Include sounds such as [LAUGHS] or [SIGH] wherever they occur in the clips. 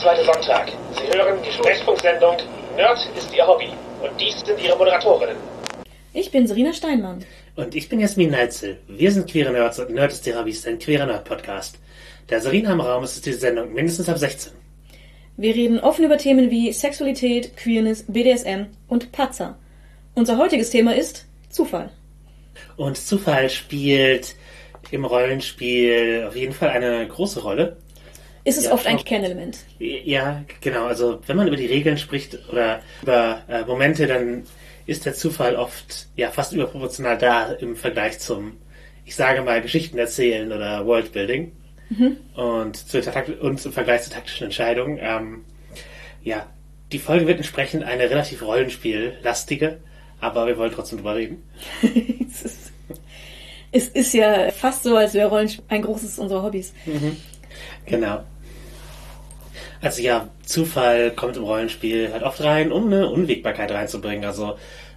zweite Sonntag. Sie hören die Sprechfunksendung Nerd ist Ihr Hobby. Und dies sind Ihre Moderatorinnen. Ich bin Serena Steinmann. Und ich bin Jasmin Neitzel. Wir sind Queere Nerds und Nerd ist Ihr Hobby ist ein queerer Nerd-Podcast. Da Serena im Raum ist, ist diese Sendung mindestens ab 16. Wir reden offen über Themen wie Sexualität, Queerness, BDSM und Patzer. Unser heutiges Thema ist Zufall. Und Zufall spielt im Rollenspiel auf jeden Fall eine große Rolle. Ist es Ja, oft ein auch- Kernelement? Ja, genau. Also wenn man über die Regeln spricht oder über äh, Momente, dann ist der Zufall oft ja fast überproportional da im Vergleich zum, ich sage mal, Geschichten erzählen oder Worldbuilding und, zu, und im Vergleich zu taktischen Entscheidungen. Ähm, ja, die Folge wird entsprechend eine relativ Rollenspiellastige, aber wir wollen trotzdem drüber reden. es, [LAUGHS] ist, es ist ja fast so, als wäre Rollenspiel ein großes unserer Hobbys. Genau. Also ja, Zufall kommt im Rollenspiel halt oft rein, um eine Unwägbarkeit reinzubringen. Also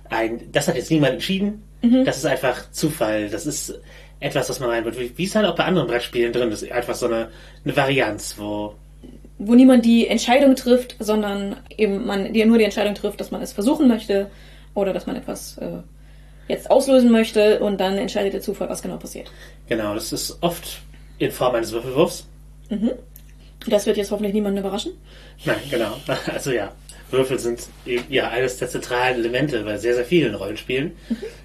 ein, das hat jetzt niemand entschieden. Das ist einfach Zufall. Das ist etwas, was man reinbringt. Wie wie es halt auch bei anderen Brettspielen drin ist. Einfach so eine, eine Varianz, wo Wo niemand die Entscheidung trifft, sondern eben man die nur die Entscheidung trifft, dass man es versuchen möchte oder dass man etwas äh, jetzt auslösen möchte und dann entscheidet der Zufall, was genau passiert. genau, das ist oft in Form eines Würfelwurfs. Das wird jetzt hoffentlich niemanden überraschen. Nein, genau. [LAUGHS] Also ja, Würfel sind eben, ja eines der zentralen Elemente bei sehr, sehr vielen Rollenspielen.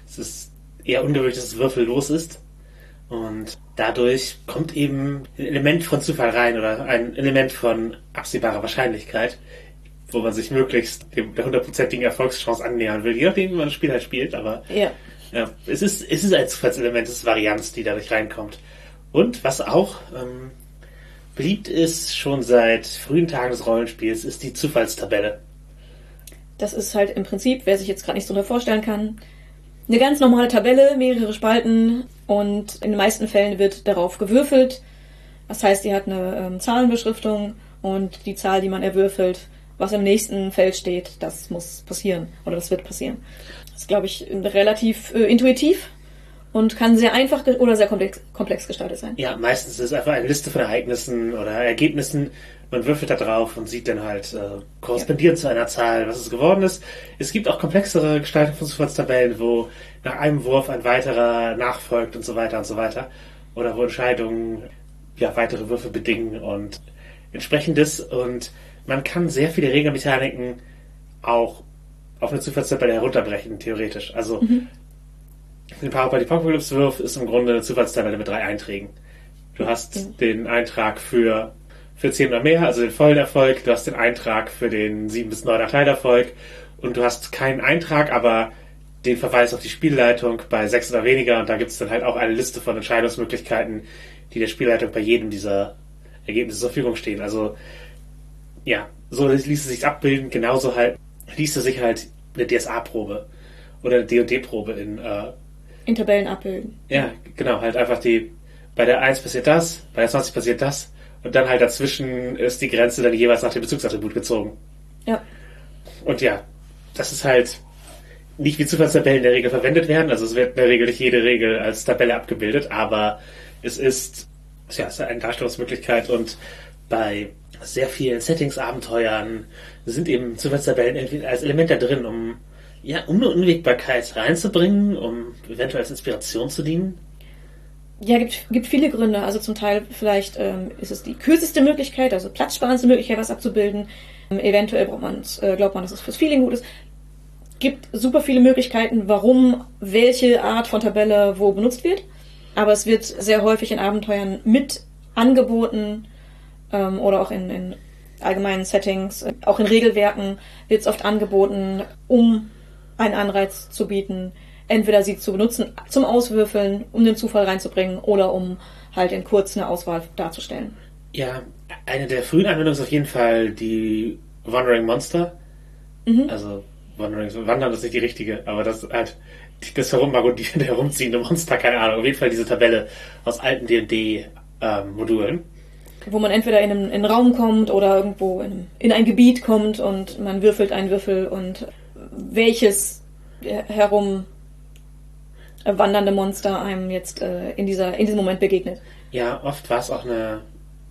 Es ist eher ungewöhnlich, dass es würfellos ist. Und dadurch kommt eben ein Element von Zufall rein oder ein Element von absehbarer Wahrscheinlichkeit, wo man sich möglichst dem, der hundertprozentigen Erfolgschance annähern will, je nachdem, wie man das Spiel halt spielt. Aber Ja. ja, es ist, es ist ein Zufallselement, es ist Varianz, die dadurch reinkommt. Und was auch ähm, beliebt ist, schon seit frühen Tagen des Rollenspiels, ist die Zufallstabelle. Das ist halt im Prinzip, wer sich jetzt gerade nicht so vorstellen kann, eine ganz normale Tabelle, mehrere Spalten und in den meisten Fällen wird darauf gewürfelt. Das heißt, die hat eine ähm, Zahlenbeschriftung und die Zahl, die man erwürfelt, was im nächsten Feld steht, das muss passieren oder das wird passieren. Das ist, glaube ich, relativ äh, intuitiv und kann sehr einfach oder sehr komplex, komplex gestaltet sein. Ja, meistens ist es einfach eine Liste von Ereignissen oder Ergebnissen. Man würfelt da drauf und sieht dann halt äh, korrespondierend zu einer Zahl, was es geworden ist. Es gibt auch komplexere Gestaltungen von Zufallstabellen, wo nach einem Wurf ein weiterer nachfolgt und so weiter und so weiter. Oder wo Entscheidungen ja weitere Würfe bedingen und entsprechendes. Und man kann sehr viele Regelmechaniken auch auf eine Zufallstabelle herunterbrechen, theoretisch. Also ein Power by the Apocalypse Wurf ist im Grunde eine Zufallstabelle mit drei Einträgen. Du hast den Eintrag für, für 10 oder mehr, also den vollen Erfolg, du hast den Eintrag für den 7 bis 9er Teilerfolg und du hast keinen Eintrag, aber den Verweis auf die Spielleitung bei 6 oder weniger und da gibt es dann halt auch eine Liste von Entscheidungsmöglichkeiten, die der Spielleitung bei jedem dieser Ergebnisse zur Verfügung stehen. Also ja, so ließe sich abbilden, genauso halt ließe sich halt eine DSA-Probe oder eine D&D-Probe in äh, In Tabellen abbilden. ja, genau, halt einfach die, bei der 1 passiert das, bei der 20 passiert das und dann halt dazwischen ist die Grenze dann jeweils nach dem Bezugsattribut gezogen. Ja. Und ja, das ist halt nicht wie Zufallstabellen in der Regel verwendet werden, also es wird in der Regel nicht jede Regel als Tabelle abgebildet, aber es ist, ja, es ist eine Darstellungsmöglichkeit und bei sehr vielen Settings-Abenteuern sind eben Zufallstabellen als Element da drin, um ja, um eine Unwägbarkeit reinzubringen, um eventuell als Inspiration zu dienen. Ja, gibt, gibt viele Gründe. Also zum Teil vielleicht ähm, ist es die kürzeste Möglichkeit, also platzsparendste Möglichkeit, was abzubilden. Ähm, eventuell braucht man's, äh, glaubt man, dass es fürs Feeling gut ist. Gibt super viele Möglichkeiten, warum welche Art von Tabelle wo benutzt wird. Aber es wird sehr häufig in Abenteuern mit angeboten ähm, oder auch in, in allgemeinen Settings, äh, auch in Regelwerken wird es oft angeboten, um einen Anreiz zu bieten, entweder sie zu benutzen zum Auswürfeln, um den Zufall reinzubringen oder um halt in kurz eine Auswahl darzustellen. Ja, eine der frühen Anwendungen ist auf jeden Fall die Wandering Monster. Also Wandering, Wandern ist nicht die richtige, aber das halt das herummarodierende, herumziehende Monster, keine Ahnung. Auf jeden Fall diese Tabelle aus alten D&D-Modulen. Wo man entweder in einen, in einen Raum kommt oder irgendwo in, in ein Gebiet kommt und man würfelt einen Würfel und welches äh, herum wandernde Monster einem jetzt äh, in, dieser, in diesem Moment begegnet. Ja, oft war es auch eine,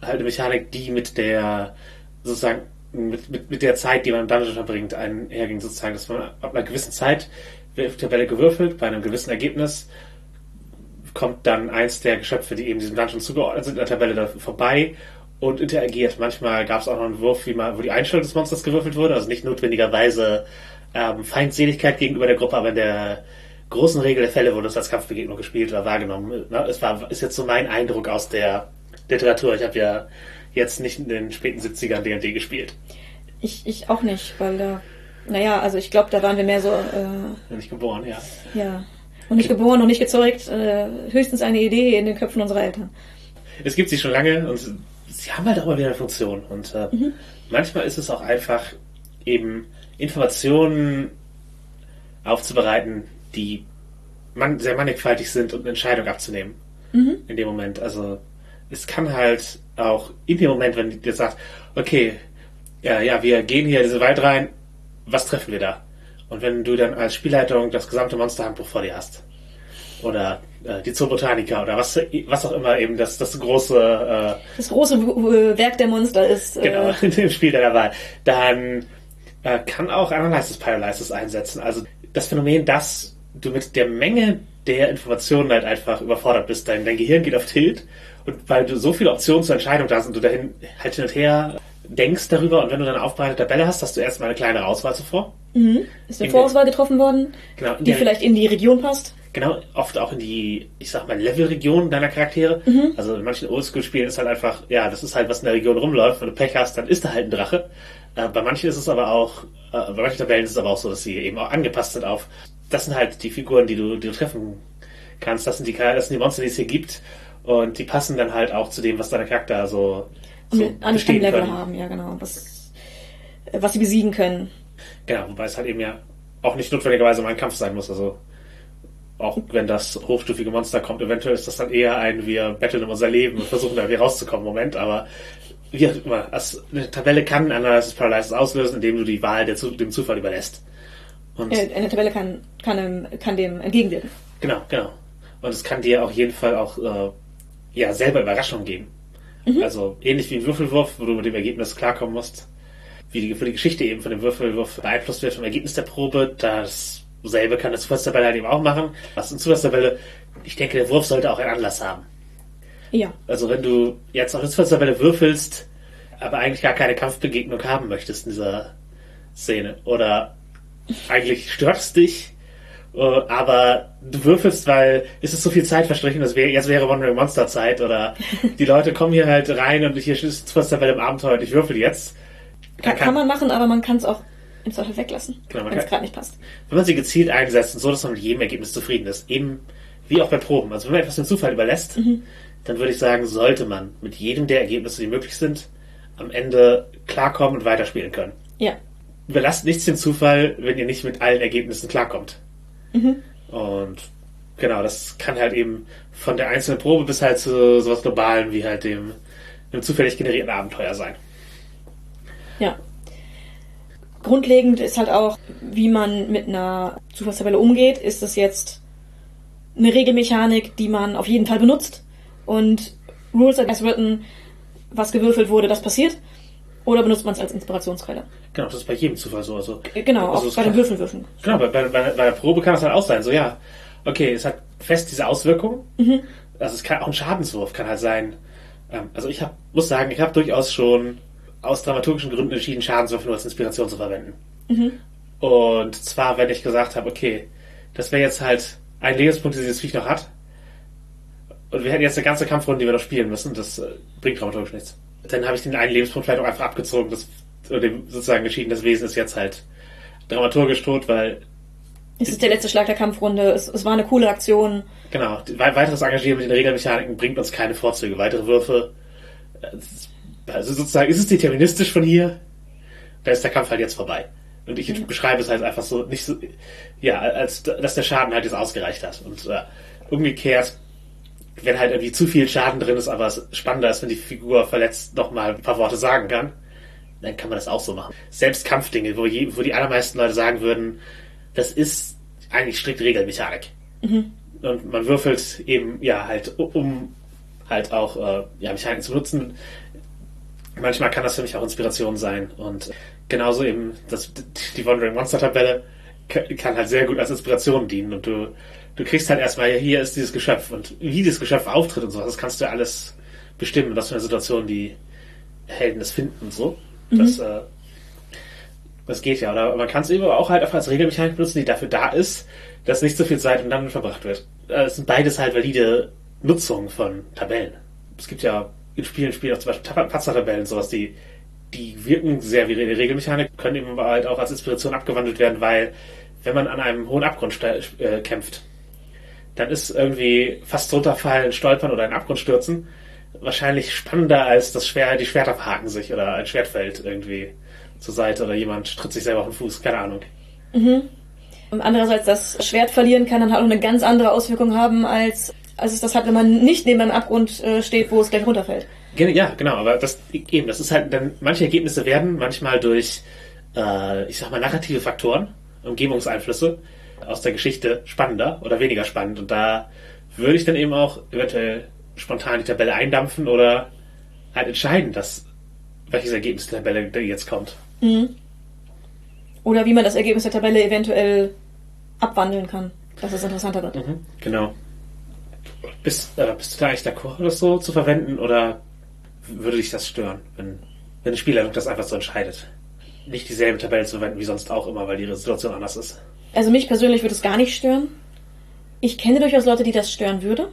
halt eine Mechanik, die mit der sozusagen mit, mit, mit der Zeit, die man im Dungeon verbringt, einherging sozusagen, dass man ab einer gewissen Zeit wird Tabelle gewürfelt, bei einem gewissen Ergebnis kommt dann eins der Geschöpfe, die eben diesem Dungeon zugeordnet sind, in der Tabelle da vorbei und interagiert. Manchmal gab es auch noch einen Wurf, wie mal, wo die Einstellung des Monsters gewürfelt wurde, also nicht notwendigerweise ähm, Feindseligkeit gegenüber der Gruppe, aber in der großen Regel der Fälle wurde es als Kampfbegegnung gespielt oder wahrgenommen. Ne? Es war, ist jetzt so mein Eindruck aus der Literatur. Ich habe ja jetzt nicht in den späten 70ern D&D gespielt. Ich, ich auch nicht, weil da, naja, also ich glaube, da waren wir mehr so... Äh, nicht geboren, ja. Ja, und nicht geboren und nicht gezeugt. Äh, höchstens eine Idee in den Köpfen unserer Eltern. Es gibt sie schon lange und sie haben halt auch immer wieder eine Funktion. Und äh, mhm. manchmal ist es auch einfach eben Informationen aufzubereiten, die man, sehr mannigfaltig sind und eine Entscheidung abzunehmen. Mhm. In dem Moment. Also es kann halt auch in dem Moment, wenn dir sagt, okay, ja, ja, wir gehen hier in diese Wald rein, was treffen wir da? Und wenn du dann als Spielleitung das gesamte Monsterhandbuch vor dir hast, oder äh, die Zoobotanica oder was, was auch immer eben das, das große äh, das große Werk der Monster ist. Äh, genau, [LAUGHS] in dem Spiel der Wahl, dann äh, kann auch Analysis Paralysis einsetzen. Also das Phänomen, dass du mit der Menge der Informationen halt einfach überfordert bist. Dein, dein Gehirn geht auf Tilt und weil du so viele Optionen zur Entscheidung da hast und du dahin halt hin und her denkst darüber und wenn du dann eine aufbereitete Tabelle hast, hast du erstmal eine kleine Auswahl zuvor. Mhm. Ist eine Vorauswahl getroffen worden, genau, die vielleicht in die Region passt? Genau, oft auch in die, ich sag mal, Levelregion deiner Charaktere. Mhm. Also in manchen Oldschool-Spielen ist halt einfach, ja, das ist halt, was in der Region rumläuft. Wenn du Pech hast, dann ist da halt ein Drache. Äh, bei manchen ist es aber auch, äh, bei manchen Tabellen ist es aber auch so, dass sie eben auch angepasst sind auf, das sind halt die Figuren, die du, die du treffen kannst. Das sind die, das sind die Monster, die es hier gibt. Und die passen dann halt auch zu dem, was deine Charakter so, so an, an Level können. haben, ja genau. Was, was sie besiegen können. Genau, wobei es halt eben ja auch nicht notwendigerweise mal ein Kampf sein muss. Also auch wenn das hochstufige Monster kommt, eventuell ist das dann eher ein, wir betteln um unser Leben und versuchen da irgendwie rauszukommen Moment, aber wie auch immer, also eine Tabelle kann Analysis Paralysis auslösen, indem du die Wahl der, dem Zufall überlässt. Und eine Tabelle kann, kann, kann dem entgegenwirken. Genau, genau. Und es kann dir auf jeden Fall auch äh, ja, selber Überraschungen geben. Mhm. Also ähnlich wie ein Würfelwurf, wo du mit dem Ergebnis klarkommen musst, wie die, die Geschichte eben von dem Würfelwurf beeinflusst wird vom Ergebnis der Probe, das selbe kann eine Zufallstabelle halt eben auch machen. Was eine Zufallstabelle, ich denke, der Wurf sollte auch einen Anlass haben. Ja. Also wenn du jetzt auf eine Zufallstabelle würfelst, aber eigentlich gar keine Kampfbegegnung haben möchtest in dieser Szene, oder eigentlich stört es dich, äh, aber du würfelst, weil es ist so viel Zeit verstrichen, das wäre, jetzt wäre Wandering Monster Zeit, oder [LAUGHS] die Leute kommen hier halt rein und hier ist Zufallstabelle im Abenteuer und ich würfel jetzt. Kann, kann man machen, aber man kann es auch im Zweifel weglassen, genau, wenn es gerade nicht passt. Wenn man sie gezielt einsetzt und so, dass man mit jedem Ergebnis zufrieden ist, eben wie auch bei Proben. Also wenn man etwas dem Zufall überlässt, mhm. Dann würde ich sagen, sollte man mit jedem der Ergebnisse, die möglich sind, am Ende klarkommen und weiterspielen können. Ja. Überlasst nichts dem Zufall, wenn ihr nicht mit allen Ergebnissen klarkommt. Mhm. Und genau, das kann halt eben von der einzelnen Probe bis halt zu sowas Globalen wie halt dem, dem zufällig generierten Abenteuer sein. Ja. Grundlegend ist halt auch, wie man mit einer Zufallstabelle umgeht. Ist das jetzt eine Regelmechanik, die man auf jeden Fall benutzt und Rules as written, was gewürfelt wurde, das passiert? Oder benutzt man es als Inspirationsquelle? Genau, das ist bei jedem Zufall so. Also, genau, also auch bei den Würfelwürfen. Genau, bei, bei, bei, der Probe kann es halt auch sein, so ja, okay, es hat fest diese Auswirkung. Mhm. Also es kann auch ein Schadenswurf kann halt sein. Ähm, also ich hab, muss sagen, ich habe durchaus schon aus dramaturgischen Gründen entschieden, Schadenswürfe nur als Inspiration zu verwenden. Mhm. Und zwar, wenn ich gesagt habe, okay, das wäre jetzt halt ein Lebenspunkt, den dieses Viech noch hat. Und wir hätten jetzt eine ganze Kampfrunde, die wir noch spielen müssen. Das äh, bringt dramaturgisch nichts. Dann habe ich den einen Lebenspunkt vielleicht auch einfach abgezogen, das, dem sozusagen entschieden, das Wesen ist jetzt halt dramaturgisch tot, weil. Es ist der letzte Schlag der Kampfrunde. Es, es war eine coole Aktion. Genau. Weiteres Engagieren mit den Regelmechaniken bringt uns keine Vorzüge. Weitere Würfe. Äh, also sozusagen ist es deterministisch von hier, da ist der Kampf halt jetzt vorbei. Und ich mhm. beschreibe es halt einfach so, nicht so, ja, als dass der Schaden halt jetzt ausgereicht hat. Und äh, umgekehrt, wenn halt irgendwie zu viel Schaden drin ist, aber es spannender ist, wenn die Figur verletzt nochmal ein paar Worte sagen kann, dann kann man das auch so machen. Selbst Kampfdinge, wo, je, wo die allermeisten Leute sagen würden, das ist eigentlich strikt Regelmechanik. Mhm. Und man würfelt eben, ja, halt, um halt auch, äh, ja, Mechaniken zu nutzen, manchmal kann das für mich auch Inspiration sein. Und genauso eben das, die Wandering Monster Tabelle kann halt sehr gut als Inspiration dienen. Und du, du kriegst halt erstmal, hier ist dieses Geschöpf und wie dieses Geschöpf auftritt und so, das kannst du alles bestimmen, was für eine Situation die Helden es finden und so. Mhm. Das, äh, das geht ja. Oder man kann es eben auch halt einfach als Regelmechanik benutzen, die dafür da ist, dass nicht so viel Zeit im Dungeon verbracht wird. Äh, es sind beides halt valide Nutzungen von Tabellen. Es gibt ja in Spielen, Spielen auch zum Beispiel Patzer-Tabellen und sowas, die, die wirken sehr wie eine Regelmechanik, können eben aber halt auch als Inspiration abgewandelt werden, weil wenn man an einem hohen Abgrund äh, kämpft, dann ist irgendwie fast runterfallen, stolpern oder in den Abgrund stürzen wahrscheinlich spannender als das Schwert, die Schwerter verhaken sich oder ein Schwert fällt irgendwie zur Seite oder jemand tritt sich selber auf den Fuß, keine Ahnung. Mhm. Und andererseits, das Schwert verlieren kann dann halt auch eine ganz andere Auswirkung haben, als, als es das hat, wenn man nicht neben einem Abgrund äh, steht, wo es gleich runterfällt. Ja, genau, aber das eben, das ist halt dann, manche Ergebnisse werden manchmal durch, äh, ich sag mal, narrative Faktoren, Umgebungseinflüsse aus der Geschichte spannender oder weniger spannend. Und da würde ich dann eben auch eventuell spontan die Tabelle eindampfen oder halt entscheiden, dass welches Ergebnis der Tabelle jetzt kommt. Mhm. Oder wie man das Ergebnis der Tabelle eventuell abwandeln kann, dass es interessanter wird. Mhm, genau. Bist, äh, bist du da eigentlich d'accord, das so zu verwenden oder würde dich das stören, wenn, wenn eine Spielerin das einfach so entscheidet? Nicht dieselbe Tabelle zu verwenden wie sonst auch immer, weil die Situation anders ist. Also mich persönlich würde es gar nicht stören. Ich kenne durchaus Leute, die das stören würde.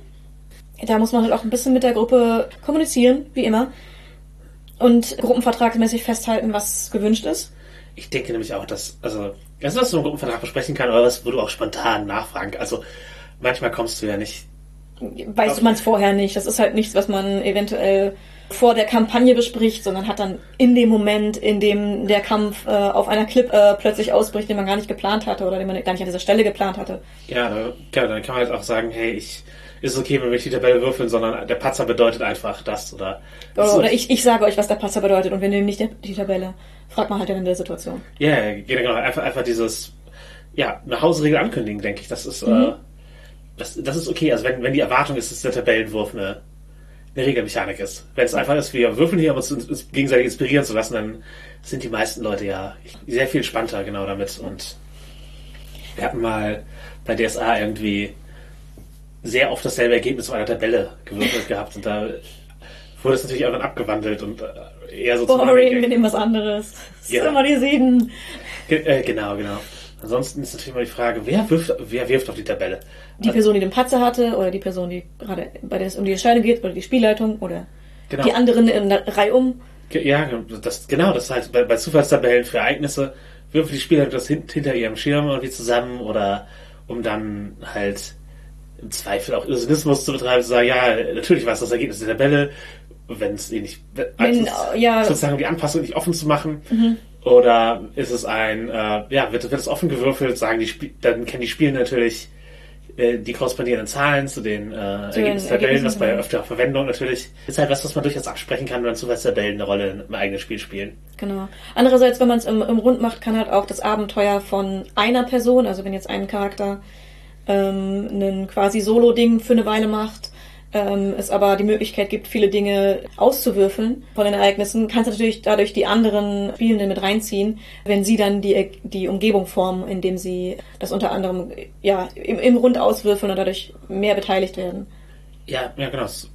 Da muss man halt auch ein bisschen mit der Gruppe kommunizieren, wie immer. Und gruppenvertragsmäßig festhalten, was gewünscht ist. Ich denke nämlich auch, dass, also, das ist, was du im Gruppenvertrag besprechen kann, aber was, wo du auch spontan nachfragen. Also, manchmal kommst du ja nicht. Weiß man es vorher nicht. Das ist halt nichts, was man eventuell vor der Kampagne bespricht, sondern hat dann in dem Moment, in dem der Kampf äh, auf einer Clip äh, plötzlich ausbricht, den man gar nicht geplant hatte oder den man gar nicht an dieser Stelle geplant hatte. Ja, da, dann kann man halt auch sagen, hey, ich ist okay, wenn wir nicht die Tabelle würfeln, sondern der Patzer bedeutet einfach das oder. Oder, oder ich, ich sage euch, was der Patzer bedeutet und wir nehmen nicht die Tabelle. Fragt man halt dann in der Situation. Ja, yeah, genau. Einfach, einfach dieses, ja, eine Hausregel ankündigen, denke ich. Das ist, mhm. äh, das, das ist okay. Also wenn, wenn die Erwartung ist, dass der Tabellenwurf eine, eine Regelmechanik ist. Wenn es einfach ist, wir würfeln hier, um uns, uns gegenseitig inspirieren zu lassen, dann sind die meisten Leute ja sehr viel spannender genau damit. Und wir hatten mal bei DSA irgendwie sehr oft dasselbe Ergebnis auf einer Tabelle gewürfelt gehabt und da wurde es natürlich irgendwann abgewandelt und äh, eher so Boring, wir nehmen was anderes. Ja. Immer die Sieden. Ge äh, genau, genau. Ansonsten ist natürlich mal die Frage, wer wirft, wer wirft auf die Tabelle? Die Person, die den Patzer hatte, oder die Person, die gerade bei der es um die Entscheidung geht, oder die Spielleitung, oder genau. die anderen in der Reihe um. Ja, das, genau, das heißt, bei, bei Zufallstabellen für Ereignisse würfelt die Spielleitung das hinter ihrem Schirm irgendwie zusammen, oder um dann halt im Zweifel auch Illusionismus zu betreiben, zu sagen, ja, natürlich war es das Ergebnis der Tabelle, wenn es eh nicht, wenn, ja. sozusagen die Anpassung nicht offen zu machen. Mhm. Oder ist es ein, äh, ja, wird, wird es offen gewürfelt, sagen die Spiel, dann kennen die Spiele natürlich äh, die korrespondierenden Zahlen zu den äh, Ergebnistabellen, was bei öfterer Verwendung natürlich ist halt was, was man durchaus absprechen kann, wenn Zufallstabellen eine Rolle im eigenen Spiel spielen. Genau. Andererseits, wenn man es im, im Rund macht, kann halt auch das Abenteuer von einer Person, also wenn jetzt ein Charakter ähm, ein quasi Solo-Ding für eine Weile macht, ähm, es aber die Möglichkeit gibt, viele Dinge auszuwürfeln von den Ereignissen, kannst du natürlich dadurch die anderen Spielenden mit reinziehen, wenn sie dann die, die Umgebung formen, indem sie das unter anderem ja, im, im Rund auswürfeln und dadurch mehr beteiligt werden. Ja, ja, genau. Das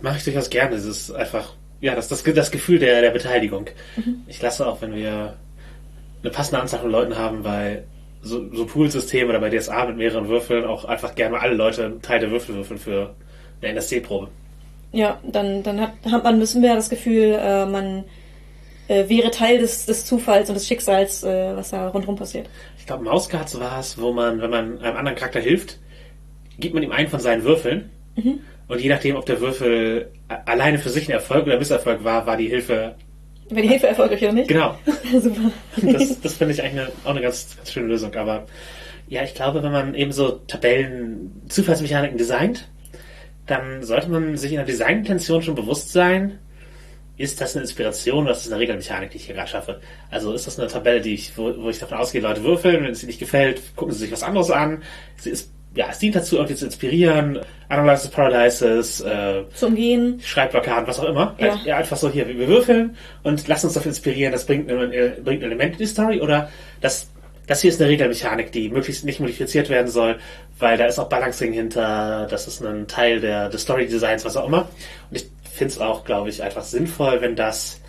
mache ich durchaus gerne. Das ist einfach, ja, das, das, das Gefühl der, der Beteiligung. Mhm. Ich lasse auch, wenn wir eine passende Anzahl von Leuten haben, weil so, so Poolsystem oder bei DSA mit mehreren Würfeln auch einfach gerne alle Leute Teil der Würfel würfeln für eine NSC-Probe. Ja, dann, dann hat, hat man müssen wir das Gefühl, äh, man äh, wäre Teil des, des Zufalls und des Schicksals, äh, was da rundherum passiert. Ich glaube, Mauscards war es, wo man, wenn man einem anderen Charakter hilft, gibt man ihm einen von seinen Würfeln. Mhm. Und je nachdem, ob der Würfel alleine für sich ein Erfolg oder Misserfolg war, war die Hilfe wenn die Hilfe erfolgreich oder nicht? Genau. [LAUGHS] Super. Das, das finde ich eigentlich eine, auch eine ganz, ganz schöne Lösung. Aber ja, ich glaube, wenn man eben so Tabellen, Zufallsmechaniken designt, dann sollte man sich in der Designintention schon bewusst sein, ist das eine Inspiration oder ist das eine Regelmechanik, die ich hier gerade schaffe? Also ist das eine Tabelle, die ich, wo, wo ich davon ausgehe, Leute würfeln, wenn es ihnen nicht gefällt, gucken sie sich was anderes an. Sie ist ja, es dient dazu, irgendwie zu inspirieren, Analysis Paradises, äh, Zum Gehen. Schreibblockaden, was auch immer. Ja. Ja, einfach so hier, wir würfeln und lassen uns dafür inspirieren, das bringt ein, äh, bringt ein Element in die Story oder das, das hier ist eine Regelmechanik, die möglichst nicht modifiziert werden soll, weil da ist auch Balancing hinter, das ist ein Teil der, des Story Designs, was auch immer. Und ich finde es auch, glaube ich, einfach sinnvoll, wenn das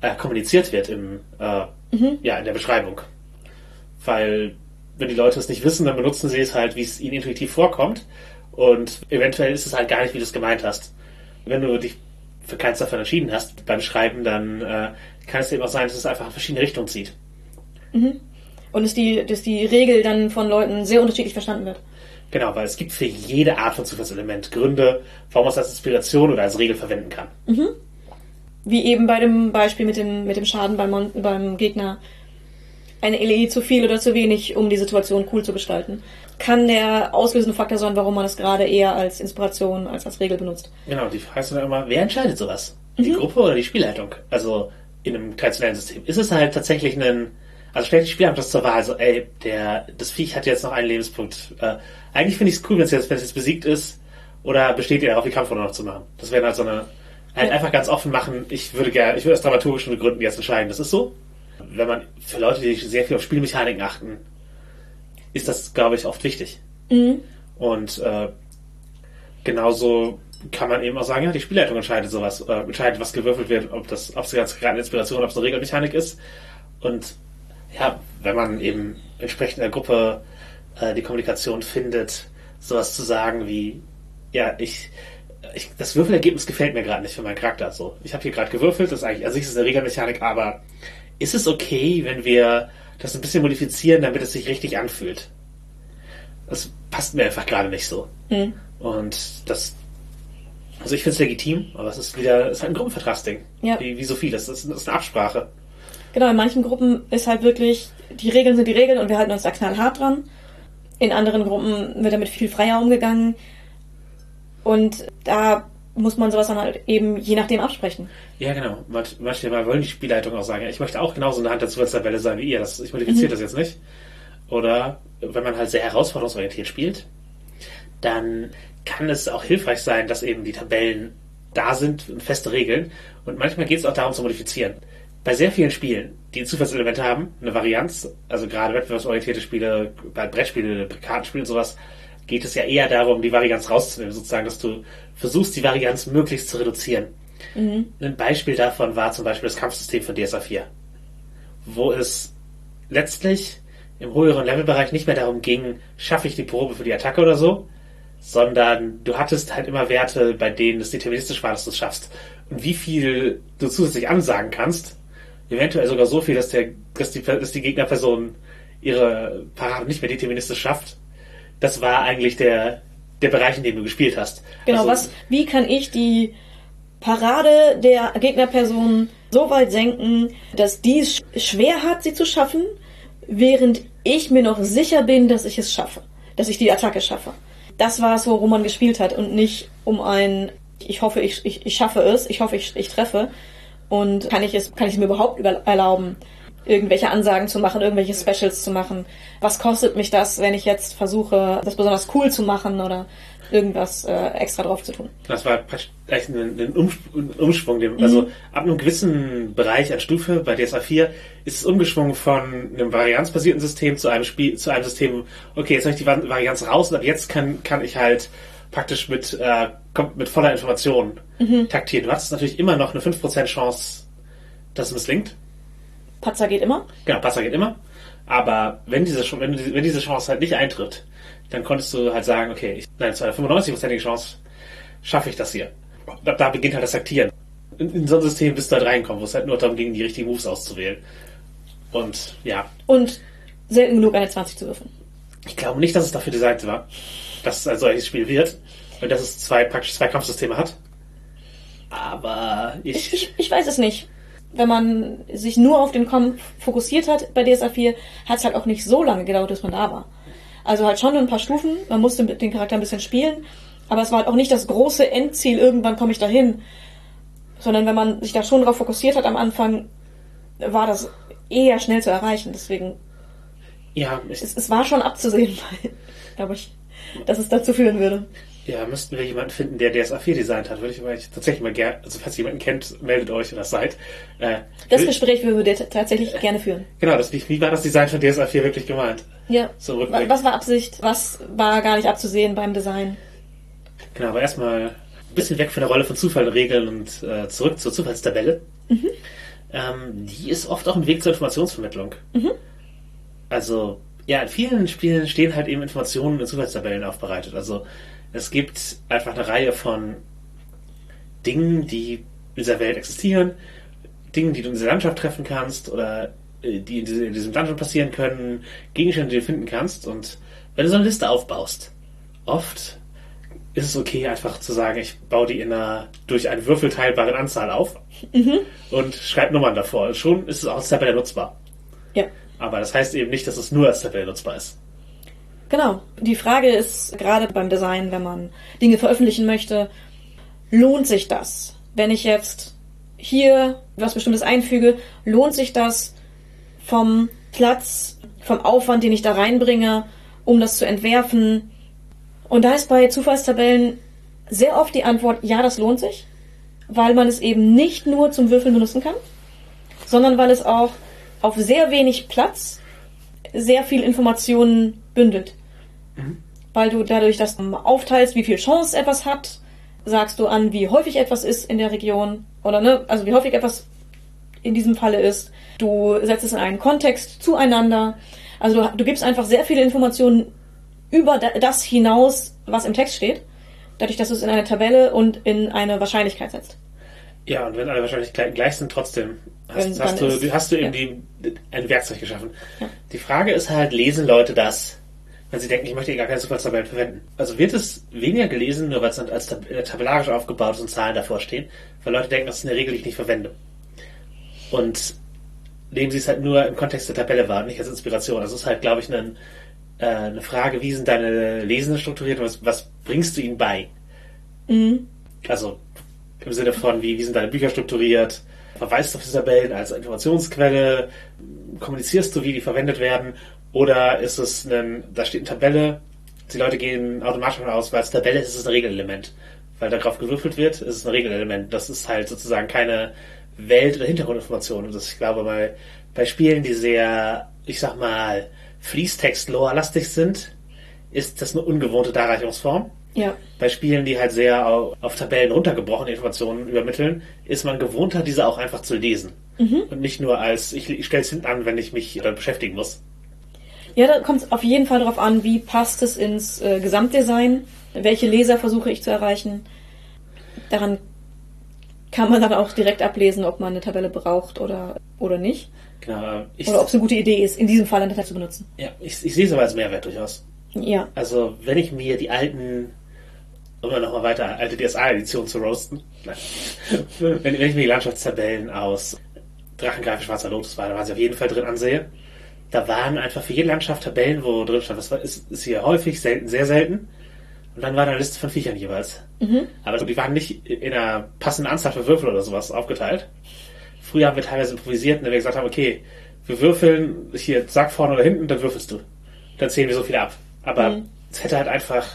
äh, kommuniziert wird im, äh, ja, in der Beschreibung. Weil, wenn die Leute es nicht wissen, dann benutzen sie es halt, wie es ihnen intuitiv vorkommt. Und eventuell ist es halt gar nicht, wie du es gemeint hast. Wenn du dich für keins davon entschieden hast beim Schreiben, dann äh, kann es eben auch sein, dass es einfach in verschiedene Richtungen zieht. Und dass die, dass die Regel dann von Leuten sehr unterschiedlich verstanden wird. Genau, weil es gibt für jede Art von Zufallselement Gründe, warum man es als Inspiration oder als Regel verwenden kann. Wie eben bei dem Beispiel mit dem, mit dem Schaden beim, Mon beim Gegner. Eine LE zu viel oder zu wenig, um die Situation cool zu gestalten. Kann der auslösende Faktor sein, warum man es gerade eher als Inspiration als als Regel benutzt. Genau, die Frage ist dann immer, wer entscheidet sowas? Die Gruppe oder die Spielleitung? Also in einem traditionellen System. Ist es halt tatsächlich ein, also stellt die Spielleitung das zur Wahl, so, ey, der, das Viech hat jetzt noch einen Lebenspunkt. Äh, eigentlich finde ich es cool, wenn es jetzt, jetzt besiegt ist, oder besteht ihr darauf, die Kampfrunde noch zu machen? Das wäre halt so eine, halt Ja. einfach ganz offen machen, ich würde gerne, ich würde aus dramaturgischen Gründen jetzt entscheiden, das ist so. Wenn man, für Leute, die sehr viel auf Spielmechaniken achten, ist das, glaube ich, oft wichtig. Und äh, genauso kann man eben auch sagen, ja, die Spielleitung entscheidet sowas, äh, entscheidet, was gewürfelt wird, ob das, ob es jetzt gerade eine Inspiration, ob es eine Regelmechanik ist. Und ja, wenn man eben entsprechend in der Gruppe äh, die Kommunikation findet, sowas zu sagen wie, ja, ich, ich das Würfelergebnis gefällt mir gerade nicht für meinen Charakter. So, ich habe hier gerade gewürfelt, das ist eigentlich, also ich ist eine Regelmechanik, aber ist es okay, wenn wir das ein bisschen modifizieren, damit es sich richtig anfühlt? Das passt mir einfach gerade nicht so. Und das, also ich finde es legitim, aber es ist wieder, es ist halt ein Gruppenvertragsding. Ja. Wie, wie so vieles. Das ist, das ist eine Absprache. Genau, in manchen Gruppen ist halt wirklich, die Regeln sind die Regeln und wir halten uns da knallhart dran. In anderen Gruppen wird damit viel freier umgegangen. Und da muss man sowas dann halt eben je nachdem absprechen. Ja, genau. Manch- Manchmal wollen die Spielleitung auch sagen, ich möchte auch genauso eine Hand der Zufallstabelle sein wie ihr. Das, ich modifiziere das jetzt nicht. Oder wenn man halt sehr herausforderungsorientiert spielt, dann kann es auch hilfreich sein, dass eben die Tabellen da sind und feste Regeln. Und manchmal geht es auch darum zu modifizieren. Bei sehr vielen Spielen, die Zufallselemente haben, eine Varianz, also gerade wettbewerbsorientierte Spiele, bei Brettspiele, Kartenspiele und sowas, geht es ja eher darum, die Varianz rauszunehmen, sozusagen, dass du versuchst, die Varianz möglichst zu reduzieren. Ein Beispiel davon war zum Beispiel das Kampfsystem von DSA 4, wo es letztlich im höheren Levelbereich nicht mehr darum ging, schaffe ich die Probe für die Attacke oder so, sondern du hattest halt immer Werte, bei denen es deterministisch war, dass du es schaffst. Und wie viel du zusätzlich ansagen kannst, eventuell sogar so viel, dass, der, dass, die, dass die Gegnerperson ihre Parade nicht mehr deterministisch schafft, das war eigentlich der, der Bereich, in dem du gespielt hast. Genau, Also- was, wie kann ich die Parade der Gegnerperson so weit senken, dass die es sch- schwer hat, sie zu schaffen, während ich mir noch sicher bin, dass ich es schaffe, dass ich die Attacke schaffe. Das war es, worum man gespielt hat und nicht um ein, ich hoffe, ich, ich, ich schaffe es, ich hoffe, ich, ich treffe und kann ich es, kann ich es mir überhaupt über, erlauben, irgendwelche Ansagen zu machen, irgendwelche Specials zu machen. Was kostet mich das, wenn ich jetzt versuche, das besonders cool zu machen oder irgendwas äh, extra drauf zu tun? Das war praktisch echt ein, ein, Umschwung. Dem, Also ab einem gewissen Bereich an Stufe bei DSA 4 ist es umgeschwungen von einem varianzbasierten System zu einem Spiel, zu einem System, okay, jetzt habe ich die Vari- Varianz raus und ab jetzt kann, kann ich halt praktisch mit, äh, kommt mit voller Information taktieren. Du hast natürlich immer noch eine 5% Chance, dass es misslingt. Patzer geht immer. Genau, Passer geht immer. Aber wenn diese, wenn, wenn diese Chance halt nicht eintritt, dann konntest du halt sagen, okay, ich, nein, zu einer 95%ige Chance schaffe ich das hier. Da, da beginnt halt das Taktieren. In, in so ein System bist du halt reinkommen, wo es halt nur darum ging, die richtigen Moves auszuwählen. Und ja, Und selten genug eine 20 zu würfeln. ich glaube nicht, dass es dafür designt war, dass es ein solches Spiel wird. Und dass es zwei, praktisch zwei Kampfsysteme hat. Aber Ich, ich, ich, weiß es nicht. Wenn man sich nur auf den Kampf fokussiert hat bei DSA 4, hat es halt auch nicht so lange gedauert, bis man da war. Also halt schon ein paar Stufen, man musste den Charakter ein bisschen spielen, aber es war halt auch nicht das große Endziel, irgendwann komme ich dahin. Sondern wenn man sich da schon drauf fokussiert hat am Anfang, war das eher schnell zu erreichen. Deswegen, ja, ich, es, es war schon abzusehen, [LAUGHS] glaube ich. Dass es dazu führen würde. Ja, müssten wir jemanden finden, der DSA 4 designt hat. Würde ich aber tatsächlich mal gerne, also falls ihr jemanden kennt, meldet euch oder seid. Äh, das Gespräch würden wir tatsächlich gerne führen. Genau, das, wie, wie war das Design von DSA 4 wirklich gemeint? Ja. So was war Absicht? Was war gar nicht abzusehen beim Design? Genau, aber erstmal ein bisschen weg von der Rolle von Zufall, Regeln und äh, zurück zur Zufallstabelle. Mhm. Ähm, die ist oft auch ein Weg zur Informationsvermittlung. Mhm. Also, ja, in vielen Spielen stehen halt eben Informationen in Zufallstabellen aufbereitet. Also es gibt einfach eine Reihe von Dingen, die in dieser Welt existieren, Dingen, die du in dieser Landschaft treffen kannst oder äh, die in, diese, in diesem Dungeon passieren können, Gegenstände, die du finden kannst. Und wenn du so eine Liste aufbaust, oft ist es okay, einfach zu sagen, ich baue die in einer durch eine würfelteilbaren Anzahl auf mhm. und schreibe Nummern davor. Schon ist es auch als Tabelle nutzbar. Ja. Aber das heißt eben nicht, dass es nur als Tabelle nutzbar ist. Genau. Die Frage ist gerade beim Design, wenn man Dinge veröffentlichen möchte, lohnt sich das? Wenn ich jetzt hier was Bestimmtes einfüge, lohnt sich das vom Platz, vom Aufwand, den ich da reinbringe, um das zu entwerfen? Und da ist bei Zufallstabellen sehr oft die Antwort, ja, das lohnt sich, weil man es eben nicht nur zum Würfeln benutzen kann, sondern weil es auch auf sehr wenig Platz sehr viel Informationen bündelt. Mhm. Weil du dadurch, dass du aufteilst, wie viel Chance etwas hat, sagst du an, wie häufig etwas ist in der Region oder ne, also wie häufig etwas in diesem Falle ist. Du setzt es in einen Kontext zueinander. Also du, du gibst einfach sehr viele Informationen über das hinaus, was im Text steht, dadurch, dass du es in eine Tabelle und in eine Wahrscheinlichkeit setzt. Ja, und wenn alle Wahrscheinlichkeiten gleich sind, trotzdem hast, hast du, ist, hast du eben ja. die, ein Werkzeug geschaffen. Ja. Die Frage ist halt, lesen Leute das? wenn sie denken, ich möchte gar keine Zufallstabellen verwenden. Also wird es weniger gelesen, nur weil es dann als äh, tabellarisch aufgebaut ist und Zahlen davor stehen, weil Leute denken, das ist eine Regel, die ich nicht verwende. Und nehmen sie es halt nur im Kontext der Tabelle wahr, nicht als Inspiration. Das ist halt, glaube ich, eine, äh, eine Frage, wie sind deine Lesende strukturiert und was, was bringst du ihnen bei? Mhm. Also im Sinne von, wie, wie sind deine Bücher strukturiert? Verweist auf die Tabellen als Informationsquelle? Kommunizierst du, wie die verwendet werden? Oder ist es ein, da steht eine Tabelle, die Leute gehen automatisch davon aus, weil es Tabelle ist, ist es ein Regelelement. Weil darauf gewürfelt wird, ist es ein Regelelement. Das ist halt sozusagen keine Welt- oder Hintergrundinformation. Und das, ich glaube, bei, bei Spielen, die sehr, ich sag mal, Fließtext-Lore-lastig sind, ist das eine ungewohnte Darreichungsform. Ja. Bei Spielen, die halt sehr auf, Tabellen runtergebrochene Informationen übermitteln, ist man gewohnter, diese auch einfach zu lesen. Mhm. Und nicht nur als, ich, ich stelle es hinten an, wenn ich mich damit beschäftigen muss. Ja, da kommt es auf jeden Fall darauf an, wie passt es ins äh, Gesamtdesign, welche Leser versuche ich zu erreichen. Daran kann man dann auch direkt ablesen, ob man eine Tabelle braucht oder, oder nicht. Genau. Ich, oder ob es eine gute Idee ist, in diesem Fall eine Tabelle zu benutzen. Ja, ich, ich sehe es aber als Mehrwert durchaus. Ja. Also, wenn ich mir die alten, um dann nochmal weiter, alte DSA-Edition zu roasten, [LAUGHS] wenn, wenn ich mir die Landschaftstabellen aus Drachengreife Schwarzer Lotus war, da waren sie auf jeden Fall drin ansehe, da waren einfach für jede Landschaft Tabellen, wo drin stand, das war, ist, ist hier häufig, selten, sehr selten. Und dann war da eine Liste von Viechern jeweils. Mhm. Aber die waren nicht in einer passenden Anzahl für Würfel oder sowas aufgeteilt. Früher haben wir teilweise improvisiert, indem wir gesagt haben, okay, wir würfeln hier, sag vorne oder hinten, dann würfelst du. Dann zählen wir so viel ab. Aber mhm. es hätte halt einfach,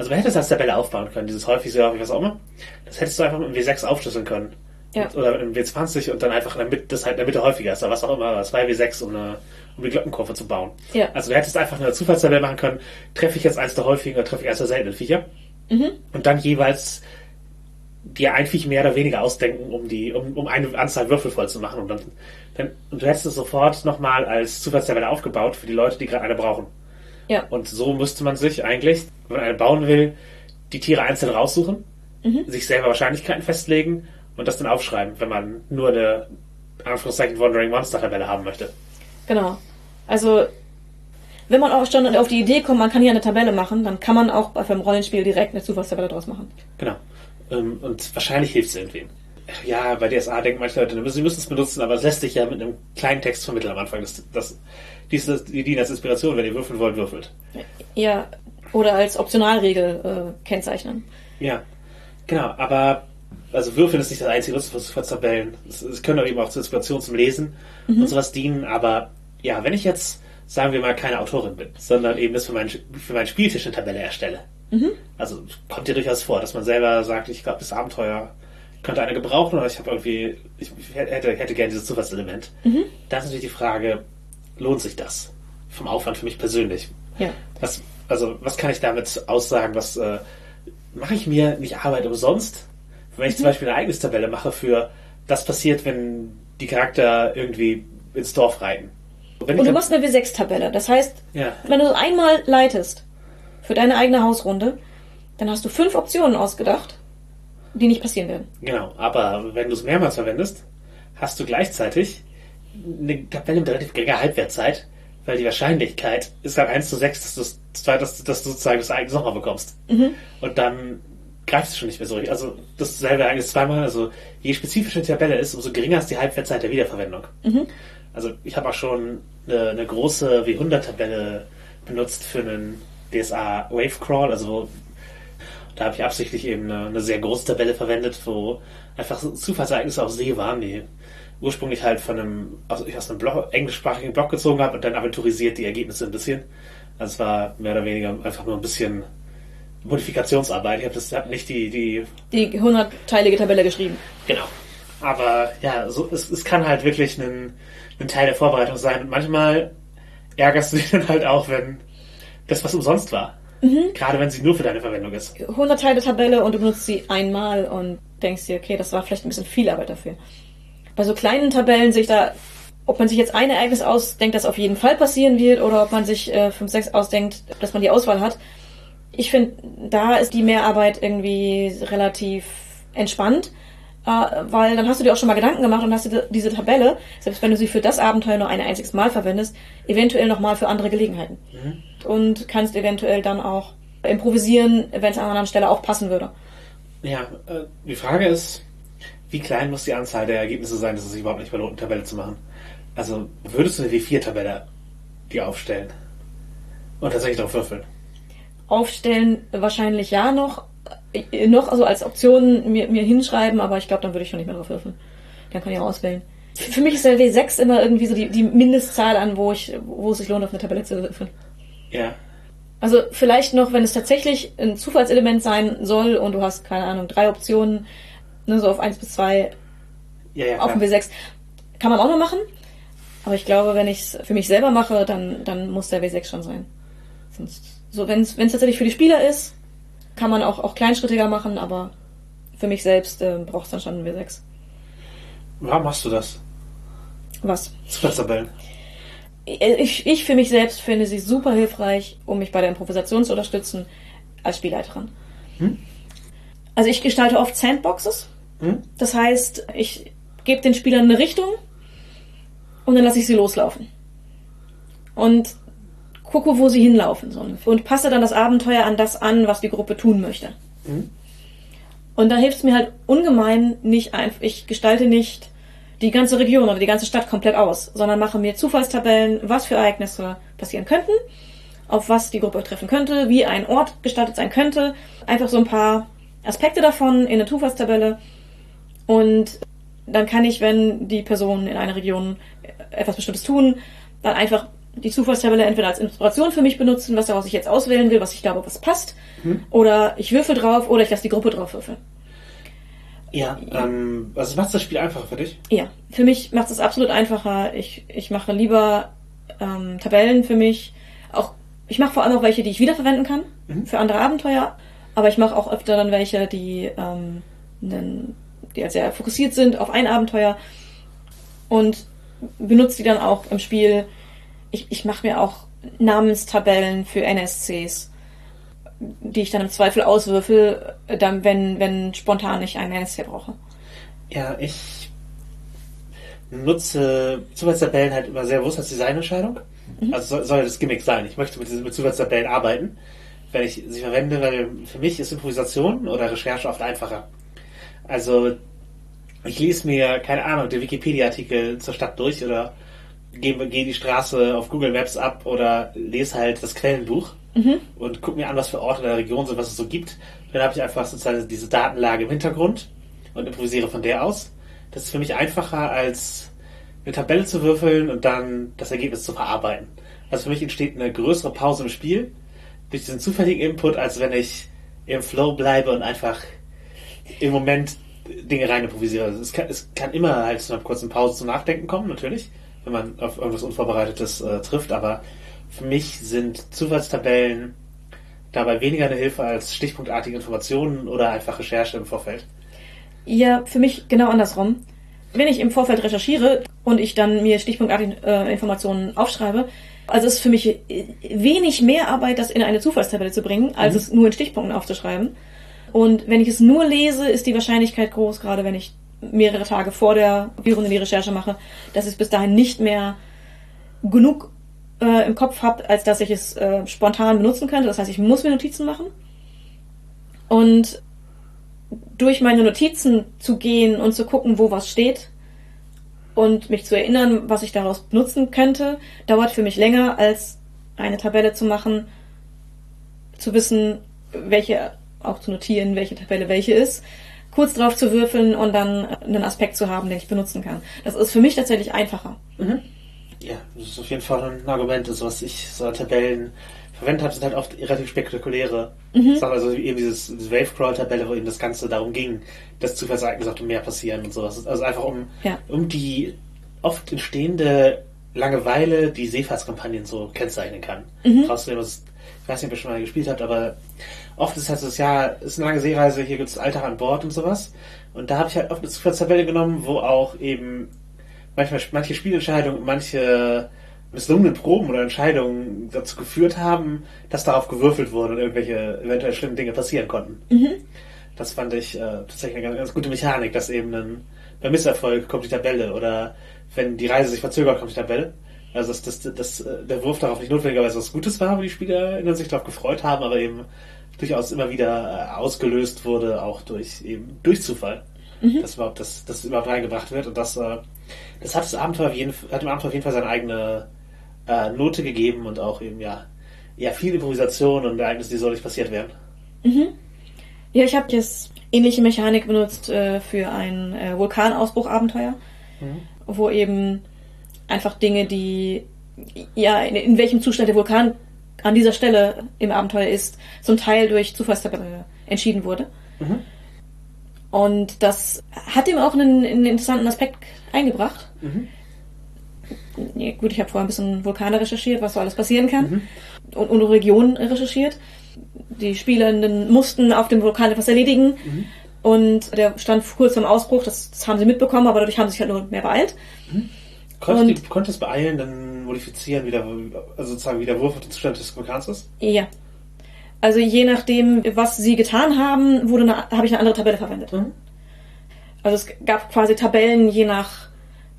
also man hätte es als Tabelle aufbauen können, dieses häufig, sehr häufig, was auch immer. Das hättest du einfach mit einem W6 aufschlüsseln können. Ja. Oder mit einem W20 und dann einfach in der Mitte, das halt in der Mitte häufiger ist, oder was auch immer, 2 W6, um, eine, um die Glockenkurve zu bauen. Ja. Also du hättest einfach eine Zufallstabelle machen können, treffe ich jetzt eins der häufigen oder treffe ich eins der seltenen Viecher. Mhm. Und dann jeweils dir ein Viech mehr oder weniger ausdenken, um die, um, um eine Anzahl Würfel voll zu machen. Und dann, dann und du hättest es sofort nochmal als Zufallstabelle aufgebaut für die Leute, die gerade eine brauchen. Ja. Und so müsste man sich eigentlich, wenn man eine bauen will, die Tiere einzeln raussuchen, mhm. sich selber Wahrscheinlichkeiten festlegen und das dann aufschreiben, wenn man nur eine Anführungszeichen Wandering Monster Tabelle haben möchte. Genau. Also wenn man auch schon auf die Idee kommt, man kann hier eine Tabelle machen, dann kann man auch beim Rollenspiel direkt eine Zufallstabelle draus machen. Genau. Ähm, und wahrscheinlich hilft es irgendwem. Ja, bei DSA denken manche Leute, sie müssen es benutzen, aber es lässt sich ja mit einem kleinen Text vermitteln am Anfang. Das, das, dies, die dienen als Inspiration, wenn ihr würfeln wollt, würfelt. Ja, oder als Optionalregel äh, kennzeichnen. Ja, genau. Aber also Würfeln ist nicht das einzige Nutzen von Tabellen. Es, es können auch eben auch zur Inspiration zum Lesen mhm. und sowas dienen, aber ja, wenn ich jetzt sagen wir mal, keine Autorin bin, sondern eben das für, mein, für meinen Spieltisch eine Tabelle erstelle. Also kommt ja durchaus vor, dass man selber sagt, ich glaube, das Abenteuer könnte einer gebrauchen oder ich habe irgendwie, ich, hätte, hätte gerne dieses Zufallselement. Da ist natürlich die Frage, lohnt sich das? Vom Aufwand für mich persönlich. Ja. Was, also, was kann ich damit aussagen? Was äh, mache ich mir nicht Arbeit umsonst? Wenn ich zum Beispiel eine Ereignistabelle mache für das passiert, wenn die Charakter irgendwie ins Dorf reiten. Wenn ich Und du machst eine W6-Tabelle. Das heißt, Ja. wenn du einmal leitest für deine eigene Hausrunde, dann hast du fünf Optionen ausgedacht, die nicht passieren werden. Genau, aber wenn du es mehrmals verwendest, hast du gleichzeitig eine Tabelle mit relativ geringer Halbwertzeit, weil die Wahrscheinlichkeit ist dann 1 zu 6, dass du, das- dass, dass du sozusagen das Ereignis nochmal bekommst. Und dann greifst du schon nicht mehr so richtig. Also dasselbe Ereignis zweimal, also je spezifischer die Tabelle ist, umso geringer ist die Halbwertzeit der Wiederverwendung. Also ich habe auch schon eine, eine große W100-Tabelle benutzt für einen DSA Wavecrawl, also da habe ich absichtlich eben eine, eine sehr große Tabelle verwendet, wo einfach Zufallsereignisse auf See waren, die ursprünglich halt von einem, aus, ich aus einem Blog, englischsprachigen Blog gezogen habe und dann aventurisiert die Ergebnisse ein bisschen. Also es war mehr oder weniger einfach nur ein bisschen Modifikationsarbeit. Ich habe das hab nicht die, die Die hundertteilige Tabelle geschrieben. Genau. Aber ja, so, es, es kann halt wirklich ein, ein Teil der Vorbereitung sein. Und manchmal ärgerst du dich [LAUGHS] dann halt auch, wenn das was umsonst war. Gerade wenn sie nur für deine Verwendung ist. 100 Teile Tabelle und du benutzt sie einmal und denkst dir, okay, das war vielleicht ein bisschen viel Arbeit dafür. Bei so kleinen Tabellen sehe ich da, ob man sich jetzt ein Ereignis ausdenkt, das auf jeden Fall passieren wird, oder ob man sich äh, fünf, sechs ausdenkt, dass man die Auswahl hat. Ich finde, da ist die Mehrarbeit irgendwie relativ entspannt, äh, weil dann hast du dir auch schon mal Gedanken gemacht und hast dir diese Tabelle, selbst wenn du sie für das Abenteuer nur ein einziges Mal verwendest, eventuell nochmal für andere Gelegenheiten. Und kannst eventuell dann auch improvisieren, wenn es an einer anderen Stelle auch passen würde. Ja, äh, die Frage ist, wie klein muss die Anzahl der Ergebnisse sein, dass es sich überhaupt nicht mehr lohnt, eine Tabelle zu machen? Also, würdest du eine W4-Tabelle dir aufstellen? Und tatsächlich darauf würfeln? Aufstellen wahrscheinlich ja noch, äh, noch also als Option mir, mir hinschreiben, aber ich glaube, dann würde ich schon nicht mehr drauf würfeln. Dann kann ich auch auswählen. Für für mich ist der W6 immer irgendwie so die, die Mindestzahl an, wo ich, wo es sich lohnt, auf eine Tabelle zu würfeln. Ja. Also vielleicht noch, wenn es tatsächlich ein Zufallselement sein soll und du hast, keine Ahnung, drei Optionen, ne, so auf 1 bis 2 Ja, ja, auf dem klar. W6, kann man auch noch machen. Aber ich glaube, wenn ich es für mich selber mache, dann, dann muss der W6 schon sein. Sonst, so, wenn es tatsächlich für die Spieler ist, kann man auch, auch kleinschrittiger machen, aber für mich selbst äh, braucht es dann schon einen W6. Warum machst du das? Was? Zufallstabellen. Ich, ich für mich selbst finde sie super hilfreich, um mich bei der Improvisation zu unterstützen als Spielleiterin. Also ich gestalte oft Sandboxes. Hm? Das heißt, ich gebe den Spielern eine Richtung und dann lasse ich sie loslaufen. Und gucke, wo sie hinlaufen sollen. Und passe dann das Abenteuer an das an, was die Gruppe tun möchte. Und da hilft es mir halt ungemein nicht einfach, ich gestalte nicht die ganze Region oder die ganze Stadt komplett aus, sondern mache mir Zufallstabellen, was für Ereignisse passieren könnten, auf was die Gruppe treffen könnte, wie ein Ort gestaltet sein könnte. Einfach so ein paar Aspekte davon in eine Zufallstabelle. Und dann kann ich, wenn die Personen in einer Region etwas Bestimmtes tun, dann einfach die Zufallstabelle entweder als Inspiration für mich benutzen, was daraus ich jetzt auswählen will, was ich glaube, was passt. Oder ich würfel drauf oder ich lasse die Gruppe drauf würfeln. Ja, ähm, also macht das Spiel einfacher für dich? Ja, für mich macht es absolut einfacher. Ich, ich mache lieber ähm, Tabellen für mich. Auch ich mache vor allem auch welche, die ich wiederverwenden kann für andere Abenteuer. Aber ich mache auch öfter dann welche, die, ähm, nen- die halt sehr fokussiert sind auf ein Abenteuer und benutze die dann auch im Spiel. Ich, ich mache mir auch Namenstabellen für NSCs, die ich dann im Zweifel auswürfel, äh, dann, wenn, wenn spontan ich einen NSC brauche. Ja, ich nutze Zufallstabellen halt immer sehr bewusst als Designentscheidung. Also soll, soll das Gimmick sein. Ich möchte mit, diesen- mit Zufallstabellen arbeiten, wenn ich sie verwende, weil für mich ist Improvisation oder Recherche oft einfacher. Also ich lese mir, keine Ahnung, den Wikipedia-Artikel zur Stadt durch oder gehe, gehe die Straße auf Google Maps ab oder lese halt das Quellenbuch und gucke mir an, was für Orte in der Region sind, was es so gibt. Dann habe ich einfach sozusagen diese Datenlage im Hintergrund und improvisiere von der aus. Das ist für mich einfacher, als eine Tabelle zu würfeln und dann das Ergebnis zu verarbeiten. Also für mich entsteht eine größere Pause im Spiel durch diesen zufälligen Input, als wenn ich im Flow bleibe und einfach im Moment Dinge rein improvisiere. Also es, kann, es kann immer halt zu einer kurzen Pause zum Nachdenken kommen, natürlich, wenn man auf irgendwas Unvorbereitetes äh, trifft, aber für mich sind Zufallstabellen dabei weniger eine Hilfe als stichpunktartige Informationen oder einfach Recherche im Vorfeld. Ja, für mich genau andersrum. Wenn ich im Vorfeld recherchiere und ich dann mir stichpunktartige äh, Informationen aufschreibe, also ist für mich wenig mehr Arbeit, das in eine Zufallstabelle zu bringen, als mhm. es nur in Stichpunkten aufzuschreiben. Und wenn ich es nur lese, ist die Wahrscheinlichkeit groß, gerade wenn ich mehrere Tage vor der Viren die Recherche mache, dass ich es bis dahin nicht mehr genug äh, im Kopf habe, als dass ich es äh, spontan benutzen könnte. Das heißt, ich muss mir Notizen machen. Und durch meine Notizen zu gehen und zu gucken, wo was steht und mich zu erinnern, was ich daraus benutzen könnte, dauert für mich länger, als eine Tabelle zu machen, zu wissen, welche, auch zu notieren, welche Tabelle welche ist, kurz drauf zu würfeln und dann einen Aspekt zu haben, den ich benutzen kann. Das ist für mich tatsächlich einfacher. Mhm. Ja, das ist auf jeden Fall ein Argument, also was ich so Tabellen verwendet habe, sind halt oft relativ spektakuläre mhm. Sachen. Also eben dieses, diese Wave-Crawl-Tabelle, wo eben das Ganze darum ging, dass Zufallsereignisse auf dem Meer passieren und sowas. Also einfach um, ja. um die oft entstehende Langeweile, die Seefahrtskampagnen so kennzeichnen kann. Mhm. Rauszunehmen, was, ich weiß nicht, ob ihr schon mal gespielt habt, aber oft ist halt so, ja, ist eine lange Seereise, hier gibt es Alltag an Bord und sowas. Und da habe ich halt oft eine Zufallstabelle genommen, wo auch eben manchmal manche Spielentscheidungen, manche misslungenen Proben oder Entscheidungen dazu geführt haben, dass darauf gewürfelt wurde und irgendwelche eventuell schlimmen Dinge passieren konnten. Mhm. Das fand ich äh, tatsächlich eine ganz, ganz, gute Mechanik, dass eben ein, bei Misserfolg kommt die Tabelle oder wenn die Reise sich verzögert, kommt die Tabelle. Also dass, dass, dass äh, der Wurf darauf nicht notwendigerweise was Gutes war, wo die Spieler sich darauf gefreut haben, aber eben durchaus immer wieder äh, ausgelöst wurde, auch durch eben durch Zufall. Mhm. Dass überhaupt das, das überhaupt reingebracht wird und das, äh, das hat das Abenteuer auf jeden, hat dem Abenteuer auf jeden Fall seine eigene äh, Note gegeben und auch eben ja, ja viel Improvisation und Ereignisse, die so nicht passiert wären. Mhm. Ja, ich habe jetzt ähnliche Mechanik benutzt äh, für ein äh, Vulkanausbruch-Abenteuer, mhm. wo eben einfach Dinge, die ja in, in, welchem Zustand der Vulkan an dieser Stelle im Abenteuer ist, zum Teil durch Zufallstabelle entschieden wurde. Mhm. Und das hat ihm auch einen, einen interessanten Aspekt eingebracht. Mhm ja, gut, ich habe vorher ein bisschen Vulkane recherchiert, was so alles passieren kann. Mhm. Und, und Regionen recherchiert. Die Spielenden mussten auf dem Vulkan etwas erledigen. Mhm. Und der stand kurz zum Ausbruch, das, das, haben sie mitbekommen, aber dadurch haben sie sich halt nur mehr beeilt. Mhm. Konntest, du konntest beeilen, dann modifizieren, wie der, also sozusagen wie der Wurf auf den Zustand des Vulkans ist? Ja. Also je nachdem, was sie getan haben, wurde habe ich eine andere Tabelle verwendet. Mhm. Also es gab quasi Tabellen je nach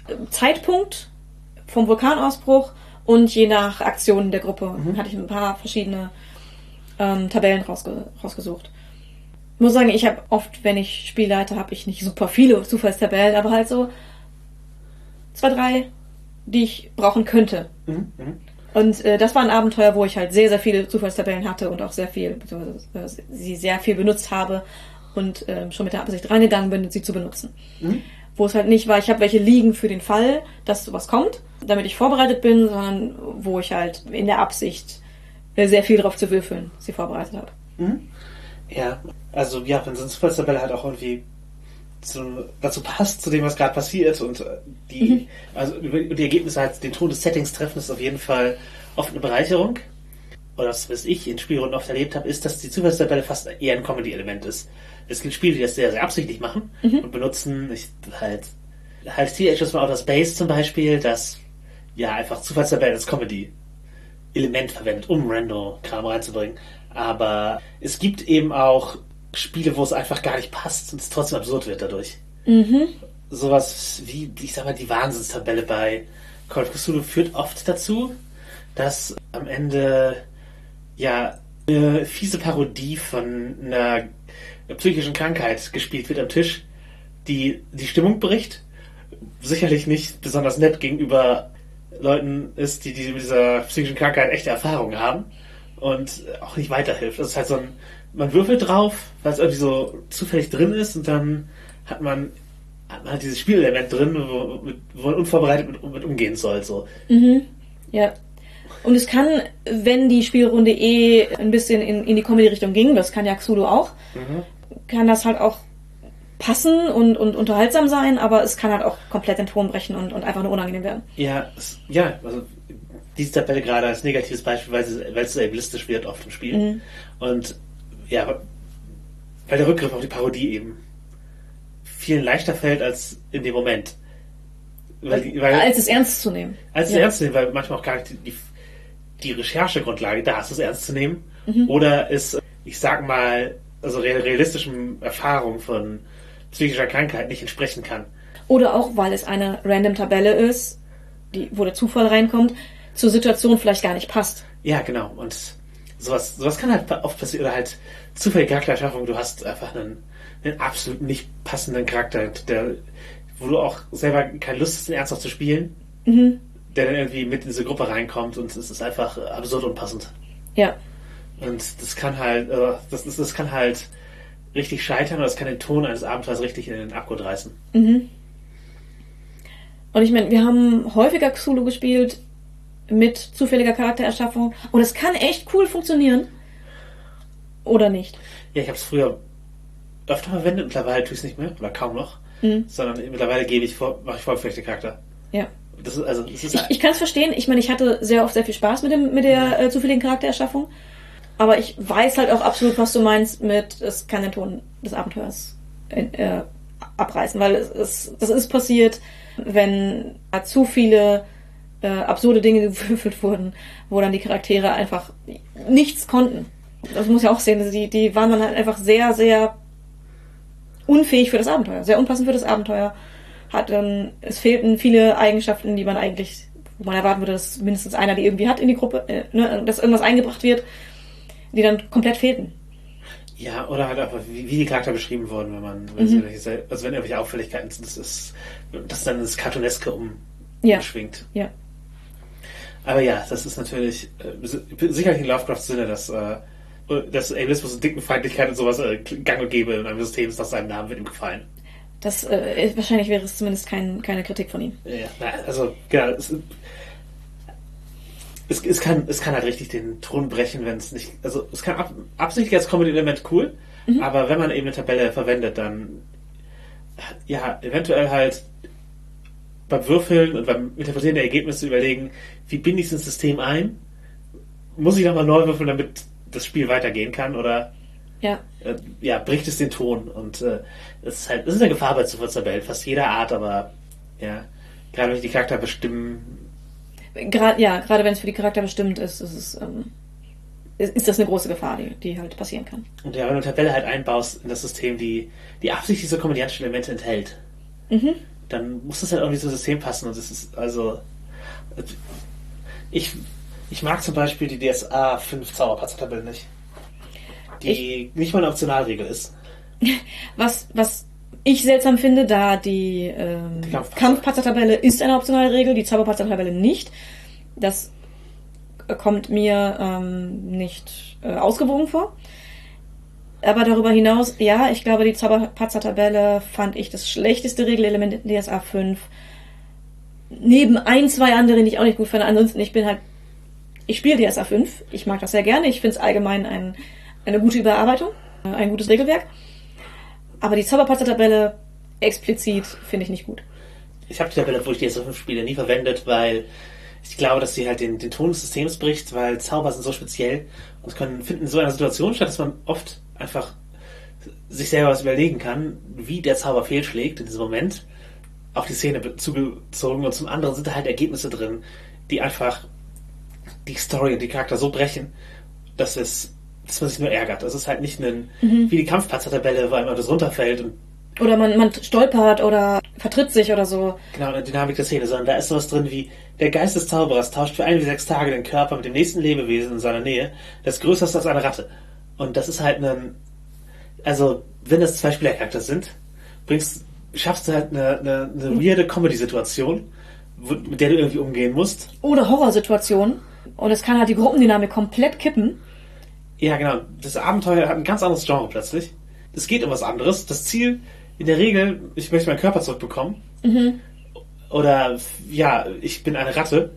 äh, Zeitpunkt vom Vulkanausbruch und je nach Aktionen der Gruppe mhm. hatte ich ein paar verschiedene ähm, Tabellen rausge rausgesucht. Ich muss sagen, ich habe oft, wenn ich Spielleiter, habe ich nicht super viele Zufallstabellen, aber halt so zwei, drei, die ich brauchen könnte. Mhm. Mhm. Und äh, das war ein Abenteuer, wo ich halt sehr, sehr viele Zufallstabellen hatte und auch sehr viel, äh, sie sehr viel benutzt habe und äh, schon mit der Absicht reingegangen bin, sie zu benutzen. Mhm wo es halt nicht war, ich habe welche liegen für den Fall, dass sowas kommt, damit ich vorbereitet bin, sondern wo ich halt in der Absicht äh, sehr viel drauf zu würfeln sie vorbereitet habe. Mhm. Ja, also ja, wenn so eine Zufallstabelle halt auch irgendwie zu, dazu passt, zu dem, was gerade passiert und äh, die, mhm. also die Ergebnisse halt den Ton des Settings treffen, ist auf jeden Fall oft eine Bereicherung. Oder das, was ich in Spielrunden oft erlebt habe, ist, dass die Zufallstabelle fast eher ein Comedy-Element ist es gibt Spiele, die das sehr, sehr absichtlich machen mhm. und benutzen ich, halt halt Teenagers from Outer Space zum Beispiel, das ja einfach Zufallstabellen als Comedy-Element verwendet, um Random-Kram reinzubringen. Aber es gibt eben auch Spiele, wo es einfach gar nicht passt und es trotzdem absurd wird dadurch. Mhm. Sowas wie, ich sag mal, die Wahnsinnstabelle bei Call of Cthulhu führt oft dazu, dass am Ende ja eine fiese Parodie von einer psychischen Krankheit gespielt wird am Tisch, die die Stimmung bricht. Sicherlich nicht besonders nett gegenüber Leuten ist, die, die mit dieser psychischen Krankheit echte Erfahrungen haben und auch nicht weiterhilft. Das ist halt so ein, man würfelt drauf, weil es irgendwie so zufällig drin ist und dann hat man, hat man halt dieses Spielelement drin, wo, wo man unvorbereitet mit, mit umgehen soll. So. Mhm. Ja. Und es kann, wenn die Spielrunde eh ein bisschen in, in die Comedy-Richtung ging, das kann ja Xulu auch, kann das halt auch passen und, und unterhaltsam sein, aber es kann halt auch komplett den Ton brechen und, und einfach nur unangenehm werden. Ja, es, ja, also diese Tabelle gerade als negatives Beispiel, weil, sie, weil es so ableistisch wird oft im Spiel. Mhm. Und ja, weil der Rückgriff auf die Parodie eben vielen leichter fällt als in dem Moment. Weil, die- weil, Als es ernst zu nehmen. als es Ja. ernst zu nehmen, weil manchmal auch gar nicht die, die, Recherchegrundlage da ist, es ernst zu nehmen. Mhm. Oder es, ich sag mal, also real- realistischen Erfahrungen von psychischer Krankheit nicht entsprechen kann. Oder auch, weil es eine random Tabelle ist, die, wo der Zufall reinkommt, zur Situation vielleicht gar nicht passt. Ja, genau. Und sowas, sowas kann halt oft passieren. Oder halt zufällige Charaktererschaffung. Du hast einfach einen, einen absolut nicht passenden Charakter, der, wo du auch selber keine Lust hast, den ernsthaft zu spielen, der dann irgendwie mit in diese Gruppe reinkommt und es ist einfach absurd unpassend. Ja. Und das kann halt, äh, das, das, das kann halt richtig scheitern oder das kann den Ton eines Abenteuers richtig in den Abgrund reißen. Und ich meine, wir haben häufiger Xulu gespielt mit zufälliger Charaktererschaffung und es kann echt cool funktionieren. Oder nicht? Ja, ich habe es früher öfter verwendet, mittlerweile tue ich es nicht mehr, oder kaum noch, Mhm. sondern mittlerweile gebe ich vor, mache ich vorgefertigte Charakter. Ja. Das ist, also, das ist Ich, ich kann es verstehen. Ich meine, ich hatte sehr oft sehr viel Spaß mit, dem, mit der äh, zufälligen Charaktererschaffung. Aber ich weiß halt auch absolut, was du meinst mit, es kann den Ton des Abenteuers äh, abreißen. Weil es, es, das ist passiert, wenn zu viele äh, absurde Dinge [LAUGHS] gewürfelt wurden, wo dann die Charaktere einfach nichts konnten. Das muss ja auch sehen, die, die waren dann halt einfach sehr, sehr unfähig für das Abenteuer, sehr unpassend für das Abenteuer. Hatten, es fehlten viele Eigenschaften, die man eigentlich, wo man erwarten würde, dass mindestens einer die irgendwie hat in die Gruppe, äh, ne, dass irgendwas eingebracht wird, die dann komplett fehlten. Ja, oder halt einfach, wie, wie die Charakter beschrieben wurden, wenn man, welche, also wenn irgendwelche Auffälligkeiten sind, das ist, das dann ins Cartooneske um, Ja. umschwingt. Ja. Aber ja, das ist natürlich äh, si- sicherlich in Lovecrafts Sinne, dass, äh, dass Ableismus und Dickenfeindlichkeit und sowas äh, gang und gäbe in einem System ist nach seinem Namen wird ihm gefallen. Das, äh, wahrscheinlich wäre es zumindest kein, keine Kritik von ihm. Ja, also, genau, es, es, es, kann, es kann halt richtig den Ton brechen, wenn es nicht, also es kann ab, absichtlich als Comedy-Element cool, aber wenn man eben eine Tabelle verwendet, dann ja, eventuell halt beim Würfeln und beim Interpretieren der Ergebnisse überlegen, wie binde ich es ins System ein? Muss ich nochmal neu würfeln, damit das Spiel weitergehen kann? Oder Ja. äh, ja, bricht es den Ton? Und äh, es ist halt, es ist eine Gefahr bei Zufallstabellen, fast jeder Art, aber ja, gerade wenn ich die Charakter bestimmen, Gerade, ja, gerade wenn es für die Charakter bestimmt ist, ist es, ähm, ist das eine große Gefahr, die, die halt passieren kann. und ja, wenn du eine Tabelle halt einbaust in das System, die, die absichtlich so komödiantische Elemente enthält, Mhm. Dann muss das halt irgendwie zum System passen und es ist also ich, ich mag zum Beispiel die DSA 5 Zauberpatzer-Tabelle nicht. Die nicht mal eine Optionalregel ist. [LAUGHS] Was, was ich seltsam finde, da die, ähm, Die Kampfpatzer. Kampfpatzer-Tabelle ist eine optionale Regel, die Zauberpatzer-Tabelle nicht. Das kommt mir ähm, nicht äh, ausgewogen vor. Aber darüber hinaus, ja, ich glaube, die Zauberpatzer-Tabelle fand ich das schlechteste Regelelement in DSA 5. Neben ein, zwei anderen, die ich auch nicht gut fand. Ansonsten, ich bin halt, ich spiele DSA 5. Ich mag das sehr gerne. Ich finde es allgemein ein, eine gute Überarbeitung, äh, ein gutes Regelwerk. Aber die Zauberpatzer-Tabelle explizit finde ich nicht gut. Ich habe die Tabelle, wo ich DSA 5 spiele, nie verwendet, weil ich glaube, dass sie halt den, den Ton des Systems bricht, weil Zauber sind so speziell und können finden in so einer Situation statt, dass man oft einfach sich selber was überlegen kann, wie der Zauber fehlschlägt in diesem Moment, auf die Szene zugezogen und zum anderen sind da halt Ergebnisse drin, die einfach die Story und die Charakter so brechen, dass es dass man sich nur ärgert. Das ist halt nicht ein, wie die Kampfpatzer-Tabelle, wo einem das runterfällt und Oder man, man stolpert oder vertritt sich oder so. Genau, eine Dynamik der Szene, sondern da ist sowas drin wie, der Geist des Zauberers tauscht für ein wie sechs Tage den Körper mit dem nächsten Lebewesen in seiner Nähe, das größer ist als eine Ratte. Und das ist halt ein, also, wenn das zwei Spielercharakter sind, bringst, schaffst du halt eine, eine, eine weirde Comedy-Situation, mit der du irgendwie umgehen musst. Oder Horrorsituationen. Und es kann halt die Gruppendynamik komplett kippen. Ja, genau, das Abenteuer hat ein ganz anderes Genre plötzlich. Es geht um was anderes. Das Ziel, in der Regel, ich möchte meinen Körper zurückbekommen. Oder, ja, ich bin eine Ratte.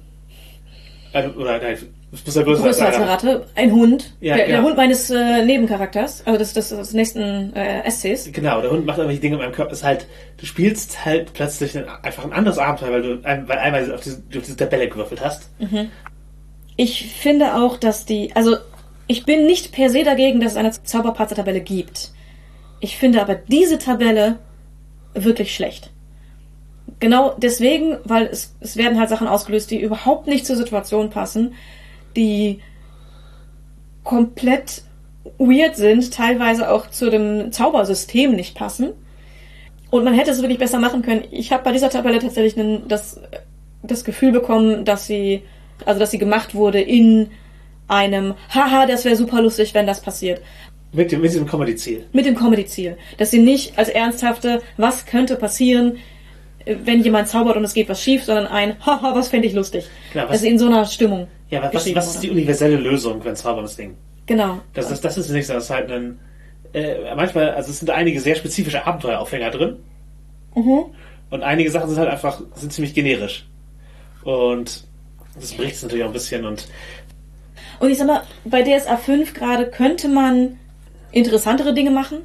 Also, oder nein, es muss ja größer, größer als eine Ratte, ein Hund, Ja, der, ja. der Hund meines äh, Nebencharakters, also des, des, des nächsten äh, Essays. Genau, der Hund macht irgendwelche Dinge mit meinem Körper. Ist halt, du spielst halt plötzlich ein, einfach ein anderes Abenteuer, weil du ein, weil einmal auf diese, auf diese Tabelle gewürfelt hast. Ich finde auch, dass die, also ich bin nicht per se dagegen, dass es eine Zauberpatzer-Tabelle gibt. Ich finde aber diese Tabelle wirklich schlecht. Genau deswegen, weil es, es werden halt Sachen ausgelöst, die überhaupt nicht zur Situation passen, die komplett weird sind, teilweise auch zu dem Zaubersystem nicht passen. Und man hätte es wirklich besser machen können. Ich habe bei dieser Tabelle tatsächlich einen, das, das Gefühl bekommen, dass sie, also dass sie gemacht wurde in einem, haha, das wäre super lustig, wenn das passiert. Mit, dem, mit diesem Comedy-Ziel. Mit dem Comedy-Ziel. Dass sie nicht als ernsthafte, was könnte passieren, wenn jemand zaubert und es geht was schief, sondern ein, haha, was fände ich lustig. Klar, was- dass sie in so einer Stimmung. Ja, was, geschrieben was ist die universelle Lösung, wenn Zauber misslingt? Genau. Das, das, das ist nicht so, das ist halt ein, äh, manchmal, also es sind einige sehr spezifische Abenteueraufhänger drin. Mhm. Und einige Sachen sind halt einfach, sind ziemlich generisch. Und das bricht es natürlich auch ein bisschen und Und ich sag mal, bei DSA 5 gerade könnte man interessantere Dinge machen,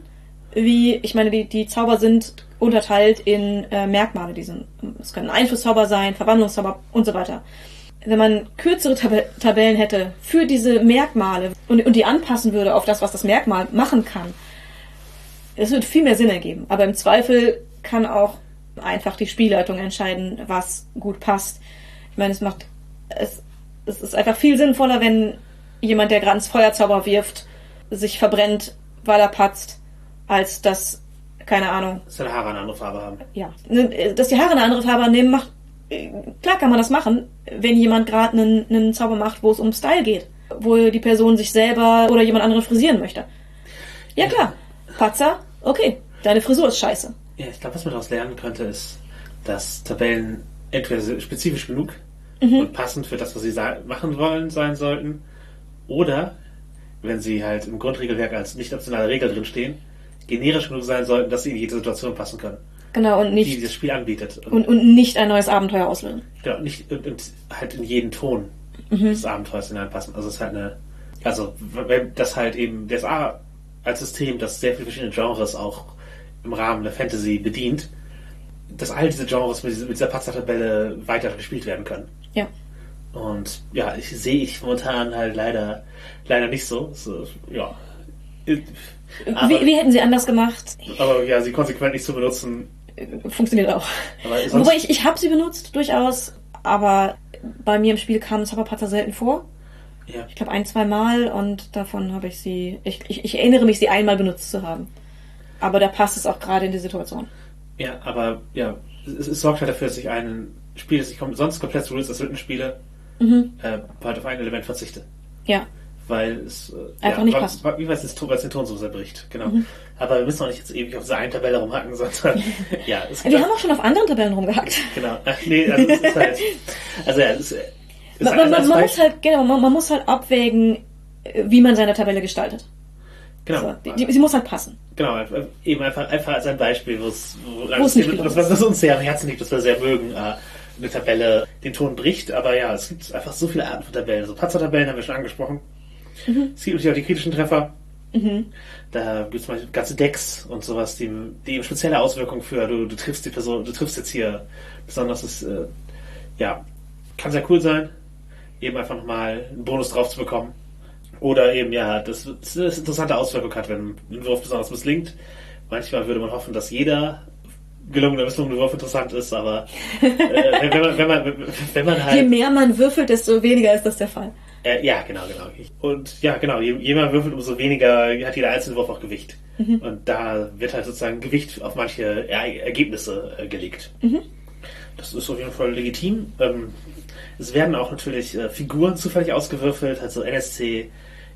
wie, ich meine, die, die Zauber sind unterteilt in äh, Merkmale. Die sind, es können Einflusszauber sein, Verwandlungszauber und so weiter. Wenn man kürzere Tab Tabellen hätte für diese Merkmale und, und die anpassen würde auf das, was das Merkmal machen kann, es wird viel mehr Sinn ergeben. Aber im Zweifel kann auch einfach die Spielleitung entscheiden, was gut passt. Ich meine, es macht, es, es ist einfach viel sinnvoller, wenn jemand, der gerade ins Feuerzauber wirft, sich verbrennt, weil er patzt, als dass, keine Ahnung, seine Haare eine andere Farbe haben. ja, ne, dass die Haare eine andere Farbe annehmen, macht, klar kann man das machen, wenn jemand gerade einen, einen Zauber macht, wo es um Style geht, wo die Person sich selber oder jemand anderen frisieren möchte. Ja klar, Patzer, okay, deine Frisur ist scheiße. Ja, ich glaube, was man daraus lernen könnte, ist, dass Tabellen entweder spezifisch genug Mhm. und passend für das, was sie machen wollen, sein sollten, oder, wenn sie halt im Grundregelwerk als nicht optionale Regel drinstehen, generisch genug sein sollten, dass sie in jede Situation passen können, Genau, und die nicht, dieses Spiel anbietet. und, und nicht ein neues Abenteuer auslösen. Genau, nicht und, und halt in jeden Ton Mhm. des Abenteuers hineinpassen. Also es ist halt eine, also wenn das halt eben DSA als System, das sehr viele verschiedene Genres auch im Rahmen der Fantasy bedient, dass all diese Genres mit, dieser- Patzer-Tabelle weiter gespielt werden können. Ja. Und ja, ich sehe ich momentan halt leider leider nicht so. so ja. Aber, Wie, wie hätten sie anders gemacht? aber ja, sie konsequent nicht zu benutzen. Funktioniert auch. Wobei ich, ich habe sie benutzt, durchaus, aber bei mir im Spiel kamen Zauberpatzer selten vor. ja, Ich glaube ein, zwei Mal und davon habe ich sie. Ich, ich, ich erinnere mich, sie einmal benutzt zu haben. Aber da passt es auch gerade in die Situation. Ja, aber ja, es, es sorgt halt dafür, dass ich ein Spiel, das ich sonst komplett zu Rules as Written spiele, Mhm. äh, halt auf ein Element verzichte. Ja. Weil es äh, Einfach ja, nicht passt. Wie weiß es, weil es den Ton so sehr bricht, genau. Aber wir müssen auch nicht jetzt ewig auf dieser einen Tabelle rumhacken, [LAUGHS] sondern ja, es Wir haben auch schon auf anderen Tabellen rumgehackt. [LAUGHS] genau. Nee, also es ist halt, also ja, es ist, Man, man, man, man muss halt, genau, man, man muss halt abwägen, äh, wie man seine Tabelle gestaltet. genau, So, die, die, sie muss halt passen. genau, einfach- eben einfach, einfach als ein Beispiel, wo es, was, was, uns sehr am Herzen liegt, was wir sehr mögen, äh, eine Tabelle den Ton bricht, aber ja, es gibt einfach so viele Arten von Tabellen. So Patzer-Tabellen haben wir schon angesprochen. Mhm. Es gibt natürlich auch die kritischen Treffer. Da gibt es zum Beispiel ganze Decks und sowas, die, die eben spezielle Auswirkungen für, du, du triffst die Person, du triffst jetzt hier besonders, das, äh, ja, kann sehr cool sein, eben einfach nochmal einen Bonus drauf zu bekommen. Oder eben, ja, das, das interessante Auswirkung hat, wenn ein Wurf besonders misslingt. Manchmal würde man hoffen, dass jeder gelungener misslungene Wurf interessant ist, aber äh, wenn, man, wenn, man, wenn man [LAUGHS] halt... Je mehr man würfelt, desto weniger ist das der Fall. Äh, ja, genau, genau. Und ja, genau, je, je mehr würfelt, umso weniger hat jeder einzelne Wurf auch Gewicht. Und da wird halt sozusagen Gewicht auf manche er Ergebnisse äh, gelegt. Das ist auf jeden Fall legitim. Ähm, es werden auch natürlich äh, Figuren zufällig ausgewürfelt, also NSC,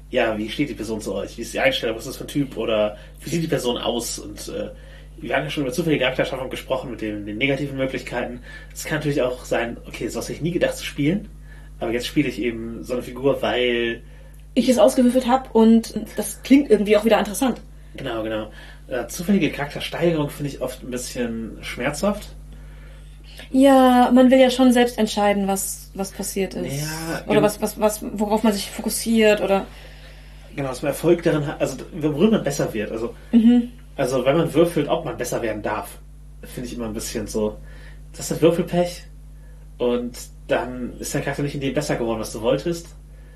ja, wie steht die Person zu euch? Wie ist die Einstellung? Was ist das für ein Typ? Oder wie sieht die Person aus? Und äh, wir haben ja schon über zufällige Charakterschaffung gesprochen mit den, den negativen Möglichkeiten. Es kann natürlich auch sein, okay, so habe ich nie gedacht zu spielen, aber jetzt spiele ich eben so eine Figur, weil Ich es ausgewürfelt habe und das klingt irgendwie auch wieder interessant. Genau, genau. Äh, zufällige Charaktersteigerung finde ich oft ein bisschen schmerzhaft. Ja, man will ja schon selbst entscheiden, was, was passiert ist. Ja, oder was, was, was, worauf man sich fokussiert oder. Genau, dass man Erfolg darin hat, also worüber man besser wird. Also, also wenn man würfelt, ob man besser werden darf, finde ich immer ein bisschen so, das ist Würfelpech und dann ist der Charakter nicht in dem besser geworden, was du wolltest.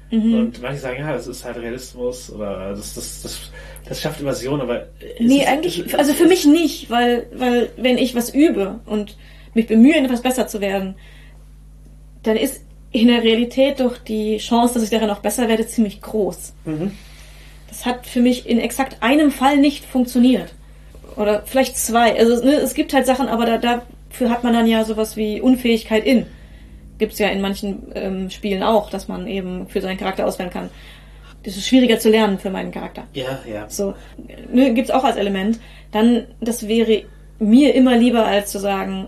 Und manche sagen, ja, das ist halt Realismus oder das, das, das, das schafft Immersion, aber Nee, ist- eigentlich, es- also für mich nicht, weil, weil wenn ich was übe und mich bemühe, etwas besser zu werden, dann ist in der Realität doch die Chance, dass ich darin auch besser werde, ziemlich groß. Das hat für mich in exakt einem Fall nicht funktioniert. Oder vielleicht zwei. Also ne, es gibt halt Sachen, aber da, dafür hat man dann ja sowas wie Unfähigkeit in. Gibt's ja in manchen ähm, Spielen auch, dass man eben für seinen Charakter auswählen kann. Das ist schwieriger zu lernen für meinen Charakter ja, ja. so ne, gibt's auch als Element, dann das wäre mir immer lieber als zu sagen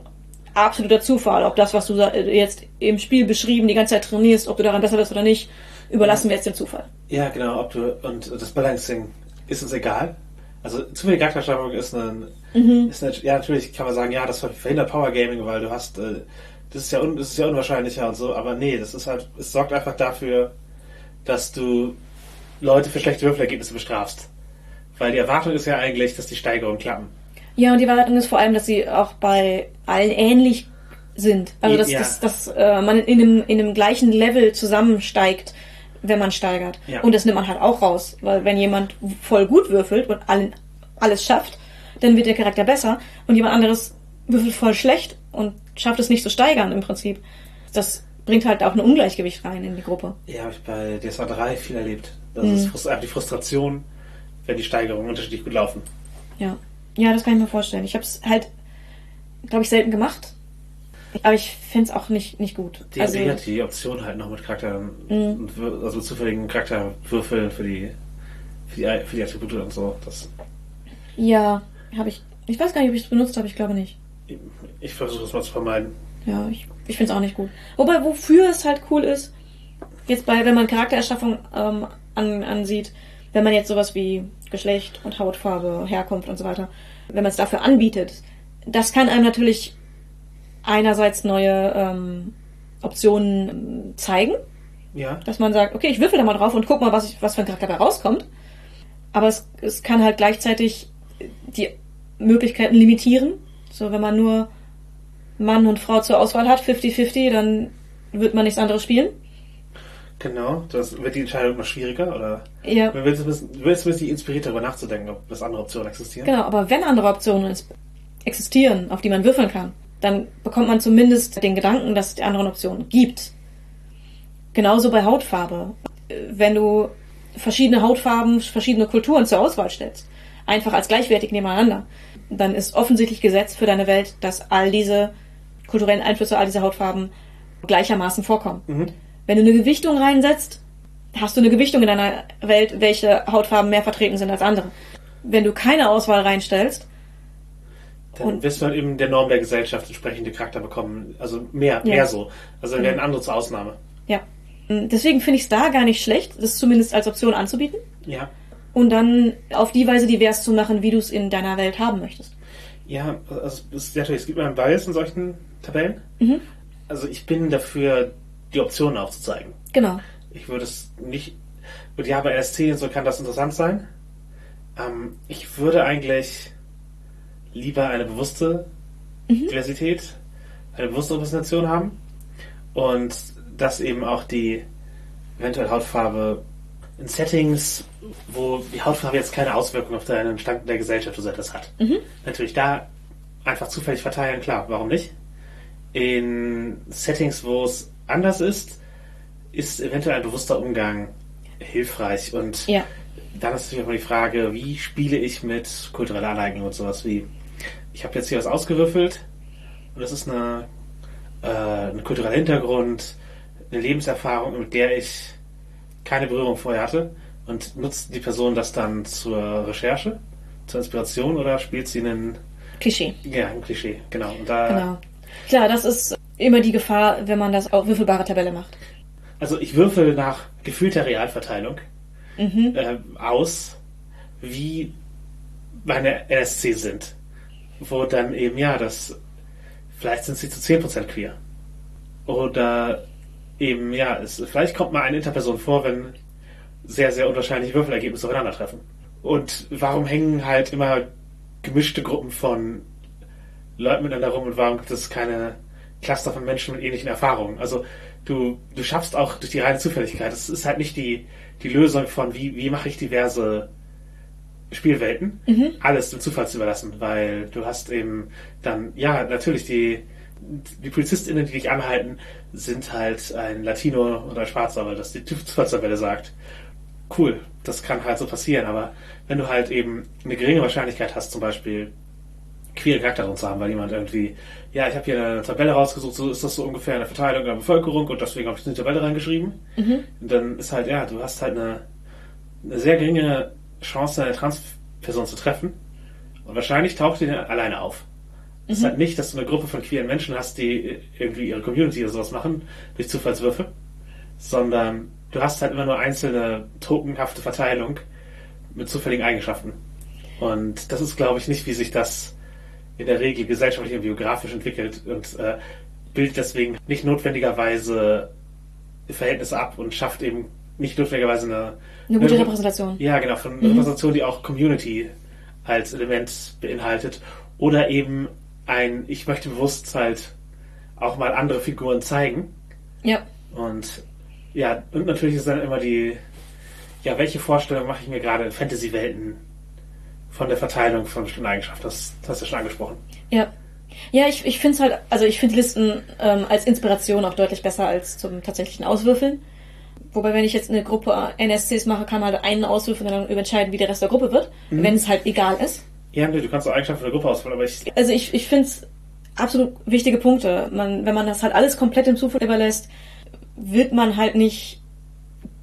absoluter Zufall, ob das was du jetzt im Spiel beschrieben die ganze Zeit trainierst, ob du daran besser wirst oder nicht, überlassen wir jetzt dem Zufall. Ja, genau, ob du, und das Balancing ist uns egal. Also zufällige Charaktersteuerung ist ein, ist eine, ja natürlich kann man sagen, ja, das verhindert Power Gaming, weil du hast, äh, das ist ja un, das ist ja unwahrscheinlicher und so, aber nee, das ist halt, es sorgt einfach dafür, dass du Leute für schlechte Würfelergebnisse bestrafst. Weil die Erwartung ist ja eigentlich, dass die Steigerungen klappen. Ja, und die Erwartung ist vor allem, dass sie auch bei allen ähnlich sind. Also dass, Ja. dass, dass äh, man in einem, in einem gleichen Level zusammensteigt, wenn man steigert. Ja. Und das nimmt man halt auch raus, weil wenn jemand voll gut würfelt und allen, alles schafft, dann wird der Charakter besser und jemand anderes würfelt voll schlecht und schafft es nicht zu steigern im Prinzip. Das bringt halt auch ein Ungleichgewicht rein in die Gruppe. Ja, habe ich bei DSA 3 viel erlebt. Das ist frust- einfach die Frustration, wenn die Steigerungen unterschiedlich gut laufen. Ja. Ja, das kann ich mir vorstellen. Ich habe es halt, glaube ich, selten gemacht. Aber ich finde es auch nicht, nicht gut. Die, also, die, die Option halt noch mit Charakteren, und wür- also zufälligen Charakterwürfeln für die, für die, für die Attribute und so. Das, ja, habe ich. Ich weiß gar nicht, ob ich es benutzt habe, ich glaube nicht. Ich versuche es mal zu vermeiden. Ja, ich, ich finde es auch nicht gut. Wobei, wofür es halt cool ist, jetzt bei, wenn man Charaktererschaffung ähm, an, ansieht, wenn man jetzt sowas wie Geschlecht und Hautfarbe, Herkunft und so weiter, wenn man es dafür anbietet, das kann einem natürlich einerseits neue ähm, Optionen ähm, zeigen, Ja, dass man sagt, okay, ich würfel da mal drauf und guck mal, was, ich, was für ein Charakter dabei rauskommt. Aber es, es kann halt gleichzeitig die Möglichkeiten limitieren. So, wenn man nur Mann und Frau zur Auswahl hat, 50-50, dann wird man nichts anderes spielen. genau. Das wird die Entscheidung immer schwieriger, oder? Ja, Du willst zumindest, inspiriert darüber nachzudenken, ob das andere Optionen existieren. genau. Aber wenn andere Optionen existieren, auf die man würfeln kann, dann bekommt man zumindest den Gedanken, dass es die anderen Optionen gibt. Genauso bei Hautfarbe. Wenn du verschiedene Hautfarben, verschiedene Kulturen zur Auswahl stellst, einfach als gleichwertig nebeneinander, dann ist offensichtlich Gesetz für deine Welt, dass all diese kulturellen Einflüsse, all diese Hautfarben gleichermaßen vorkommen. Wenn du eine Gewichtung reinsetzt, hast du eine Gewichtung in deiner Welt, welche Hautfarben mehr vertreten sind als andere. Wenn du keine Auswahl reinstellst, Dann Und- wirst du halt eben der Norm der Gesellschaft entsprechende Charakter bekommen. Also mehr, Ja. mehr so. Also dann werden andere zur Ausnahme. ja. Deswegen finde ich es da gar nicht schlecht, das zumindest als Option anzubieten Ja. und dann auf die Weise divers zu machen, wie du es in deiner Welt haben möchtest. Ja, also es, ist, natürlich, es gibt einen Bias in solchen Tabellen. Also ich bin dafür, die Optionen aufzuzeigen. Genau. Ich würde es nicht. Mit ja, bei LSC und so kann das interessant sein. Ähm, ich würde eigentlich lieber eine bewusste Diversität, eine bewusste Repräsentation haben. Und dass eben auch die eventuell Hautfarbe in Settings, wo die Hautfarbe jetzt keine Auswirkung auf deinen Stand in der Gesellschaft oder so etwas hat. Natürlich da einfach zufällig verteilen, klar, warum nicht? In Settings, wo es anders ist, ist eventuell ein bewusster Umgang hilfreich. Und Ja. dann ist natürlich auch mal die Frage, wie spiele ich mit kultureller Aneignung und sowas wie, ich habe jetzt hier was ausgewürfelt und das ist eine, äh, ein kultureller Hintergrund, eine Lebenserfahrung, mit der ich keine Berührung vorher hatte. Und nutzt die Person das dann zur Recherche, zur Inspiration oder spielt sie einen, Klischee. ja, ein Klischee, genau. Und da, Genau. Klar, das ist immer die Gefahr, wenn man das auf würfelbare Tabelle macht. Also ich würfel nach gefühlter Realverteilung Mhm. äh, aus, wie meine LSC sind. Wo dann eben, ja, das vielleicht sind sie zu 10% queer. Oder eben, ja, es, vielleicht kommt mal eine Interperson vor, wenn sehr, sehr unwahrscheinliche Würfelergebnisse aufeinandertreffen. Und warum hängen halt immer gemischte Gruppen von Leuten miteinander rum und warum gibt es keine Cluster von Menschen mit ähnlichen Erfahrungen? Also du, du schaffst auch durch die reine Zufälligkeit. Das ist halt nicht die, die Lösung von, wie, wie mache ich diverse Spielwelten, mhm. alles dem Zufall zu überlassen, weil du hast eben dann, ja, natürlich die, die PolizistInnen, die dich anhalten, sind halt ein Latino oder ein Schwarzer, weil das die Zufallstabelle sagt. Cool, das kann halt so passieren, aber wenn du halt eben eine geringe Wahrscheinlichkeit hast, zum Beispiel queere Charaktere zu haben, weil jemand irgendwie, ja, ich habe hier eine Tabelle rausgesucht, so ist das so ungefähr eine Verteilung der Bevölkerung und deswegen habe ich eine Tabelle reingeschrieben. Mhm. Und dann ist halt, ja, du hast halt eine, eine sehr geringe Chance, eine Transperson zu treffen. Und wahrscheinlich taucht die alleine auf. Das mhm. ist halt nicht, dass du eine Gruppe von queeren Menschen hast, die irgendwie ihre Community oder sowas machen, durch Zufallswürfe, sondern du hast halt immer nur einzelne tokenhafte Verteilung mit zufälligen Eigenschaften. Und das ist, glaube ich, nicht, wie sich das in der Regel gesellschaftlich und biografisch entwickelt und äh, bildet deswegen nicht notwendigerweise Verhältnisse ab und schafft eben nicht notwendigerweise eine, eine gute eine, Repräsentation. Ja, genau, von mhm. Repräsentation, die auch Community als Element beinhaltet. Oder eben ein, ich möchte bewusst halt auch mal andere Figuren zeigen. Ja. Und ja, und natürlich ist dann immer die, ja, welche Vorstellung mache ich mir gerade in Fantasy-Welten von der Verteilung von bestimmten Eigenschaften. Das, das hast du schon angesprochen. Ja. Ja, ich, ich finde es halt, also ich finde Listen ähm, als Inspiration auch deutlich besser als zum tatsächlichen Auswürfeln. Wobei, wenn ich jetzt eine Gruppe NSCs mache, kann man halt einen auswürfeln und dann entscheiden, wie der Rest der Gruppe wird, mhm. wenn es halt egal ist. Ja, nee, du kannst auch Eigenschaften der Gruppe auswählen, aber ich. Also ich, ich finde es absolut wichtige Punkte. Man, wenn man das halt alles komplett im Zufall überlässt, wird man halt nicht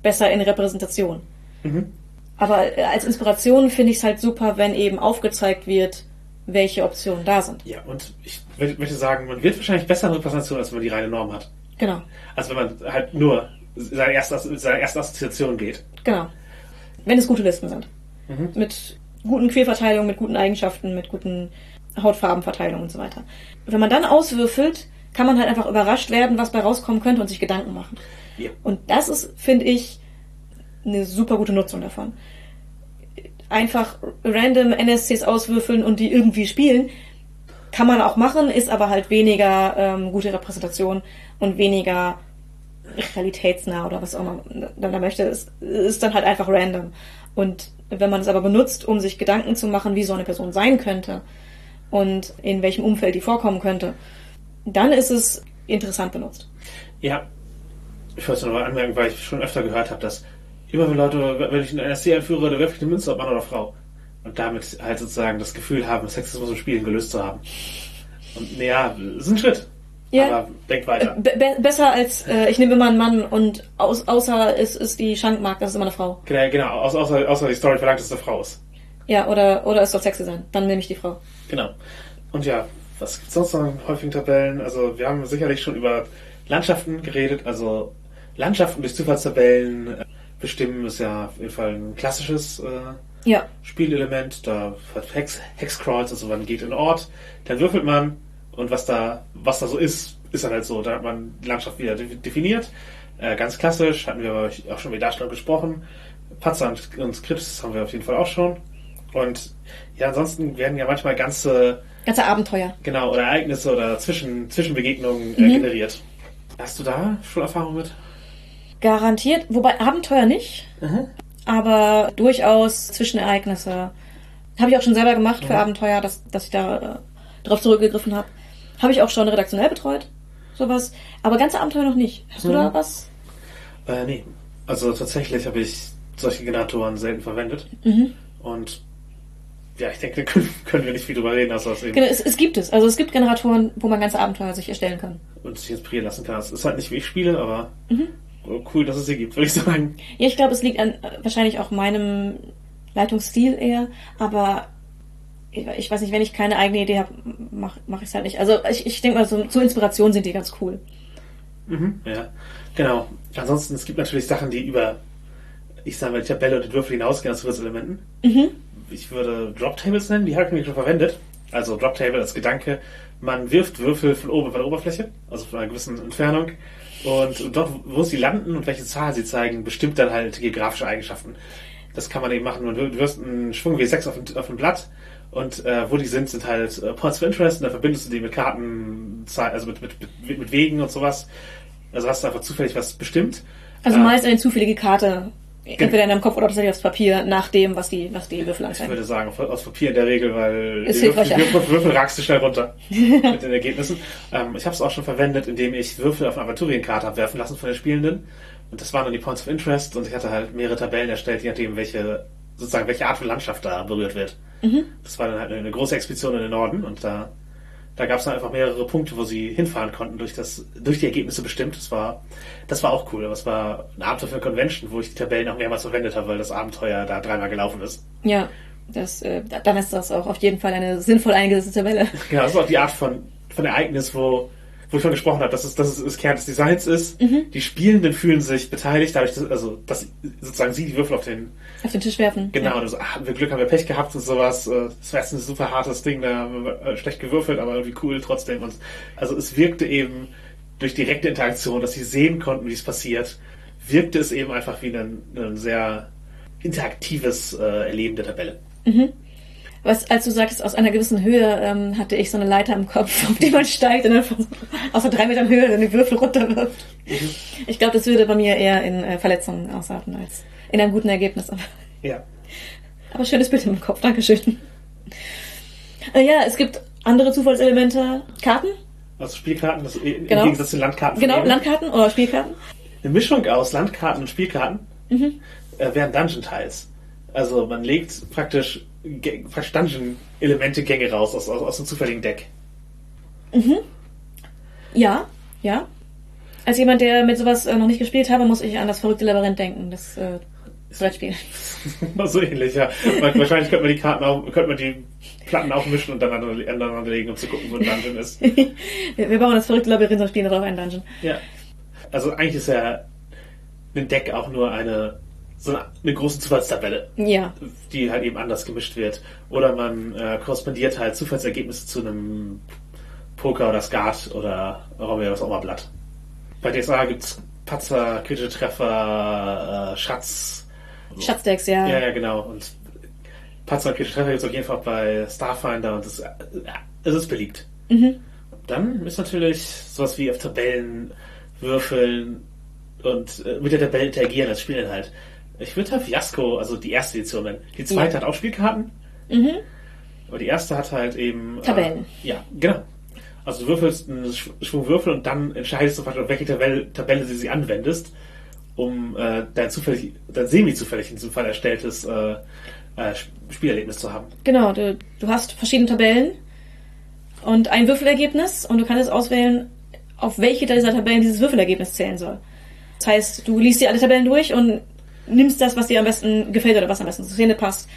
besser in Repräsentation. Mhm. Aber als Inspiration finde ich es halt super, wenn eben aufgezeigt wird, welche Optionen da sind. Ja, und ich möchte sagen, man wird wahrscheinlich besser in Repräsentation, als wenn man die reine Norm hat. Genau. Also wenn man halt nur seine erste, seine erste Assoziation geht. Genau. Wenn es gute Listen sind. Mhm. Mit guten Querverteilungen, mit guten Eigenschaften, mit guten Hautfarbenverteilungen und so weiter. Wenn man dann auswürfelt, kann man halt einfach überrascht werden, was bei rauskommen könnte und sich Gedanken machen. Ja. Und das ist, finde ich, eine super gute Nutzung davon. Einfach random NSCs auswürfeln und die irgendwie spielen, kann man auch machen, ist aber halt weniger ähm, gute Repräsentation und weniger realitätsnah oder was auch immer man da möchte. Es ist dann halt einfach random. Und wenn man es aber benutzt, um sich Gedanken zu machen, wie so eine Person sein könnte und in welchem Umfeld die vorkommen könnte, dann ist es interessant benutzt. Ja, ich wollte es nochmal anmerken, weil ich schon öfter gehört habe, dass immer wenn Leute, wenn ich einen NSC einführe, dann werfe ich eine Münze, ob Mann oder Frau. Und damit halt sozusagen das Gefühl haben, Sexismus im Spielen gelöst zu haben. Und naja, ist ein Schritt. Ja. Aber denk weiter. Be besser als, äh, ich nehme immer einen Mann und aus, außer es ist die Schankmark, das ist immer eine Frau. Genau, genau außer, außer die Story verlangt, dass es eine Frau ist. Ja, oder, oder es soll sexy sein. Dann nehme ich die Frau. Genau. Und ja, was gibt es sonst noch in häufigen Tabellen? Also wir haben sicherlich schon über Landschaften geredet, also Landschaften durch Zufallstabellen bestimmen ist ja auf jeden Fall ein klassisches äh, ja. Spielelement. Da hat Hex, Hexcrawls, also man geht in einen Ort, dann würfelt man und was da, was da so ist, ist dann halt so. Da hat man die Landschaft wieder definiert. Äh, ganz klassisch, hatten wir auch schon mit Darstellung gesprochen. Patzer und, und Skripts haben wir auf jeden Fall auch schon. Und ja, ansonsten werden ja manchmal ganze ganze Abenteuer. Genau, oder Ereignisse oder Zwischen, Zwischenbegegnungen äh, mhm. generiert. Hast du da schon Erfahrung mit? Garantiert, wobei Abenteuer nicht, mhm. aber durchaus Zwischenereignisse. Habe ich auch schon selber gemacht mhm. für Abenteuer, dass, dass ich da äh, drauf zurückgegriffen habe. Habe ich auch schon redaktionell betreut, sowas. Aber ganze Abenteuer noch nicht. Hast du da mhm. was? Äh, nee. Also tatsächlich habe ich solche Generatoren selten verwendet. Mhm. Und ja, ich denke, [LAUGHS] können, können wir nicht viel drüber reden, dass eben. Genau, es, es, gibt es. Also es gibt Generatoren, wo man ganze Abenteuer sich erstellen kann. Und sich inspirieren lassen kann. Es ist halt nicht wie ich spiele, aber mhm cool, dass es sie gibt, würde ich sagen. Ja, ich glaube, es liegt an wahrscheinlich auch meinem Leitungsstil eher, aber ich, weiß nicht, wenn ich keine eigene Idee habe, mache mach ich es halt nicht. Also ich, ich denke mal, so, zur Inspiration sind die ganz cool. Mhm, ja, genau. Ansonsten, es gibt natürlich Sachen, die über, ich sage mal, die Tabelle und Würfel hinausgehen aus Zusatzelementen. Mhm. Ich würde Drop Tables nennen, die habe ich mir schon verwendet. Also Drop Table als Gedanke, Man wirft Würfel von oben von der Oberfläche, also von einer gewissen Entfernung. Und dort, wo sie landen und welche Zahl sie zeigen, bestimmt dann halt geografische Eigenschaften. Das kann man eben machen. Man wirft einen Schwung W6 auf ein, auf ein Blatt und äh, wo die sind, sind halt äh, Points of Interest und dann verbindest du die mit Karten, also mit, mit, mit, mit Wegen und sowas. Also hast du einfach zufällig was bestimmt. Also Äh, meist eine zufällige Karte, entweder in deinem Kopf oder tatsächlich aufs Papier, nach dem, was die, was die Würfel Ich anzeigen. würde sagen, auf- aus Papier in der Regel, weil Ist die Würfel, Würfel, Würfel ragst du schnell runter [LAUGHS] mit den Ergebnissen. Ähm, ich habe es auch schon verwendet, indem ich Würfel auf eine Aventurienkarte habe werfen lassen von den Spielenden. Und das waren dann die Points of Interest und ich hatte halt mehrere Tabellen erstellt, je nachdem, welche, sozusagen, welche Art von Landschaft da berührt wird. Das war dann halt eine große Expedition in den Norden und da, da gab es dann einfach mehrere Punkte, wo sie hinfahren konnten, durch das, durch die Ergebnisse bestimmt. Das war, das war auch cool. Es war ein Abenteuer für eine Convention, wo ich die Tabellen auch mehrmals verwendet habe, weil das Abenteuer da dreimal gelaufen ist. Ja, das, äh, da- dann ist das auch auf jeden Fall eine sinnvoll eingesetzte Tabelle. Genau, das ist auch die Art von, von Ereignis, wo, wo ich von gesprochen habe, dass es, dass es das Kern des Designs ist. Die Spielenden fühlen sich beteiligt, dadurch, dass, also, dass sozusagen sie die Würfel auf den, Auf den Tisch werfen. genau, Ja. also, ach, haben wir Glück, haben wir Pech gehabt und sowas. äh, Das war jetzt ein super hartes Ding, da haben wir äh, schlecht gewürfelt, aber irgendwie cool trotzdem. Und, also, es wirkte eben durch direkte Interaktion, dass sie sehen konnten, wie es passiert, wirkte es eben einfach wie ein, ein sehr interaktives äh, Erleben der Tabelle. Was, als du sagtest, aus einer gewissen Höhe ähm, hatte ich so eine Leiter im Kopf, [LAUGHS] auf die man steigt und dann aus so drei Metern Höhe dann die Würfel runterwirft. Ich glaube, das würde bei mir eher in äh, Verletzungen ausarten als in einem guten Ergebnis. Aber, Ja. aber schönes Bild im Kopf, Dankeschön. Äh, ja, es gibt andere Zufallselemente. Karten, Also Spielkarten, das, im Genau. Gegensatz zu Landkarten. genau. Landkarten oder Spielkarten. Eine Mischung aus Landkarten und Spielkarten Mhm. äh, wären Dungeon-Tiles. Also man legt praktisch, Dungeon-Elemente, Gänge raus aus, aus, aus dem zufälligen Deck. Ja, ja. Als jemand, der mit sowas äh, noch nicht gespielt habe, muss ich an das verrückte Labyrinth denken, das äh, Brettspiel. [LAUGHS] so ähnlich, ja. Wa- Wahrscheinlich könnte man die Karten auch, könnte man die Platten auch mischen und dann aneinander aneinander legen, um zu gucken, wo ein Dungeon ist. [LAUGHS] wir, wir bauen das verrückte Labyrinth und spielen darauf einen Dungeon. Ja. Also eigentlich ist ja ein Deck auch nur eine so eine, eine große Zufallstabelle. Ja, die halt eben anders gemischt wird. Oder man äh, korrespondiert halt Zufallsergebnisse zu einem Poker oder Skat oder Romeo was auch immer Blatt. Bei DSA gibt's Patzer, kritische Treffer, äh, Schatz. Schatzdecks, ja. Ja, ja, genau. Und Patzer und kritische Treffer gibt's auf jeden Fall bei Starfinder und das, äh, es ist beliebt. Mhm. Dann ist natürlich sowas wie auf Tabellen würfeln und äh, mit der Tabelle interagieren als Spielinhalt. Ich würde halt Fiasco, also die erste Edition nennen. Die zweite Ja. hat auch Spielkarten, Mhm. aber die erste hat halt eben... Tabellen. Äh, ja, genau. Also du würfelst einen Sch- Schwung Würfel und dann entscheidest du auf welche Tabelle, Tabelle du sie anwendest, um äh, dein zufällig, dein semi-zufällig in diesem Fall erstelltes äh, äh, Sp- Spielerlebnis zu haben. Genau, du, du hast verschiedene Tabellen und ein Würfelergebnis und du kannst auswählen, auf welche dieser Tabellen dieses Würfelergebnis zählen soll. Das heißt, du liest dir alle Tabellen durch und nimmst das, was dir am besten gefällt oder was am besten zur Szene passt,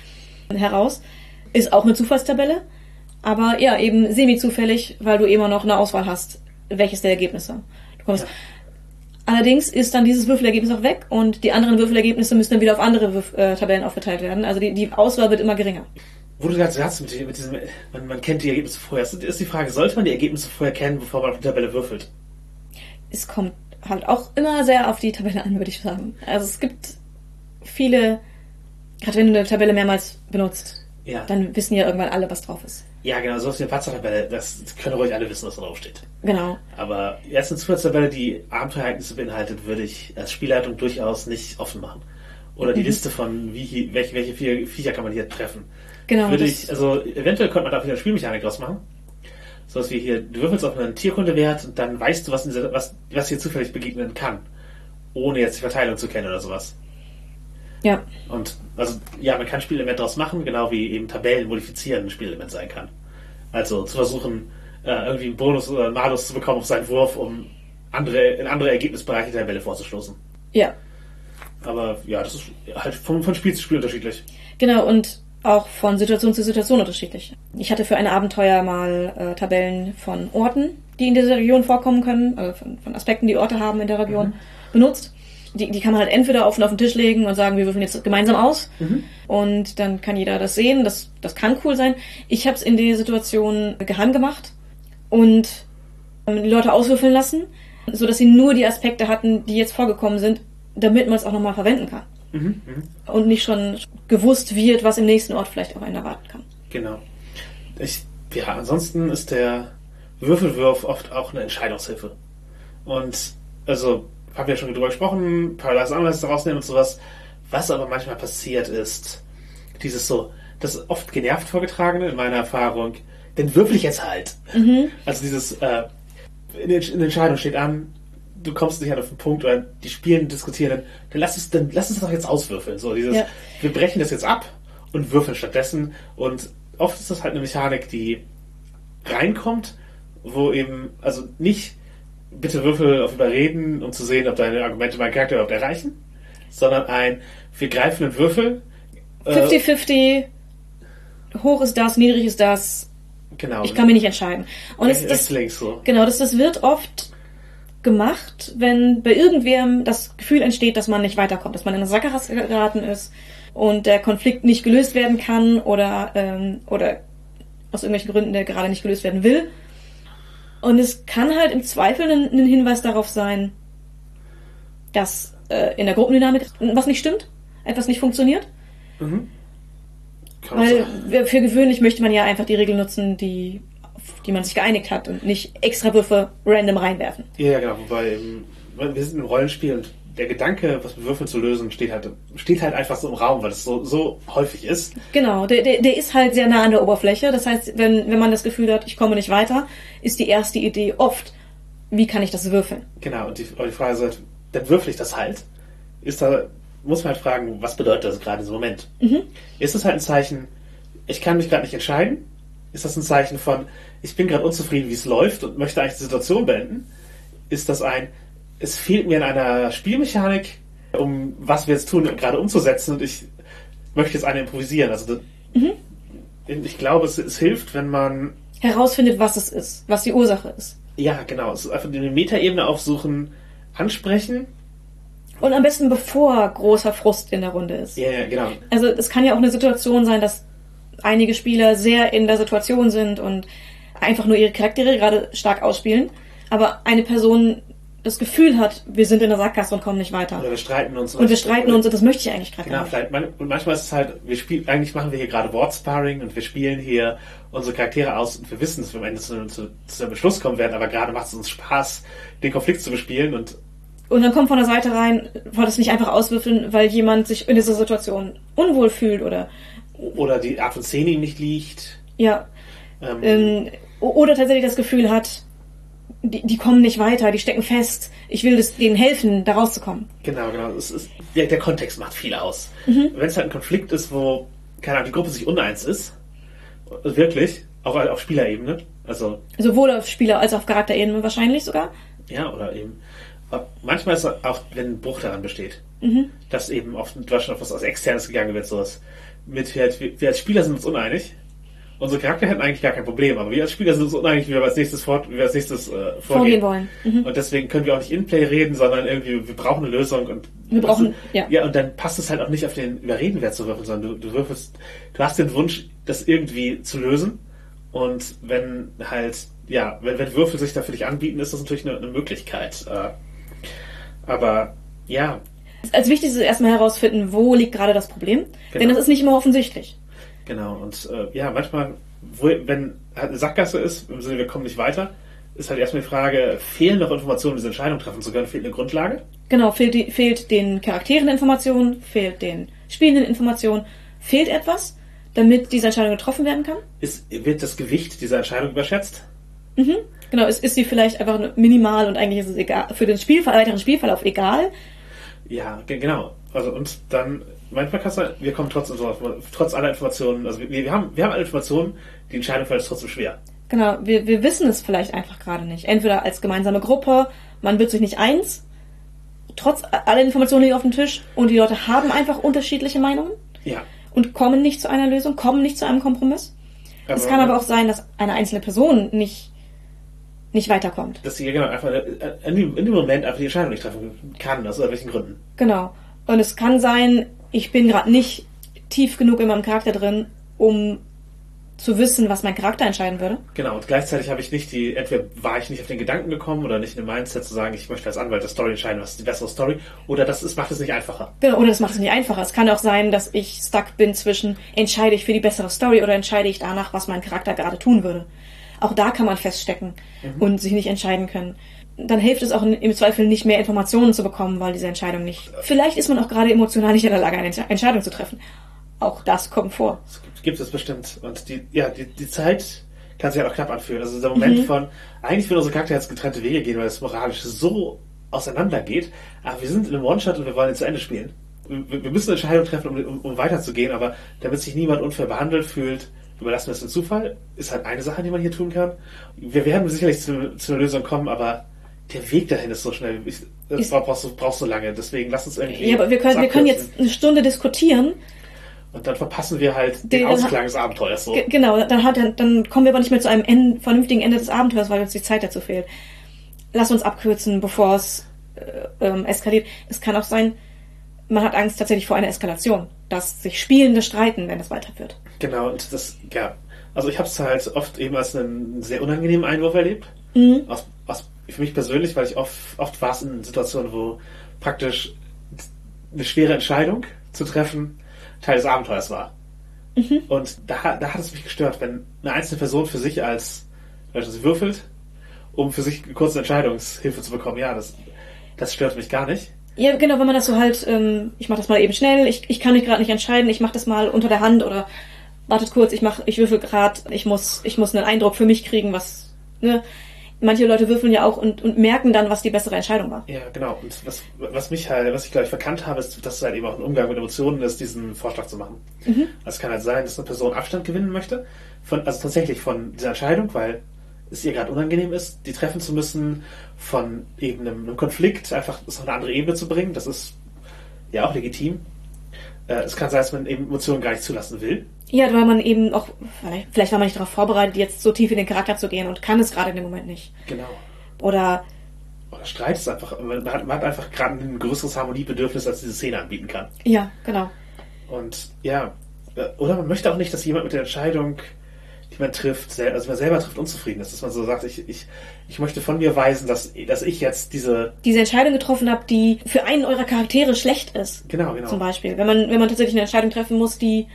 heraus. Ist auch eine Zufallstabelle, aber ja, eben semi-zufällig, weil du immer noch eine Auswahl hast, welches der Ergebnisse. Du kommst. Ja. Allerdings ist dann dieses Würfelergebnis auch weg und die anderen Würfelergebnisse müssen dann wieder auf andere Würf äh, Tabellen aufgeteilt werden. Also die, die Auswahl wird immer geringer. Wo du gerade sagst, mit, mit diesem, man, man kennt die Ergebnisse vorher, ist, ist die Frage, sollte man die Ergebnisse vorher kennen, bevor man auf die Tabelle würfelt? es kommt halt auch immer sehr auf die Tabelle an, würde ich sagen. Also es gibt viele, gerade wenn du eine Tabelle mehrmals benutzt, Ja. dann wissen ja irgendwann alle, was drauf ist. Ja, genau, so ist die Patzer-Tabelle, das können ruhig alle wissen, was da drauf steht. Genau. Aber erst eine Zufallstabelle, die Abenteuerereignisse beinhaltet, würde ich als Spielleitung durchaus nicht offen machen. Oder die Liste von, wie, welche, welche Vie- Viecher kann man hier treffen. Genau. würde ich, also eventuell könnte man da wieder eine Spielmechanik draus machen. So dass wir hier, du würfelst auf einen Tierkundewert und dann weißt du, was, dieser, was, was hier zufällig begegnen kann. Ohne jetzt die Verteilung zu kennen oder sowas. Ja. Und also ja, man kann Spielelement daraus machen, genau wie eben Tabellen modifizieren ein Spielelement sein kann. Also zu versuchen, äh, irgendwie einen Bonus oder einen Malus zu bekommen auf seinen Wurf, um andere, in andere Ergebnisbereiche der Tabelle vorzustoßen. Ja. Aber ja, das ist halt von, von Spiel zu Spiel unterschiedlich. Genau, und auch von Situation zu Situation unterschiedlich. Ich hatte für ein Abenteuer mal äh, Tabellen von Orten, die in dieser Region vorkommen können, also von, von Aspekten, die Orte haben in der Region, benutzt. Die, die kann man halt entweder offen auf den Tisch legen und sagen, wir würfeln jetzt gemeinsam aus. Und dann kann jeder das sehen. Das, das kann cool sein. Ich habe es in der Situation geheim gemacht, und ähm, die Leute auswürfeln lassen, so dass sie nur die Aspekte hatten, die jetzt vorgekommen sind, damit man es auch nochmal verwenden kann. Mhm, mhm. Und nicht schon gewusst wird, was im nächsten Ort vielleicht auch einen erwarten kann. Genau. Ich, ja, ansonsten ist der Würfelwurf oft auch eine Entscheidungshilfe. Und also, haben wir ja schon drüber gesprochen, Paradise Analyst rausnehmen und sowas. Was aber manchmal passiert ist, dieses so, das oft genervt vorgetragene in meiner Erfahrung, den würfel ich jetzt halt. Also dieses, äh, in der Entscheidung steht an, du kommst nicht halt auf den Punkt oder die spielen, diskutieren, dann, dann lass es, dann lass es doch jetzt auswürfeln. So dieses, Ja. wir brechen das jetzt ab und würfeln stattdessen. Und oft ist das halt eine Mechanik, die reinkommt, wo eben, also nicht bitte Würfel auf Überreden, um zu sehen, ob deine Argumente meinen Charakter überhaupt erreichen, sondern ein, wir greifen einen Würfel. äh, 50-50, hoch ist das, niedrig ist das, genau. ich kann mich nicht entscheiden. Und es, rechts, das, links so. genau, das, das wird oft gemacht, wenn bei irgendwem das Gefühl entsteht, dass man nicht weiterkommt, dass man in eine Sackgasse geraten ist und der Konflikt nicht gelöst werden kann oder, ähm, oder aus irgendwelchen Gründen der gerade nicht gelöst werden will. Und es kann halt im Zweifel ein, ein Hinweis darauf sein, dass äh, in der Gruppendynamik was nicht stimmt, etwas nicht funktioniert. Mhm. Weil wir- für gewöhnlich möchte man ja einfach die Regel nutzen, die, auf die man sich geeinigt hat und nicht extra Würfe random reinwerfen. Ja, ja, genau. Wobei ähm, wir sind im Rollenspiel und der Gedanke, was mit Würfeln zu lösen, steht halt, steht halt einfach so im Raum, weil es so, so häufig ist. Genau, der, der, der ist halt sehr nah an der Oberfläche. Das heißt, wenn, wenn man das Gefühl hat, ich komme nicht weiter, ist die erste Idee oft, wie kann ich das würfeln? Genau. Und die, die Frage ist halt, dann würfel ich das halt. Ist da, muss man halt fragen, was bedeutet das gerade in diesem Moment? Ist es halt ein Zeichen, ich kann mich gerade nicht entscheiden? Ist das ein Zeichen von, ich bin gerade unzufrieden, wie es läuft und möchte eigentlich die Situation beenden? Ist das ein, es fehlt mir in einer Spielmechanik, um was wir jetzt tun, gerade umzusetzen und ich möchte jetzt eine improvisieren? Also das, ich glaube, es, es hilft, wenn man Herausfindet, was es ist, was die Ursache ist. ja, genau. Es ist einfach eine Metaebene aufsuchen, ansprechen. Und am besten bevor großer Frust in der Runde ist. Ja, ja, genau. Also es kann ja auch eine Situation sein, dass einige Spieler sehr in der Situation sind und einfach nur ihre Charaktere gerade stark ausspielen, aber eine Person das Gefühl hat, wir sind in der Sackgasse und kommen nicht weiter. Oder wir streiten uns. Und wir streiten uns und das möchte ich eigentlich gerade Genau, gar nicht. vielleicht, man, und manchmal ist es halt, wir spielen, eigentlich machen wir hier gerade Wortsparring und wir spielen hier unsere Charaktere aus und wir wissen, dass wir am Ende zu, zu, zu einem Beschluss kommen werden, aber gerade macht es uns Spaß, den Konflikt zu bespielen und Und dann kommt von der Seite rein, wollt es nicht einfach auswürfeln, weil jemand sich in dieser Situation unwohl fühlt oder oder die Art von Szene ihm nicht liegt. ja, Ähm, ähm, oder tatsächlich das Gefühl hat, die, die kommen nicht weiter, die stecken fest. Ich will das, denen helfen, da rauszukommen. Genau, genau. Ist, der, der Kontext macht viel aus. Mhm. Wenn es halt ein Konflikt ist, wo, keine Ahnung, die Gruppe sich uneins ist, wirklich, auch auf Spielerebene, also Sowohl auf Spieler- als auch auf Charakterebene wahrscheinlich sogar. Ja, oder eben. Manchmal ist es auch, wenn ein Bruch daran besteht, Mhm. dass eben oft in Deutschland auf was aus Externes gegangen wird, sowas. Mit, wir, wir als Spieler sind uns uneinig. Unsere Charakter hätten eigentlich gar kein Problem, aber wir als Spieler sind uns uneinig, wie wir als nächstes, fort, wie wir als nächstes äh, vorgehen. Wollen. Mhm. Und deswegen können wir auch nicht in-play reden, sondern irgendwie, wir brauchen eine Lösung und Wir brauchen- ja. ja, und dann passt es halt auch nicht auf den Überredenwert zu würfeln, sondern du, du würfelst, du hast den Wunsch, das irgendwie zu lösen. Und wenn halt, ja, wenn, wenn Würfel sich da für dich anbieten, ist das natürlich eine, eine Möglichkeit. Äh, aber ja, Als wichtig ist es erstmal herausfinden, wo liegt gerade das Problem. Denn Genau. das ist nicht immer offensichtlich. Genau. Und äh, ja, manchmal, wo, wenn halt eine Sackgasse ist, im Sinne, wir kommen nicht weiter, ist halt erstmal die Frage, fehlen noch Informationen, um diese Entscheidung treffen zu können, fehlt eine Grundlage? Genau, fehlt, die, fehlt den Charakteren Informationen, fehlt den Spielenden Informationen, fehlt etwas, damit diese Entscheidung getroffen werden kann. Ist, wird das Gewicht dieser Entscheidung überschätzt? Mhm. Genau, ist, ist sie vielleicht einfach minimal und eigentlich ist es egal, für den Spielfall, weiteren Spielverlauf egal. Ja, ge- genau. Also und dann manchmal kannst du, wir kommen trotzdem so, trotz aller Informationen, also wir, wir haben wir haben alle Informationen, die Entscheidung fällt trotzdem schwer. Genau, wir, wir wissen es vielleicht einfach gerade nicht. Entweder als gemeinsame Gruppe, man wird sich nicht eins, trotz aller Informationen liegen auf dem Tisch und die Leute haben einfach unterschiedliche Meinungen Ja. und kommen nicht zu einer Lösung, kommen nicht zu einem Kompromiss. es kann aber auch sein, dass eine einzelne Person nicht, nicht weiterkommt. dass sie genau einfach in dem, in dem Moment einfach die Entscheidung nicht treffen kann, aus irgendwelchen Gründen. Genau. Und es kann sein, ich bin gerade nicht tief genug in meinem Charakter drin, um zu wissen, was mein Charakter entscheiden würde. Genau, und gleichzeitig habe ich nicht die, entweder war ich nicht auf den Gedanken gekommen oder nicht in dem Mindset zu sagen, ich möchte als Anwalt der Story entscheiden, was ist die bessere Story, oder das ist, macht es nicht einfacher. Genau, oder das macht es nicht einfacher. Es kann auch sein, dass ich stuck bin zwischen, entscheide ich für die bessere Story oder entscheide ich danach, was mein Charakter gerade tun würde. Auch da kann man feststecken Mhm. und sich nicht entscheiden können. Dann hilft es auch im Zweifel nicht mehr Informationen zu bekommen, weil diese Entscheidung nicht. Vielleicht ist man auch gerade emotional nicht in der Lage, eine Entsch- Entscheidung zu treffen. Auch das kommt vor. Das gibt, es bestimmt. Und die, ja, die, die Zeit kann sich halt auch knapp anfühlen. Also der Moment von, eigentlich will unsere Charakter jetzt getrennte Wege gehen, weil es moralisch so auseinander geht, aber wir sind in einem One-Shot und wir wollen ihn zu Ende spielen. Wir, wir müssen eine Entscheidung treffen, um, um, um weiterzugehen, aber damit sich niemand unfair behandelt fühlt, überlassen wir es dem Zufall, ist halt eine Sache, die man hier tun kann. Wir werden sicherlich zu, zu einer Lösung kommen, aber der Weg dahin ist so schnell. Ich, das Ist- brauchst du brauchst so lange. Deswegen lass uns irgendwie. Ja, aber wir können, wir können jetzt eine Stunde diskutieren. Und dann verpassen wir halt den, Den- Ausklang des Abenteuers so. Ge- Genau, dann, hat, dann kommen wir aber nicht mehr zu einem End, vernünftigen Ende des Abenteuers, weil uns die Zeit dazu fehlt. Lass uns abkürzen, bevor es äh, ähm, eskaliert. Es kann auch sein, man hat Angst tatsächlich vor einer Eskalation, dass sich Spielende streiten, wenn es weiterführt. Genau, und das, ja. Also ich habe es halt oft eben als einen sehr unangenehmen Einwurf erlebt. Mhm. Aus, für mich persönlich, weil ich oft, oft war es in Situationen, wo praktisch eine schwere Entscheidung zu treffen Teil des Abenteuers war. Mhm. Und da, da hat es mich gestört, wenn eine einzelne Person für sich als, also sie würfelt, um für sich eine kurze Entscheidungshilfe zu bekommen. Ja, das, das stört mich gar nicht. Ja, genau, wenn man das so halt, ähm, ich mache das mal eben schnell, ich, ich kann mich gerade nicht entscheiden, ich mache das mal unter der Hand oder wartet kurz, ich mach, ich würfel gerade, ich muss, ich muss einen Eindruck für mich kriegen, was, ne? Manche Leute würfeln ja auch und, und merken dann, was die bessere Entscheidung war. Ja, genau. Und was, was mich halt, was ich glaube ich verkannt habe, ist, dass es halt eben auch ein Umgang mit Emotionen ist, diesen Vorschlag zu machen. Also es kann halt sein, dass eine Person Abstand gewinnen möchte, von, also tatsächlich von dieser Entscheidung, weil es ihr gerade unangenehm ist, die treffen zu müssen, von eben einem, einem Konflikt einfach auf eine andere Ebene zu bringen. Das ist ja auch legitim. Äh, es kann sein, dass man eben Emotionen gar nicht zulassen will. Ja, weil man eben auch, vielleicht- war man nicht darauf vorbereitet, jetzt so tief in den Charakter zu gehen und kann es gerade in dem Moment nicht. Genau. Oder, Oder Streit ist einfach, man hat, man hat einfach gerade ein größeres Harmoniebedürfnis, als diese Szene anbieten kann. ja, genau. Und ja, oder man möchte auch nicht, dass jemand mit der Entscheidung, die man trifft, also man selber trifft, unzufrieden ist. Dass man so sagt, ich, ich, ich möchte von mir weisen, dass, dass ich jetzt diese. Diese Entscheidung getroffen habt, die für einen eurer Charaktere schlecht ist. Genau, genau. Zum Beispiel. Wenn man, wenn man tatsächlich eine Entscheidung treffen muss, die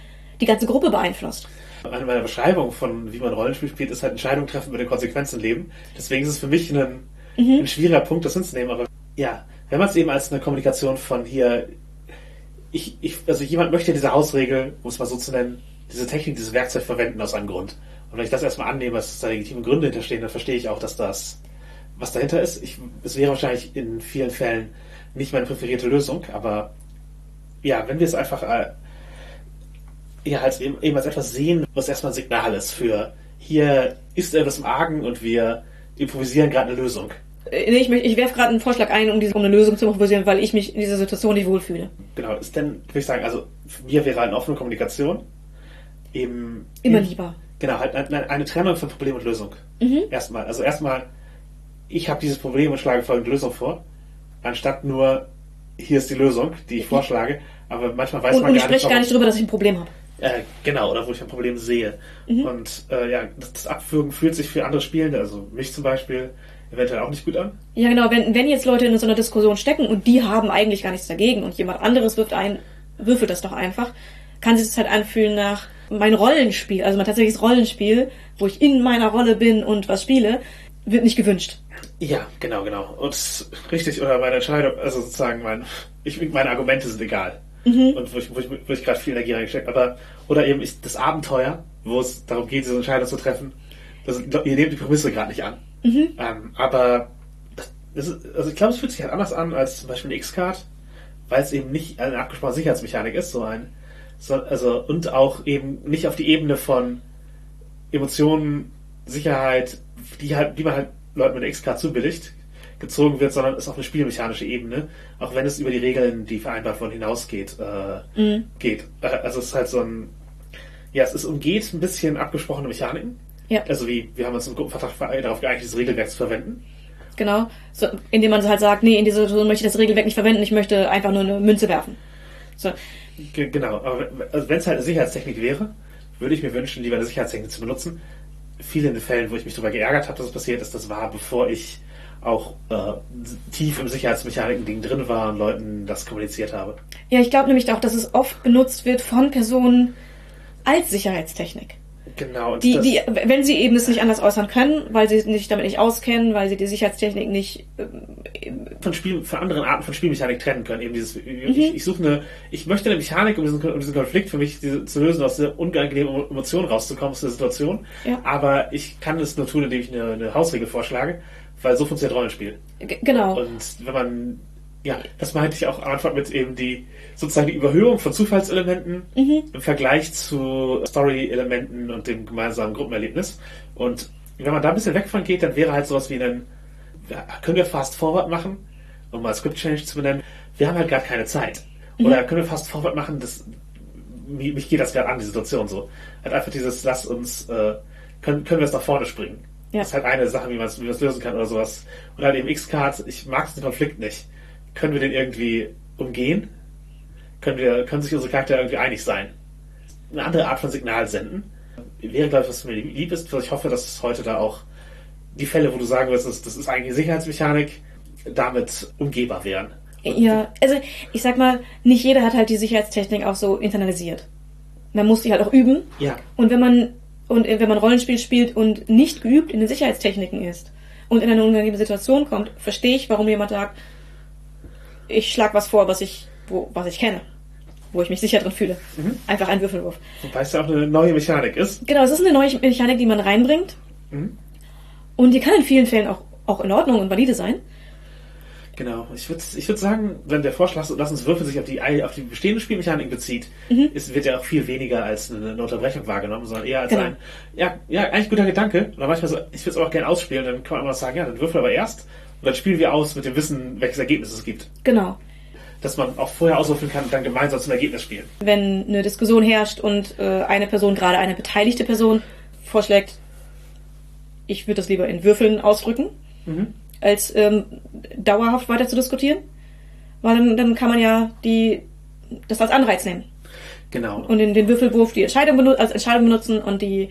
die ganze Gruppe beeinflusst. Eine meiner Beschreibungen von, wie man Rollenspiel spielt, ist halt Entscheidungen treffen mit den Konsequenzen leben. Deswegen ist es für mich ein, ein schwieriger Punkt, das hinzunehmen. Aber ja, wenn man es eben als eine Kommunikation von hier, ich, ich, also jemand möchte diese Hausregel, um es mal so zu nennen, diese Technik, dieses Werkzeug verwenden aus einem Grund. Und wenn ich das erstmal annehme, dass da legitime Gründe hinterstehen, dann verstehe ich auch, dass das, was dahinter ist. Ich, es wäre wahrscheinlich in vielen Fällen nicht meine präferierte Lösung, aber ja, wenn wir es einfach äh, ja, halt eben, eben als etwas sehen, was erstmal ein Signal ist für hier ist etwas im Argen und wir improvisieren gerade eine Lösung. Äh, nee, Ich, ich werfe gerade einen Vorschlag ein, um, diese, um eine Lösung zu improvisieren, weil ich mich in dieser Situation nicht wohlfühle. Genau, ist denn, würde ich sagen, also mir wäre eine offene Kommunikation eben Immer eben- lieber. Genau, halt eine, eine Trennung von Problem und Lösung. Erstmal, also erstmal, ich habe dieses Problem und schlage folgende Lösung vor, anstatt nur hier ist die Lösung, die ich vorschlage, aber manchmal weiß Und, man und ich gar nicht, spreche gar nicht drüber, dass ich ein Problem habe. Äh, genau, oder wo ich ein Problem sehe. Und äh, ja, das, das Abwürgen fühlt sich für andere Spielende, also mich zum Beispiel, eventuell auch nicht gut an. Ja, genau, wenn, wenn jetzt Leute in so einer Diskussion stecken und die haben eigentlich gar nichts dagegen und jemand anderes wirft ein, würfelt das doch einfach, kann sich das halt anfühlen nach mein Rollenspiel, also mein tatsächliches Rollenspiel, wo ich in meiner Rolle bin und was spiele, wird nicht gewünscht. Ja, genau, genau. Und richtig, oder meine Entscheidung, also sozusagen mein, ich, meine Argumente sind egal. Und wo ich, wo ich, wo ich gerade viel Energie reingesteckt aber oder eben ich, das Abenteuer, wo es darum geht, diese Entscheidung zu treffen, das, ihr nehmt die Prämisse gerade nicht an. Ähm, aber das, das ist, also ich glaube, es fühlt sich halt anders an als zum Beispiel eine X-Card, weil es eben nicht eine abgesprochene Sicherheitsmechanik ist, so ein, so, also und auch eben nicht auf die Ebene von Emotionen, Sicherheit, die halt, die man halt Leuten mit der X-Card zubilligt, gezogen wird, sondern ist auf eine spielmechanische Ebene, auch wenn es über die Regeln, die vereinbart wurden, hinausgeht, äh, geht. Äh, Also es ist halt so ein, ja, es ist umgeht ein bisschen abgesprochene Mechaniken. Ja. Also wie, wir haben uns im Gruppenvertrag darauf geeinigt, dieses Regelwerk zu verwenden. Genau. So, indem man halt sagt, nee, in dieser Situation möchte ich das Regelwerk nicht verwenden, ich möchte einfach nur eine Münze werfen. So. Ge- Genau, aber wenn- also wenn es halt eine Sicherheitstechnik wäre, würde ich mir wünschen, lieber eine Sicherheitstechnik zu benutzen. Viele in den Fällen, wo ich mich darüber geärgert habe, dass es passiert ist, das war, bevor ich auch äh, tief im Sicherheitsmechaniken-Ding drin war und Leuten das kommuniziert habe. Ja, ich glaube nämlich auch, dass es oft benutzt wird von Personen als Sicherheitstechnik. Genau. Und Die, die, wenn sie eben es nicht anders äußern können, weil sie sich damit nicht auskennen, weil sie die Sicherheitstechnik nicht ähm, von Spiel, von anderen Arten von Spielmechanik trennen können. Eben dieses, Mhm. ich, ich suche eine, ich möchte eine Mechanik, um diesen, um diesen Konflikt für mich diese, zu lösen, aus der unangenehmen Emotion rauszukommen, aus der Situation. Ja. Aber ich kann es nur tun, indem ich eine, eine Hausregel vorschlage, weil so funktioniert Rollenspiel. g- genau. Und wenn man, ja, das meinte ich auch am Anfang mit eben die, sozusagen die Überhöhung von Zufallselementen Mhm. im Vergleich zu Story-Elementen und dem gemeinsamen Gruppenerlebnis. Und wenn man da ein bisschen weg von geht, dann wäre halt sowas wie ein, können wir Fast Forward machen, um mal Script Change zu benennen. Wir haben halt gerade keine Zeit. Mhm. Oder können wir Fast Forward machen, das, mich mich geht das gerade an, die Situation so. Halt einfach dieses, lass uns, äh, können, können wir es nach vorne springen. Ja. Das ist halt eine Sache, wie man es lösen kann oder sowas. Und halt eben X-Card, ich mag den Konflikt nicht. Können wir den irgendwie umgehen? Können wir, können sich unsere Charaktere irgendwie einig sein? Eine andere Art von Signal senden. Wäre, glaube ich, was mir lieb ist. Ich hoffe, dass es heute da auch die Fälle, wo du sagen wirst, das, das ist eigentlich eine Sicherheitsmechanik, damit umgehbar wären. Und Ja, also ich sag mal, nicht jeder hat halt die Sicherheitstechnik auch so internalisiert. Man muss die halt auch üben. Ja, Und wenn man und wenn man Rollenspiel spielt und nicht geübt in den Sicherheitstechniken ist und in eine unangenehme Situation kommt, verstehe ich, warum jemand sagt, ich schlag was vor, was ich, wo, was ich kenne, wo ich mich sicher drin fühle. Einfach ein Würfelwurf. wobei es ja auch eine neue Mechanik ist. Genau, es ist eine neue Mechanik, die man reinbringt. Mhm. Und die kann in vielen Fällen auch, auch in Ordnung und valide sein. Genau. Ich würde ich würd sagen, wenn der Vorschlag, lass uns Würfel sich auf die, auf die bestehende Spielmechanik bezieht, Mhm. ist, wird ja auch viel weniger als eine, eine Unterbrechung wahrgenommen, sondern eher als Genau. ein, ja, ja, eigentlich guter Gedanke. Und dann manchmal so, ich würde es auch gerne ausspielen, dann kann man immer sagen, ja, dann würfel aber erst und dann spielen wir aus mit dem Wissen, welches Ergebnis es gibt. Genau. Dass man auch vorher auswürfeln kann und dann gemeinsam zum Ergebnis spielen. Wenn eine Diskussion herrscht und äh, eine Person, gerade eine beteiligte Person, vorschlägt, ich würde das lieber in Würfeln ausdrücken, als ähm, dauerhaft weiter zu diskutieren. Weil dann, dann kann man ja die, das als Anreiz nehmen. Genau. Und in den Würfelwurf die Entscheidung als Entscheidung benutzen und die,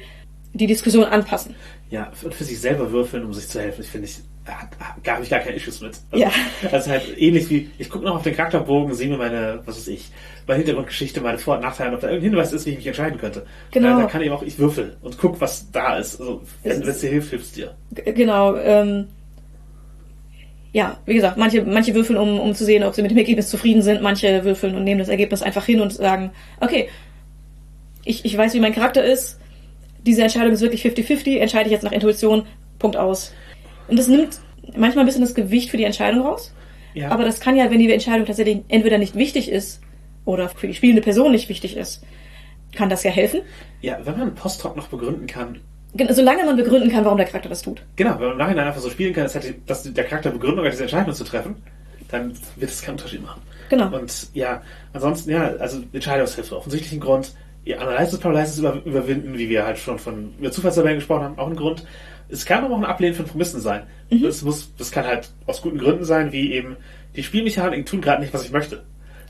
die Diskussion anpassen. Ja, und für sich selber würfeln, um sich zu helfen, ich finde ich, da habe ich gar keine Issues mit. Ja. Das ist halt ähnlich wie, ich gucke noch auf den Charakterbogen, sehe mir meine, was weiß ich, meine Hintergrundgeschichte, meine Vor- und Nachteile, ob da irgendein Hinweis ist, wie ich mich entscheiden könnte. Genau. Da, da kann ich auch, ich würfel und guck, was da ist. Also, wenn es dir hilft, hilft es dir. G genau. Ähm, ja, wie gesagt, manche, manche würfeln, um, um zu sehen, ob sie mit dem Ergebnis zufrieden sind. Manche würfeln und nehmen das Ergebnis einfach hin und sagen, okay, ich, ich weiß, wie mein Charakter ist. Diese Entscheidung ist wirklich 50-50. Entscheide ich jetzt nach Intuition. Punkt aus. Und das nimmt manchmal ein bisschen das Gewicht für die Entscheidung raus. Ja. Aber das kann ja, wenn die Entscheidung tatsächlich entweder nicht wichtig ist oder für die spielende Person nicht wichtig ist, kann das ja helfen. Ja, wenn man Post-Hoc noch begründen kann, Solange man begründen kann, warum der Charakter das tut. genau, wenn man im Nachhinein einfach so spielen kann, dass, der Charakter Begründung hat, diese Entscheidung zu treffen, dann wird es keinen Unterschied machen. Genau. Und ja, ansonsten, ja, also Entscheidungshilfe, offensichtlich ein Grund. Ihr Analysis Paralysis über, überwinden, wie wir halt schon von über Zufallstabellen gesprochen haben, auch ein Grund. Es kann aber auch ein Ablehnen von Prämissen sein. Das muss, das kann halt aus guten Gründen sein, wie eben die Spielmechaniken tun gerade nicht, was ich möchte.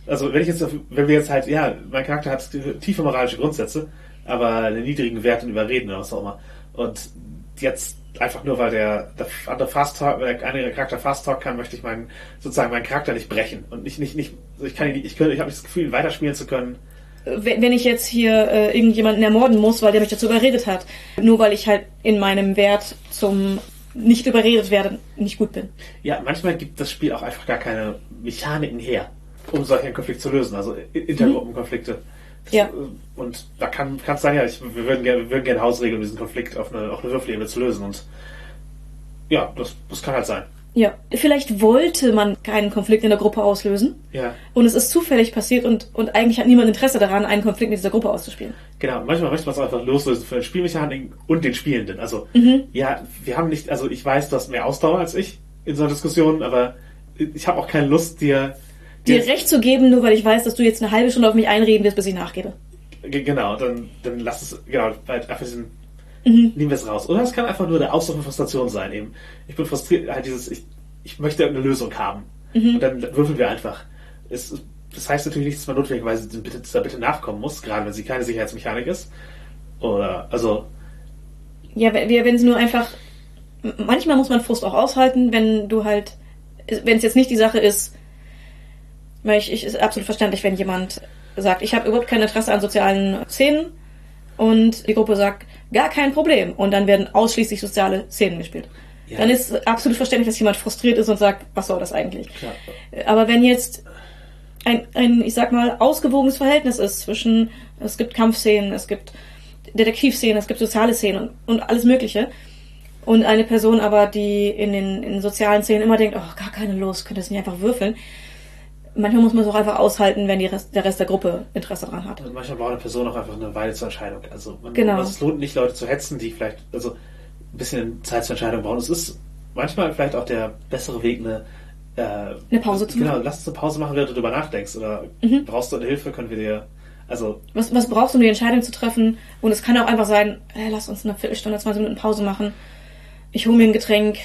Also wenn ich jetzt, wenn wir jetzt halt, ja, mein Charakter hat tiefe moralische Grundsätze, aber einen niedrigen Wert in Überreden oder was auch immer. Und jetzt einfach nur, weil der, der andere Fast Talk, weil der eine Charakter Fast Talk kann, möchte ich meinen, sozusagen meinen Charakter nicht brechen. Und nicht, nicht, nicht, ich kann ich, könnte- ich habe nicht das Gefühl, weiterspielen zu können. wenn wenn ich jetzt hier äh, irgendjemanden ermorden muss, weil der mich dazu überredet hat, nur weil ich halt in meinem Wert zum nicht überredet werden nicht gut bin. Ja, manchmal gibt das Spiel auch einfach gar keine Mechaniken her, um solchen Konflikt zu lösen, also Intergruppenkonflikte. Das, Ja. äh, Und da kann es sein, ja, ich, wir würden gerne, würden gerne Hausregeln, um diesen Konflikt auf eine, auf eine Würfelebene zu lösen. Und ja, das, das kann halt sein. Ja, vielleicht wollte man keinen Konflikt in der Gruppe auslösen Ja, und es ist zufällig passiert und, und eigentlich hat niemand Interesse daran, einen Konflikt mit dieser Gruppe auszuspielen. genau. Manchmal möchte man es einfach loslösen für den Spielmechaniken und den Spielenden. Also, ja, wir haben nicht, also ich weiß, du hast mehr Ausdauer als ich in so einer Diskussion, aber ich habe auch keine Lust, dir Dir Recht zu geben, nur weil ich weiß, dass du jetzt eine halbe Stunde auf mich einreden wirst, bis ich nachgebe. Ge- Genau, dann, dann lass es, genau, halt einfach diesen, nehmen wir es raus. Oder es kann einfach nur der Ausdruck von Frustration sein, eben. Ich bin frustriert, halt dieses, ich, ich möchte eine Lösung haben. Und dann würfeln wir einfach. Es, das heißt natürlich nicht, dass man notwendigerweise Bitte, der Bitte nachkommen muss, gerade wenn sie keine Sicherheitsmechanik ist. Oder, also, Ja, wenn wenn es nur einfach. Manchmal muss man Frust auch aushalten, wenn du halt. Wenn es jetzt nicht die Sache ist. Weil ich, ich ist absolut verständlich, wenn jemand sagt, ich habe überhaupt kein Interesse an sozialen Szenen und die Gruppe sagt, gar kein Problem. Und dann werden ausschließlich soziale Szenen gespielt. Ja. Dann ist absolut verständlich, dass jemand frustriert ist und sagt, was soll das eigentlich? klar. Aber wenn jetzt ein, ein, ich sag mal, ausgewogenes Verhältnis ist zwischen, es gibt Kampfszenen, es gibt Detektivszenen, es gibt soziale Szenen und, und alles Mögliche. Und eine Person aber, die in den in sozialen Szenen immer denkt, oh, gar keine Lust, könnte es nicht einfach würfeln. Manchmal muss man es auch einfach aushalten, wenn die Rest, der Rest der Gruppe Interesse daran hat. Und manchmal braucht eine Person auch einfach eine Weile zur Entscheidung. Also man, Genau. es lohnt nicht, Leute zu hetzen, die vielleicht also ein bisschen Zeit zur Entscheidung brauchen. Es ist manchmal vielleicht auch der bessere Weg, eine, äh, Eine Pause zu genau, machen. Mhm. lass uns eine Pause machen, während du darüber nachdenkst. Oder brauchst du eine Hilfe, können wir dir. Also, Was, was brauchst du, um die Entscheidung zu treffen? Und es kann auch einfach sein, hey, lass uns eine Viertelstunde, 20 Minuten Pause machen. Ich hole mir ein Getränk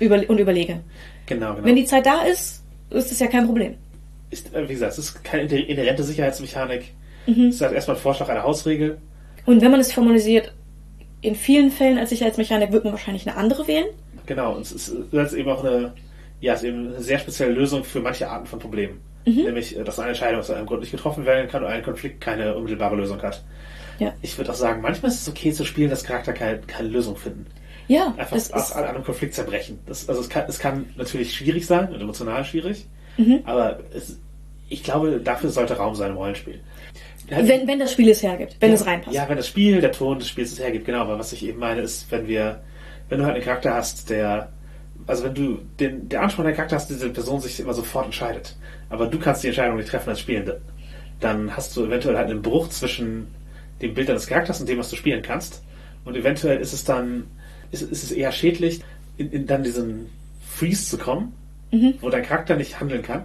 über, und überlege. genau, genau. Wenn die Zeit da ist, ist es ja kein Problem. Ist, äh, wie gesagt, es ist keine inhärente Sicherheitsmechanik. Mhm. Es ist halt erstmal ein Vorschlag einer Hausregel. Und wenn man es formalisiert, in vielen Fällen als Sicherheitsmechanik wird man wahrscheinlich eine andere wählen. Genau, und es ist, es ist eben auch eine, ja, es ist eben eine sehr spezielle Lösung für manche Arten von Problemen. Nämlich, äh, dass eine Entscheidung aus einem Grund nicht getroffen werden kann und ein Konflikt keine unmittelbare Lösung hat. Ja. Ich würde auch sagen, manchmal ist es okay zu spielen, dass Charakter keine, keine Lösung finden. Ja, Einfach das ist, an einem Konflikt zerbrechen. Das, also es kann, es kann natürlich schwierig sein und emotional schwierig, Mhm. aber es, ich glaube, dafür sollte Raum sein im Rollenspiel. wenn, wenn das Spiel es hergibt, wenn ja, es reinpasst. Ja, wenn das Spiel, der Ton des Spiels es hergibt, genau. Aber was ich eben meine, ist, wenn wir, wenn du halt einen Charakter hast, der, also wenn du den, der Anspruch an den Charakter hast, diese Person sich immer sofort entscheidet, aber du kannst die Entscheidung nicht treffen als Spielende, dann hast du eventuell halt einen Bruch zwischen dem Bild deines Charakters und dem, was du spielen kannst. Und eventuell ist es dann, ist, ist es eher schädlich, in, in dann diesen Freeze zu kommen, wo dein Charakter nicht handeln kann,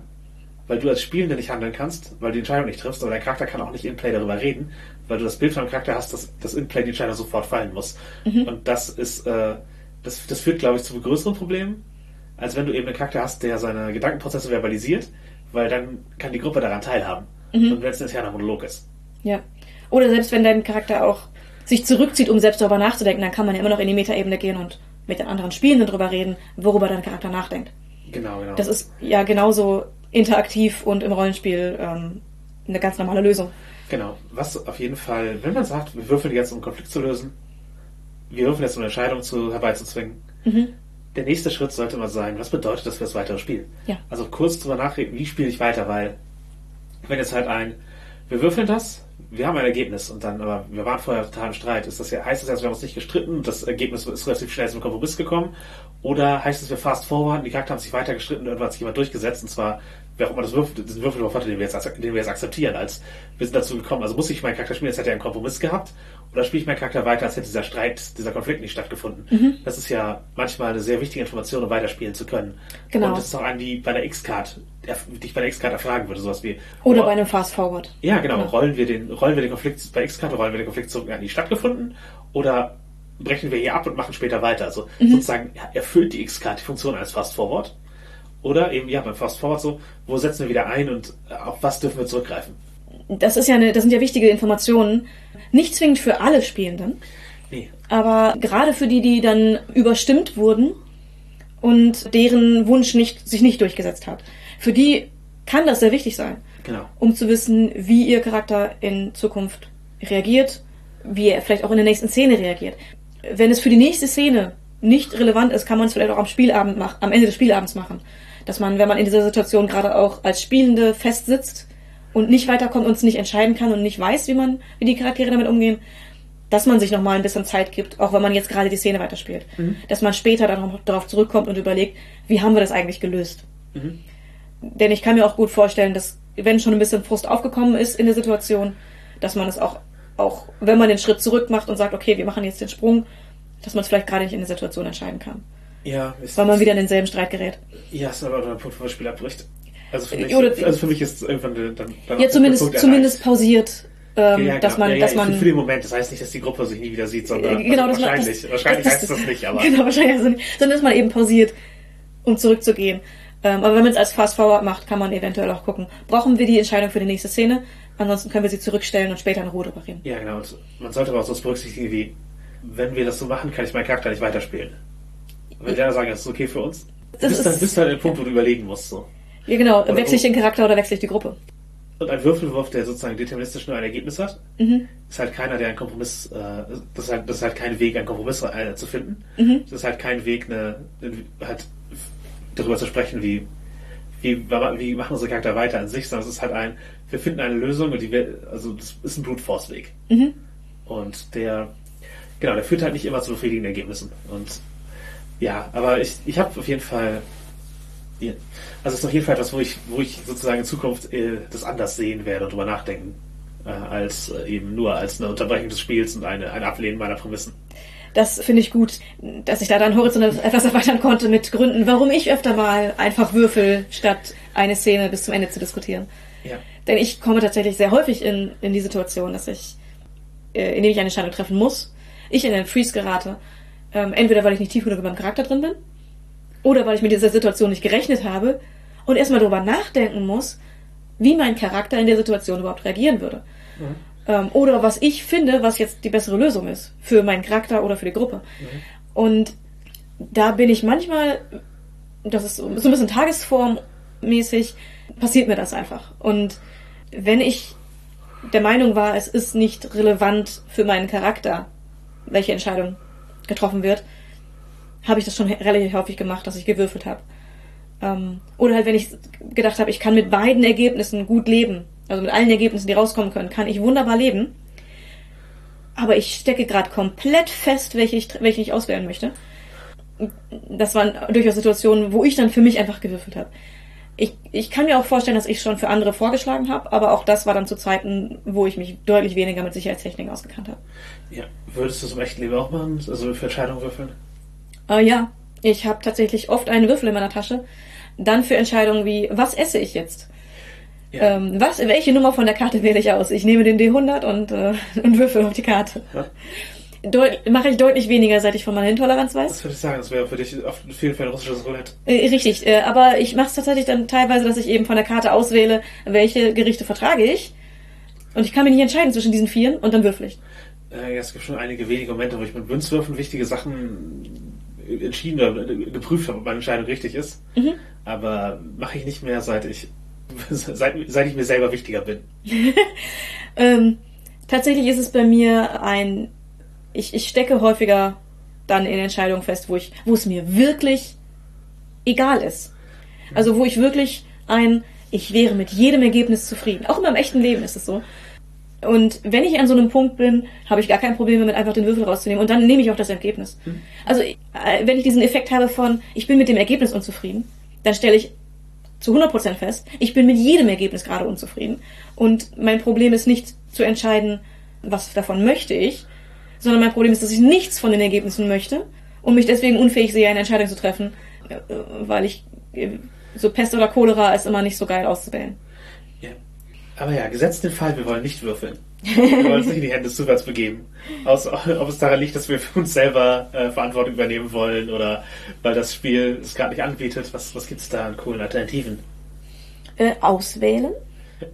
weil du als Spielende nicht handeln kannst, weil du die Entscheidung nicht triffst, aber dein Charakter kann auch nicht in Play darüber reden, weil du das Bild von dem Charakter hast, dass, dass in Play die Entscheidung sofort fallen muss. Und das ist, äh, das, das führt, glaube ich, zu größeren Problemen, als wenn du eben einen Charakter hast, der seine Gedankenprozesse verbalisiert, weil dann kann die Gruppe daran teilhaben. Und wenn es ein interner Monolog ist. Ja. Oder selbst wenn dein Charakter auch sich zurückzieht, um selbst darüber nachzudenken, dann kann man ja immer noch in die Metaebene gehen und mit den anderen Spielenden darüber reden, worüber dein Charakter nachdenkt. Genau, genau. Das ist ja genauso interaktiv und im Rollenspiel ähm, eine ganz normale Lösung. Genau. Was auf jeden Fall, wenn man sagt, wir würfeln jetzt, um einen Konflikt zu lösen, wir würfeln jetzt, um eine Entscheidung zu, herbeizuzwingen, der nächste Schritt sollte mal sein, was bedeutet das für das weitere Spiel? Ja. Also kurz drüber nachdenken, wie spiele ich weiter, weil wenn jetzt halt ein, wir würfeln das, wir haben ein Ergebnis und dann, aber wir waren vorher total im Streit, ist das ja, heißt das jetzt, wir haben uns nicht gestritten und das Ergebnis ist relativ schnell zum Kompromiss gekommen? Oder heißt es, wir fast forward, die Charakter haben sich weiter gestritten und irgendwann hat sich jemand durchgesetzt und zwar, wer auch immer das Würfel, diesen Würfelwurf hatte, den wir, jetzt, den wir jetzt akzeptieren, als wir sind dazu gekommen, also muss ich meinen Charakter spielen, als hätte er einen Kompromiss gehabt, oder spiele ich meinen Charakter weiter, als hätte dieser Streit, dieser Konflikt nicht stattgefunden. Das ist ja manchmal eine sehr wichtige Information, um weiterspielen zu können. Genau. Und das ist auch eine, die bei der X-Card, erf- die ich bei der X-Card erfragen würde, sowas wie. Oder oh, bei einem Fast Forward. Ja, genau. Genau. Rollen wir den, rollen wir den Konflikt bei X-Card, rollen wir den Konflikt zurück an die stattgefunden oder brechen wir hier ab und machen später weiter. Also Mhm. sozusagen ja, erfüllt die X-Card die Funktion als Fast Forward. Oder eben, ja, beim Fast Forward so, wo setzen wir wieder ein und äh, auf was dürfen wir zurückgreifen? Das ist ja eine, das sind ja wichtige Informationen. Nicht zwingend für alle Spielenden, Nee. aber gerade für die, die dann überstimmt wurden und deren Wunsch nicht, sich nicht durchgesetzt hat. Für die kann das sehr wichtig sein, Genau. um zu wissen, wie ihr Charakter in Zukunft reagiert, wie er vielleicht auch in der nächsten Szene reagiert. Wenn es für die nächste Szene nicht relevant ist, kann man es vielleicht auch am Spielabend mach, am Ende des Spielabends machen. Dass man, wenn man in dieser Situation gerade auch als Spielende festsitzt und nicht weiterkommt und es nicht entscheiden kann und nicht weiß, wie man, wie die Charaktere damit umgehen, dass man sich nochmal ein bisschen Zeit gibt, auch wenn man jetzt gerade die Szene weiterspielt. Dass man später dann noch darauf zurückkommt und überlegt, wie haben wir das eigentlich gelöst? Denn ich kann mir auch gut vorstellen, dass wenn schon ein bisschen Frust aufgekommen ist in der Situation, dass man es auch, auch wenn man den Schritt zurück macht und sagt, okay, wir machen jetzt den Sprung, dass man es vielleicht gerade nicht in der Situation entscheiden kann. Ja, ist, Weil man wieder in denselben Streit gerät. Ja, ist aber ein Punkt, wo das Spiel abbricht. Also für Äh, mich, oder- also für mich ist irgendwann dann, dann Ja, der zumindest, Punkt zumindest erreicht. pausiert, ähm, Ja, ja, dass genau. man, ja, dass für- man, für den Moment. Das heißt nicht, dass die Gruppe sich nie wieder sieht, sondern Äh, genau, also man- wahrscheinlich. das- wahrscheinlich das- heißt das nicht, aber [LAUGHS] Genau, wahrscheinlich also nicht. Sondern dass man eben pausiert, um zurückzugehen. Ähm, aber wenn man es als Fast Forward macht, kann man eventuell auch gucken, brauchen wir die Entscheidung für die nächste Szene? Ansonsten können wir sie zurückstellen und später in Ruhe drüber reden. Ja, genau. Und man sollte aber auch so berücksichtigen, wie, wenn wir das so machen, kann ich meinen Charakter nicht weiterspielen. Wenn die anderen sagen, das ist okay für uns, Das bist dann ist- bist du an dem Punkt, wo du überlegen musst. So. Ja, genau. Oder Wechsle ich den Charakter oder wechsle ich die Gruppe? Und ein Würfelwurf, der sozusagen deterministisch nur ein Ergebnis hat, Mhm. ist halt keiner, der einen Kompromiss, äh, das, ist halt, das ist halt kein Weg, einen Kompromiss äh, zu finden. Mhm. Das ist halt kein Weg, eine, halt darüber zu sprechen, wie, wie, wie machen unsere Charakter weiter an sich, sondern es ist halt ein, wir finden eine Lösung und die, wir- also das ist ein Brute Force Weg. Mhm. Und der, genau, der führt halt nicht immer zu befriedigenden Ergebnissen. Und ja, aber ich, ich habe auf jeden Fall, also es ist auf jeden Fall etwas, wo ich, wo ich sozusagen in Zukunft äh, das anders sehen werde und drüber nachdenken, äh, als äh, eben nur als eine Unterbrechung des Spiels und eine, ein Ablehnen meiner Prämissen. Das finde ich gut, dass ich da dann Horizont etwas [LAUGHS] erweitern konnte mit Gründen, warum ich öfter mal einfach würfel, statt eine Szene bis zum Ende zu diskutieren. Ja. Denn ich komme tatsächlich sehr häufig in, in die Situation, dass ich, äh, indem ich eine Entscheidung treffen muss, ich in einen Freeze gerate. Ähm, entweder weil ich nicht tief genug in meinem Charakter drin bin, oder weil ich mit dieser Situation nicht gerechnet habe und erstmal darüber nachdenken muss, wie mein Charakter in der Situation überhaupt reagieren würde. Ähm, oder was ich finde, was jetzt die bessere Lösung ist für meinen Charakter oder für die Gruppe. Und da bin ich manchmal, das ist so so ein bisschen tagesformmäßig, passiert mir das einfach. Und wenn ich der Meinung war, es ist nicht relevant für meinen Charakter, welche Entscheidung getroffen wird, habe ich das schon relativ häufig gemacht, dass ich gewürfelt habe. Ähm, oder halt, wenn ich gedacht habe, ich kann mit beiden Ergebnissen gut leben, also mit allen Ergebnissen, die rauskommen können, kann ich wunderbar leben. Aber ich stecke gerade komplett fest, welche ich, welche ich auswählen möchte. Das waren durchaus Situationen, wo ich dann für mich einfach gewürfelt habe. Ich, ich kann mir auch vorstellen, dass ich schon für andere vorgeschlagen habe, aber auch das war dann zu Zeiten, wo ich mich deutlich weniger mit Sicherheitstechniken ausgekannt habe. ja. Würdest du es im echten Leben auch machen? Also für Entscheidungen würfeln? Äh, ja, ich habe tatsächlich oft einen Würfel in meiner Tasche. Dann für Entscheidungen wie, was esse ich jetzt? Ja. Ähm, was, welche Nummer von der Karte wähle ich aus? Ich nehme den D100 und, äh, [LAUGHS] und würfel auf die Karte. Ja. Deut Mache ich deutlich weniger, seit ich von meiner Intoleranz weiß. Das würde ich sagen, das wäre für dich auf jeden Fall ein russisches Roulette. Äh, richtig, äh, aber ich mache es tatsächlich dann teilweise, dass ich eben von der Karte auswähle, welche Gerichte vertrage ich. Und ich kann mich nicht entscheiden zwischen diesen vieren und dann würfel ich. Äh, ja, es gibt schon einige wenige Momente, wo ich mit Münzwürfen wichtige Sachen entschieden oder geprüft habe, ob meine Entscheidung richtig ist. Mhm. Aber mache ich nicht mehr, seit ich [LAUGHS] seit, seit ich mir selber wichtiger bin. [LAUGHS] Ähm, tatsächlich ist es bei mir ein, ich, ich stecke häufiger dann in Entscheidungen fest, wo ich, wo es mir wirklich egal ist. Also wo ich wirklich ein, ich wäre mit jedem Ergebnis zufrieden. Auch in meinem echten Leben ist es so. Und wenn ich an so einem Punkt bin, habe ich gar kein Problem damit, einfach den Würfel rauszunehmen. Und dann nehme ich auch das Ergebnis. Also äh, wenn ich diesen Effekt habe von, ich bin mit dem Ergebnis unzufrieden, dann stelle ich zu 100% fest, ich bin mit jedem Ergebnis gerade unzufrieden. Und mein Problem ist nicht zu entscheiden, was davon möchte ich, sondern mein Problem ist, dass ich nichts von den Ergebnissen möchte und mich deswegen unfähig sehe, eine Entscheidung zu treffen, äh, weil ich äh, so Pest oder Cholera ist immer nicht so geil auszuwählen. Aber ja, gesetzt den Fall, wir wollen nicht würfeln. Wir wollen uns nicht in die Hände des Zufalls begeben. Aus, ob es daran liegt, dass wir für uns selber äh, Verantwortung übernehmen wollen oder weil das Spiel es gerade nicht anbietet. Was, was gibt es da an coolen Alternativen? Äh, auswählen?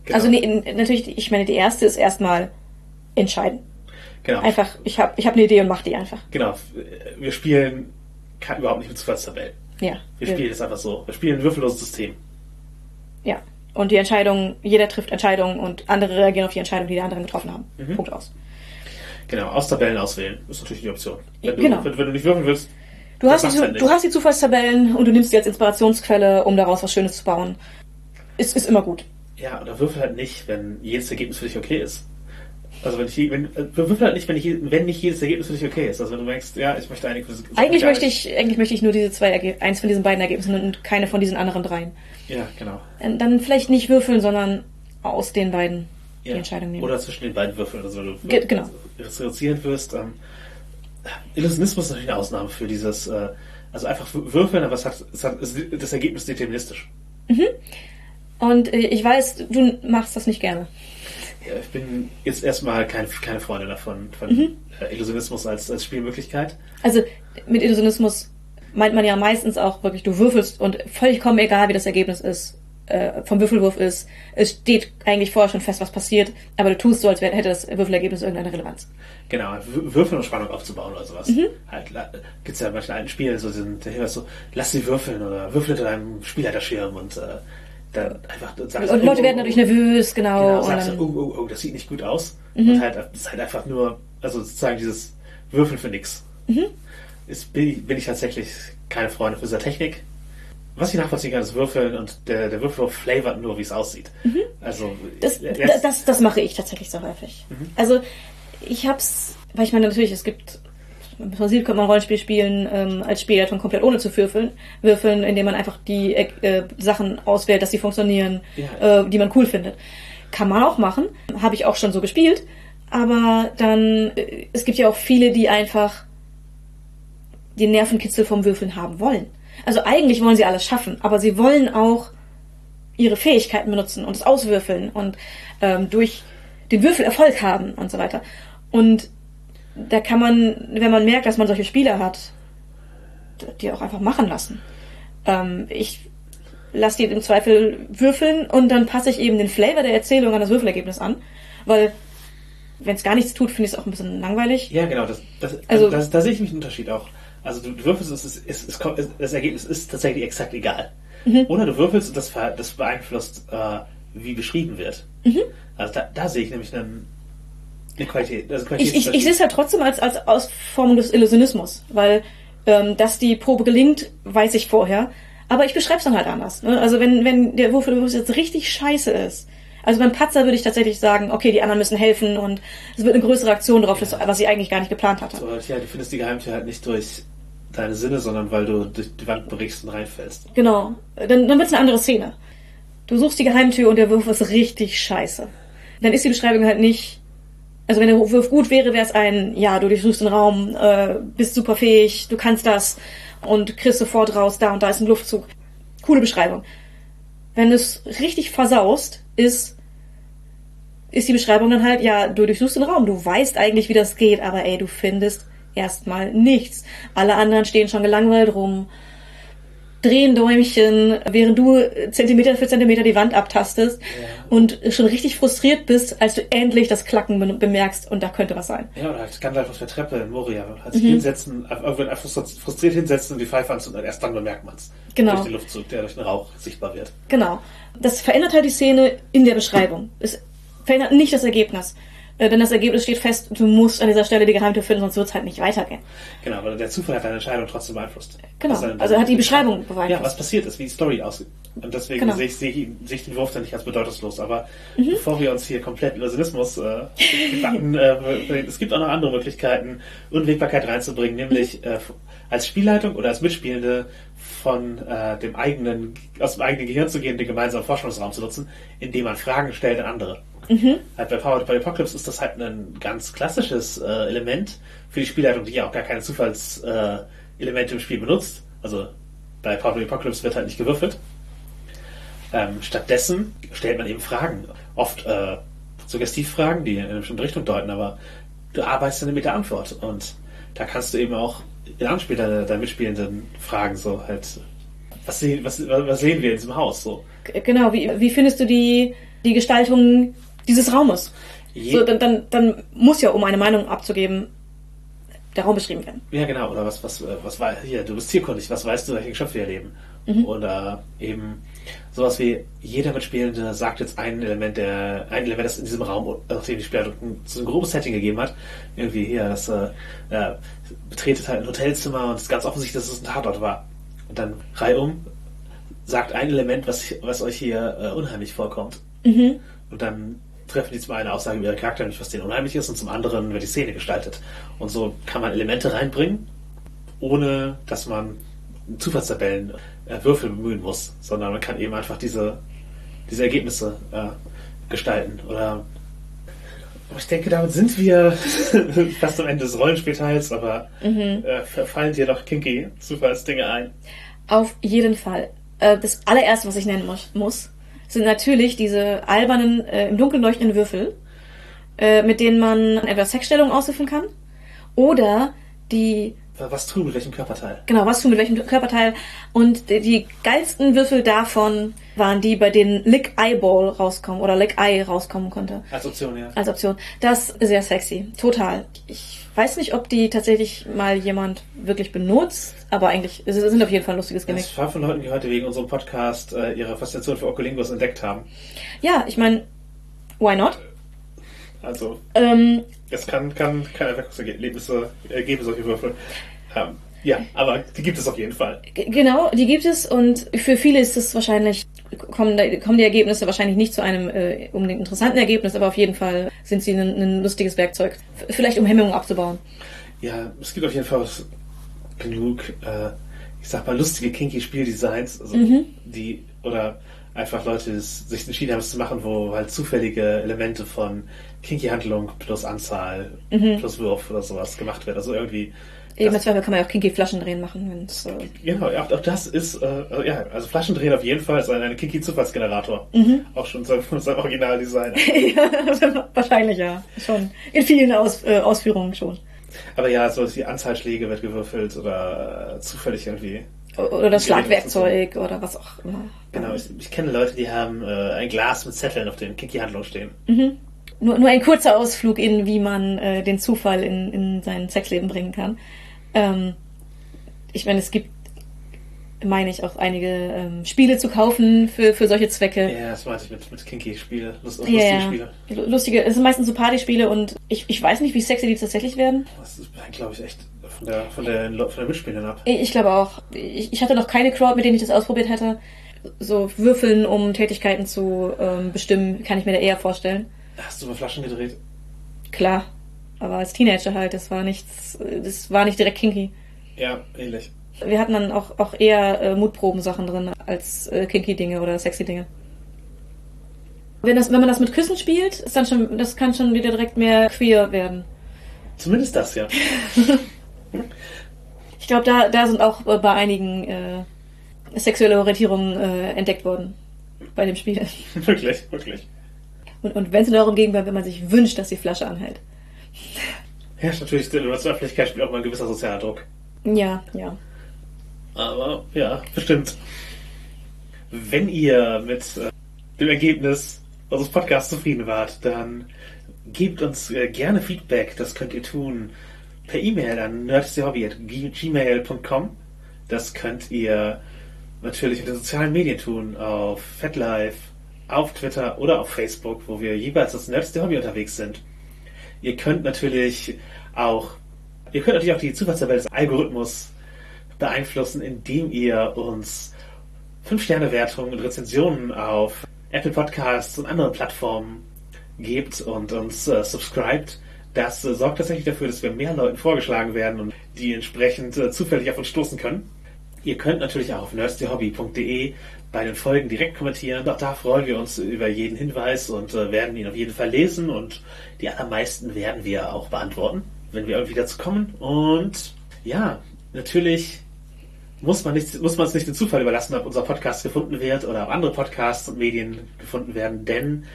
Genau. Also nee, natürlich, ich meine, die erste ist erstmal entscheiden. genau. Einfach, ich habe ich hab eine Idee und mach die einfach. Genau. Wir spielen überhaupt nicht mit Zufallstabellen. Ja. Wir spielen es einfach so. Wir spielen ein würfelloses System. Ja. Und die Entscheidung, jeder trifft Entscheidungen und andere reagieren auf die Entscheidung, die die anderen getroffen haben. Mhm. Punkt aus. Genau, aus Tabellen auswählen ist natürlich die Option. Wenn du, Genau. wenn, wenn du nicht würfeln willst, Du hast, die, du halt du hast die Zufallstabellen und du nimmst die als Inspirationsquelle, um daraus was Schönes zu bauen. Ist, ist immer gut. ja, oder würfel halt nicht, wenn jedes Ergebnis für dich okay ist. Also wenn ich wenn äh, würfel halt nicht, wenn, ich, wenn nicht jedes Ergebnis für dich okay ist. Also wenn du merkst, ja, ich möchte eigentlich Eigentlich möchte ich, eigentlich möchte ich nur diese zwei Ergebnisse, eins von diesen beiden Ergebnissen und keine von diesen anderen dreien. Ja, genau. Äh, Dann vielleicht nicht würfeln, sondern aus den beiden Ja. die Entscheidung nehmen. Oder zwischen den beiden Würfeln oder so. Du Ge- genau. reduzieren wirst. Ähm, Illusionismus ist natürlich eine Ausnahme für dieses, äh, also einfach wür- würfeln, aber es hat, es hat es, das Ergebnis deterministisch. Und äh, ich weiß, du machst das nicht gerne. Ja, ich bin jetzt erstmal kein, keine Freundin davon, von Mhm. äh, Illusionismus als, als Spielmöglichkeit. Also mit Illusionismus meint man ja meistens auch wirklich, du würfelst und völlig kommen egal, wie das Ergebnis ist, äh, vom Würfelwurf ist. Es steht eigentlich vorher schon fest, was passiert, aber du tust so, als wär, hätte das Würfelergebnis irgendeine Relevanz. Genau, W- Würfeln um Spannung aufzubauen oder sowas. Mhm. Halt, gibt's ja in manchen alten Spielen so diesen, der Hinweis so, lass sie würfeln oder würfel hinter deinem Spielleiterschirm und äh, dann einfach und sagst, Und oh, Leute oh, werden oh, dadurch nervös, genau. Genau, und sagst oh, oh, oh, das sieht nicht gut aus. Mhm. Und halt, das ist halt einfach nur, also sozusagen dieses Würfeln für nix. Mhm. Ist, bin, ich, bin ich tatsächlich keine Freund für dieser Technik. Was ich nachvollziehen kann, ist Würfeln und der, der Würfelwurf flavert nur, wie es aussieht. Also, Mhm. das, er- das, das, das mache ich tatsächlich so häufig. Mhm. Also ich hab's, weil ich meine natürlich, es gibt im Prinzip kann man Rollenspiel spielen ähm, als Spielleitung komplett ohne zu würfeln, würfeln, indem man einfach die äh, Sachen auswählt, dass sie funktionieren, Ja. äh, die man cool findet. Kann man auch machen, habe ich auch schon so gespielt, aber dann äh, es gibt ja auch viele, die einfach den Nervenkitzel vom Würfeln haben wollen. Also eigentlich wollen sie alles schaffen, aber sie wollen auch ihre Fähigkeiten benutzen und es auswürfeln und ähm, durch den Würfel Erfolg haben und so weiter. Und da kann man, wenn man merkt, dass man solche Spieler hat, die auch einfach machen lassen. Ähm, ich lasse die im Zweifel würfeln und dann passe ich eben den Flavor der Erzählung an das Würfelergebnis an, weil wenn es gar nichts tut, finde ich es auch ein bisschen langweilig. Ja, genau, das, das, Also- das, da sehe ich mich einen Unterschied auch. Also du, du würfelst, es ist, es, es, das Ergebnis ist tatsächlich exakt egal. Mhm. Oder du würfelst und das, das beeinflusst, äh, wie beschrieben wird. Mhm. Also da, da sehe ich nämlich einen, eine Qualität. Also Ich, ich, ich sehe es halt trotzdem als, als Ausformung des Illusionismus, weil ähm, dass die Probe gelingt, weiß ich vorher. Aber ich beschreibe es dann halt anders. Ne? Also wenn, wenn der Wurf jetzt richtig scheiße ist, also beim Patzer würde ich tatsächlich sagen, okay, die anderen müssen helfen und es wird eine größere Aktion drauf, das, was ich eigentlich gar nicht geplant hatte. So, ja, du findest die Geheimtür halt nicht durch deine Sinne, sondern weil du durch die Wand brichst und reinfällst. Genau. Dann, dann wird es eine andere Szene. Du suchst die Geheimtür und der Wurf ist richtig scheiße. Dann ist die Beschreibung halt nicht. Also wenn der Wurf gut wäre, wäre es ein, ja, du durchsuchst den Raum, äh, bist super fähig, du kannst das und kriegst sofort raus, da und da ist ein Luftzug. Coole Beschreibung. Wenn du es richtig versaust, ist, ist die Beschreibung dann halt, ja, du durchsuchst den Raum, du weißt eigentlich, wie das geht, aber ey, du findest erstmal nichts. Alle anderen stehen schon gelangweilt rum drehen Däumchen, während du Zentimeter für Zentimeter die Wand abtastest und schon richtig frustriert bist, als du endlich das Klacken be- bemerkst und da könnte was sein. Ja, oder halt Gandalf auf der Treppe in Moria. Halt Mhm. sich hinsetzen, irgendwann frustriert hinsetzen und die Pfeife anzünden und erst dann bemerkt man's. Genau. Durch den Luftzug, der durch den Rauch sichtbar wird. Genau. Das verändert halt die Szene in der Beschreibung. Es verändert nicht das Ergebnis. Äh, Denn das Ergebnis steht fest, du musst an dieser Stelle die Geheimtür finden, sonst wird es halt nicht weitergehen. Genau, aber der Zufall hat deine Entscheidung trotzdem beeinflusst. Genau. Also er hat die Beschreibung beeinflusst. Ja, was passiert ist, wie die Story aussieht. Und deswegen Genau. sehe, ich, sehe, ich, den Wurf dann nicht als bedeutungslos. Aber Mhm. bevor wir uns hier komplett Illusionismus äh, gebacken, äh, es gibt auch noch andere Möglichkeiten, Unwägbarkeit reinzubringen, nämlich äh, als Spielleitung oder als Mitspielende von äh, dem eigenen, aus dem eigenen Gehirn zu gehen, den gemeinsamen Forschungsraum zu nutzen, indem man Fragen stellt an andere. Mhm. Halt bei Powered by Apocalypse ist das halt ein ganz klassisches äh, Element für die Spielleitung, die ja auch gar keine Zufallselemente äh, im Spiel benutzt. Also bei Powered by Apocalypse wird halt nicht gewürfelt. Ähm, stattdessen stellt man eben Fragen. Oft äh, Suggestivfragen, die in eine bestimmte Richtung deuten, aber du arbeitest dann mit der Antwort. Und da kannst du eben auch in Anspiel deiner, deiner Mitspielenden fragen, so halt, was sehen, was, was sehen wir in diesem Haus? So. Genau, wie, wie findest du die, die Gestaltung dieses Raumes? Je- So, dann, dann, dann muss ja, um eine Meinung abzugeben, der Raum beschrieben werden. Ja, genau. Oder was, was, äh, was war hier? Du bist tierkundig. Was weißt du, welche Geschöpfe hier leben? Oder eben sowas wie jeder Mitspielende sagt jetzt ein Element, der ein Element, das in diesem Raum, nachdem die Spielleitung so ein grobes Setting gegeben hat, irgendwie hier, das äh, betretet halt ein Hotelzimmer und es ist ganz offensichtlich, dass es ein Tatort war. Und dann reihum sagt ein Element, was, was euch hier äh, unheimlich vorkommt. Und dann treffen die zum einen eine Aussage über ihre Charakter, nicht was denen unheimlich ist, und zum anderen wird die Szene gestaltet. Und so kann man Elemente reinbringen, ohne dass man Zufallstabellen, äh, Würfel bemühen muss, sondern man kann eben einfach diese, diese Ergebnisse äh, gestalten. Oder aber ich denke, damit sind wir [LAUGHS] fast am Ende des Rollenspielteils, aber äh, fallen dir noch kinky Zufallsdinge ein? Auf jeden Fall. Äh, Das allererste, was ich nennen muss sind natürlich diese albernen, äh, im Dunkeln leuchtenden Würfel, äh, mit denen man entweder Sexstellungen auswürfeln kann. Oder die Was tun mit welchem Körperteil? Genau, was tun mit welchem Körperteil. Und die, die geilsten Würfel davon waren die, bei denen Lick Eyeball rauskommen oder Lick Eye rauskommen konnte. Als Option, ja. Als Option. Das ist sehr sexy. Total. Ich weiß nicht, ob die tatsächlich mal jemand wirklich benutzt, aber eigentlich es sind auf jeden Fall ein lustiges Gimmick. Das war von Leuten, die heute wegen unserem Podcast äh, ihre Faszination für Oculingos entdeckt haben. Ja, ich meine, why not? Also, Ähm, es kann, kann, Erweckungsergebnisse äh, geben, solche Würfel. Ähm, ja, aber die gibt es auf jeden Fall. Genau, die gibt es und für viele ist es wahrscheinlich, kommen, kommen die Ergebnisse wahrscheinlich nicht zu einem äh, unbedingt interessanten Ergebnis, aber auf jeden Fall sind sie ein, ein lustiges Werkzeug. Vielleicht um Hemmungen abzubauen. Ja, es gibt auf jeden Fall genug, äh, ich sag mal, lustige, kinky Spieldesigns, also die, oder einfach Leute, die sich entschieden haben, es zu machen, wo halt zufällige Elemente von kinky Handlung plus Anzahl plus Wurf oder sowas gemacht wird. Also irgendwie. Eben Zweifel kann man ja auch kinky Flaschen drehen machen, wenn es. Äh, genau, auch, das ist, äh, also, ja, also Flaschendrehen auf jeden Fall ist ein, ein kinky Zufallsgenerator. Auch schon sein, [LAUGHS] sein Originaldesign. [LAUGHS] ja, [LAUGHS] wahrscheinlich ja. Schon. In vielen Aus, äh, Ausführungen schon. Aber ja, so die Anzahl Schläge wird gewürfelt oder äh, zufällig irgendwie. Oder das Schlagwerkzeug oder was auch immer. Genau, ich, ich kenne Leute, die haben äh, ein Glas mit Zetteln auf den Kinky-Handlungen stehen. Nur, nur ein kurzer Ausflug in, wie man äh, den Zufall in, in sein Sexleben bringen kann. Ähm, ich meine, es gibt, meine ich, auch einige ähm, Spiele zu kaufen für, für solche Zwecke. Ja, das meinte ich mit, mit Kinky-Spiele, Lust, lustige ja. Spiele. Lu- Lustige, es sind meistens so Partyspiele und ich, ich weiß nicht, wie sexy die tatsächlich werden. Das ist, glaube ich, echt von der, von der, von der Mitspielerin ab. Ich, ich glaube auch. Ich, ich hatte noch keine Crowd, mit denen ich das ausprobiert hätte. So Würfeln, um Tätigkeiten zu ähm, bestimmen, kann ich mir da eher vorstellen. Hast du mal Flaschen gedreht? Klar. Aber als Teenager halt, das war nichts, das war nicht direkt kinky. Ja, ähnlich. Wir hatten dann auch, auch eher äh, Mutproben-Sachen drin als äh, kinky Dinge oder sexy Dinge. Wenn, das, wenn man das mit Küssen spielt, ist dann schon, das kann schon wieder direkt mehr queer werden. Zumindest das, ja. [LAUGHS] Ich glaube, da, da sind auch bei einigen äh, sexuelle Orientierungen äh, entdeckt worden bei dem Spiel. [LAUGHS] wirklich, wirklich. Und, und wenn es darum ging, wenn man sich wünscht, dass die Flasche anhält. Ja, natürlich, in der Öffentlichkeit spielt auch mal ein gewisser sozialer Druck. Ja, ja. Aber ja, bestimmt. Wenn ihr mit äh, dem Ergebnis unseres Podcasts zufrieden wart, dann gebt uns äh, gerne Feedback. Das könnt ihr tun per E-Mail an nerdsthehobby.gmail.com. Das könnt ihr natürlich in den sozialen Medien tun, auf FetLife, auf Twitter oder auf Facebook, wo wir jeweils als Nerds Hobby unterwegs sind. Ihr könnt natürlich auch, ihr könnt natürlich auch die Zufallstabelle des Algorithmus beeinflussen, indem ihr uns 5-Sterne-Wertungen und Rezensionen auf Apple Podcasts und anderen Plattformen gebt und uns äh, subscribt. Das äh, sorgt tatsächlich dafür, dass wir mehr Leuten vorgeschlagen werden und die entsprechend äh, zufällig auf uns stoßen können. Ihr könnt natürlich auch auf nerdsthehobby.de bei den Folgen direkt kommentieren. Auch da freuen wir uns über jeden Hinweis und äh, werden ihn auf jeden Fall lesen und die allermeisten werden wir auch beantworten, wenn wir irgendwie dazu kommen. Und ja, natürlich muss man nicht, muss man es nicht den Zufall überlassen, ob unser Podcast gefunden wird oder ob andere Podcasts und Medien gefunden werden, denn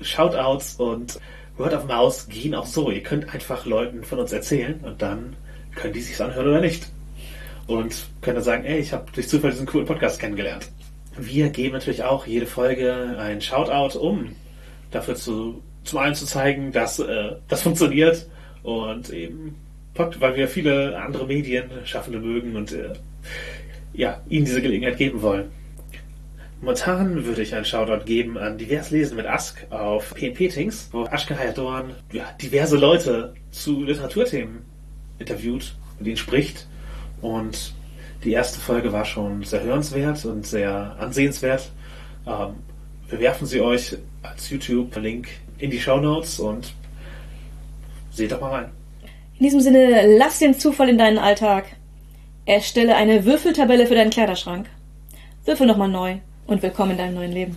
Shoutouts und Word of Mouse gehen auch so. Ihr könnt einfach Leuten von uns erzählen und dann können die sich's anhören oder nicht. Und können dann sagen, ey, ich habe durch Zufall diesen coolen Podcast kennengelernt. Wir geben natürlich auch jede Folge einen Shoutout, um dafür zu, zum einen zu zeigen, dass äh, das funktioniert und eben, weil wir viele andere Medien Schaffende mögen und äh, ja, ihnen diese Gelegenheit geben wollen. Momentan würde ich einen Shoutout geben an Divers Lesen mit Ask auf PNP-Tings, wo Aschke Hayadorn ja, diverse Leute zu Literaturthemen interviewt, mit ihnen spricht. Und die erste Folge war schon sehr hörenswert und sehr ansehenswert. Ähm, wir werfen sie euch als YouTube-Link in die Show Notes und seht doch mal rein. In diesem Sinne, lass den Zufall in deinen Alltag. Erstelle eine Würfeltabelle für deinen Kleiderschrank. Würfel nochmal neu und willkommen in deinem neuen Leben.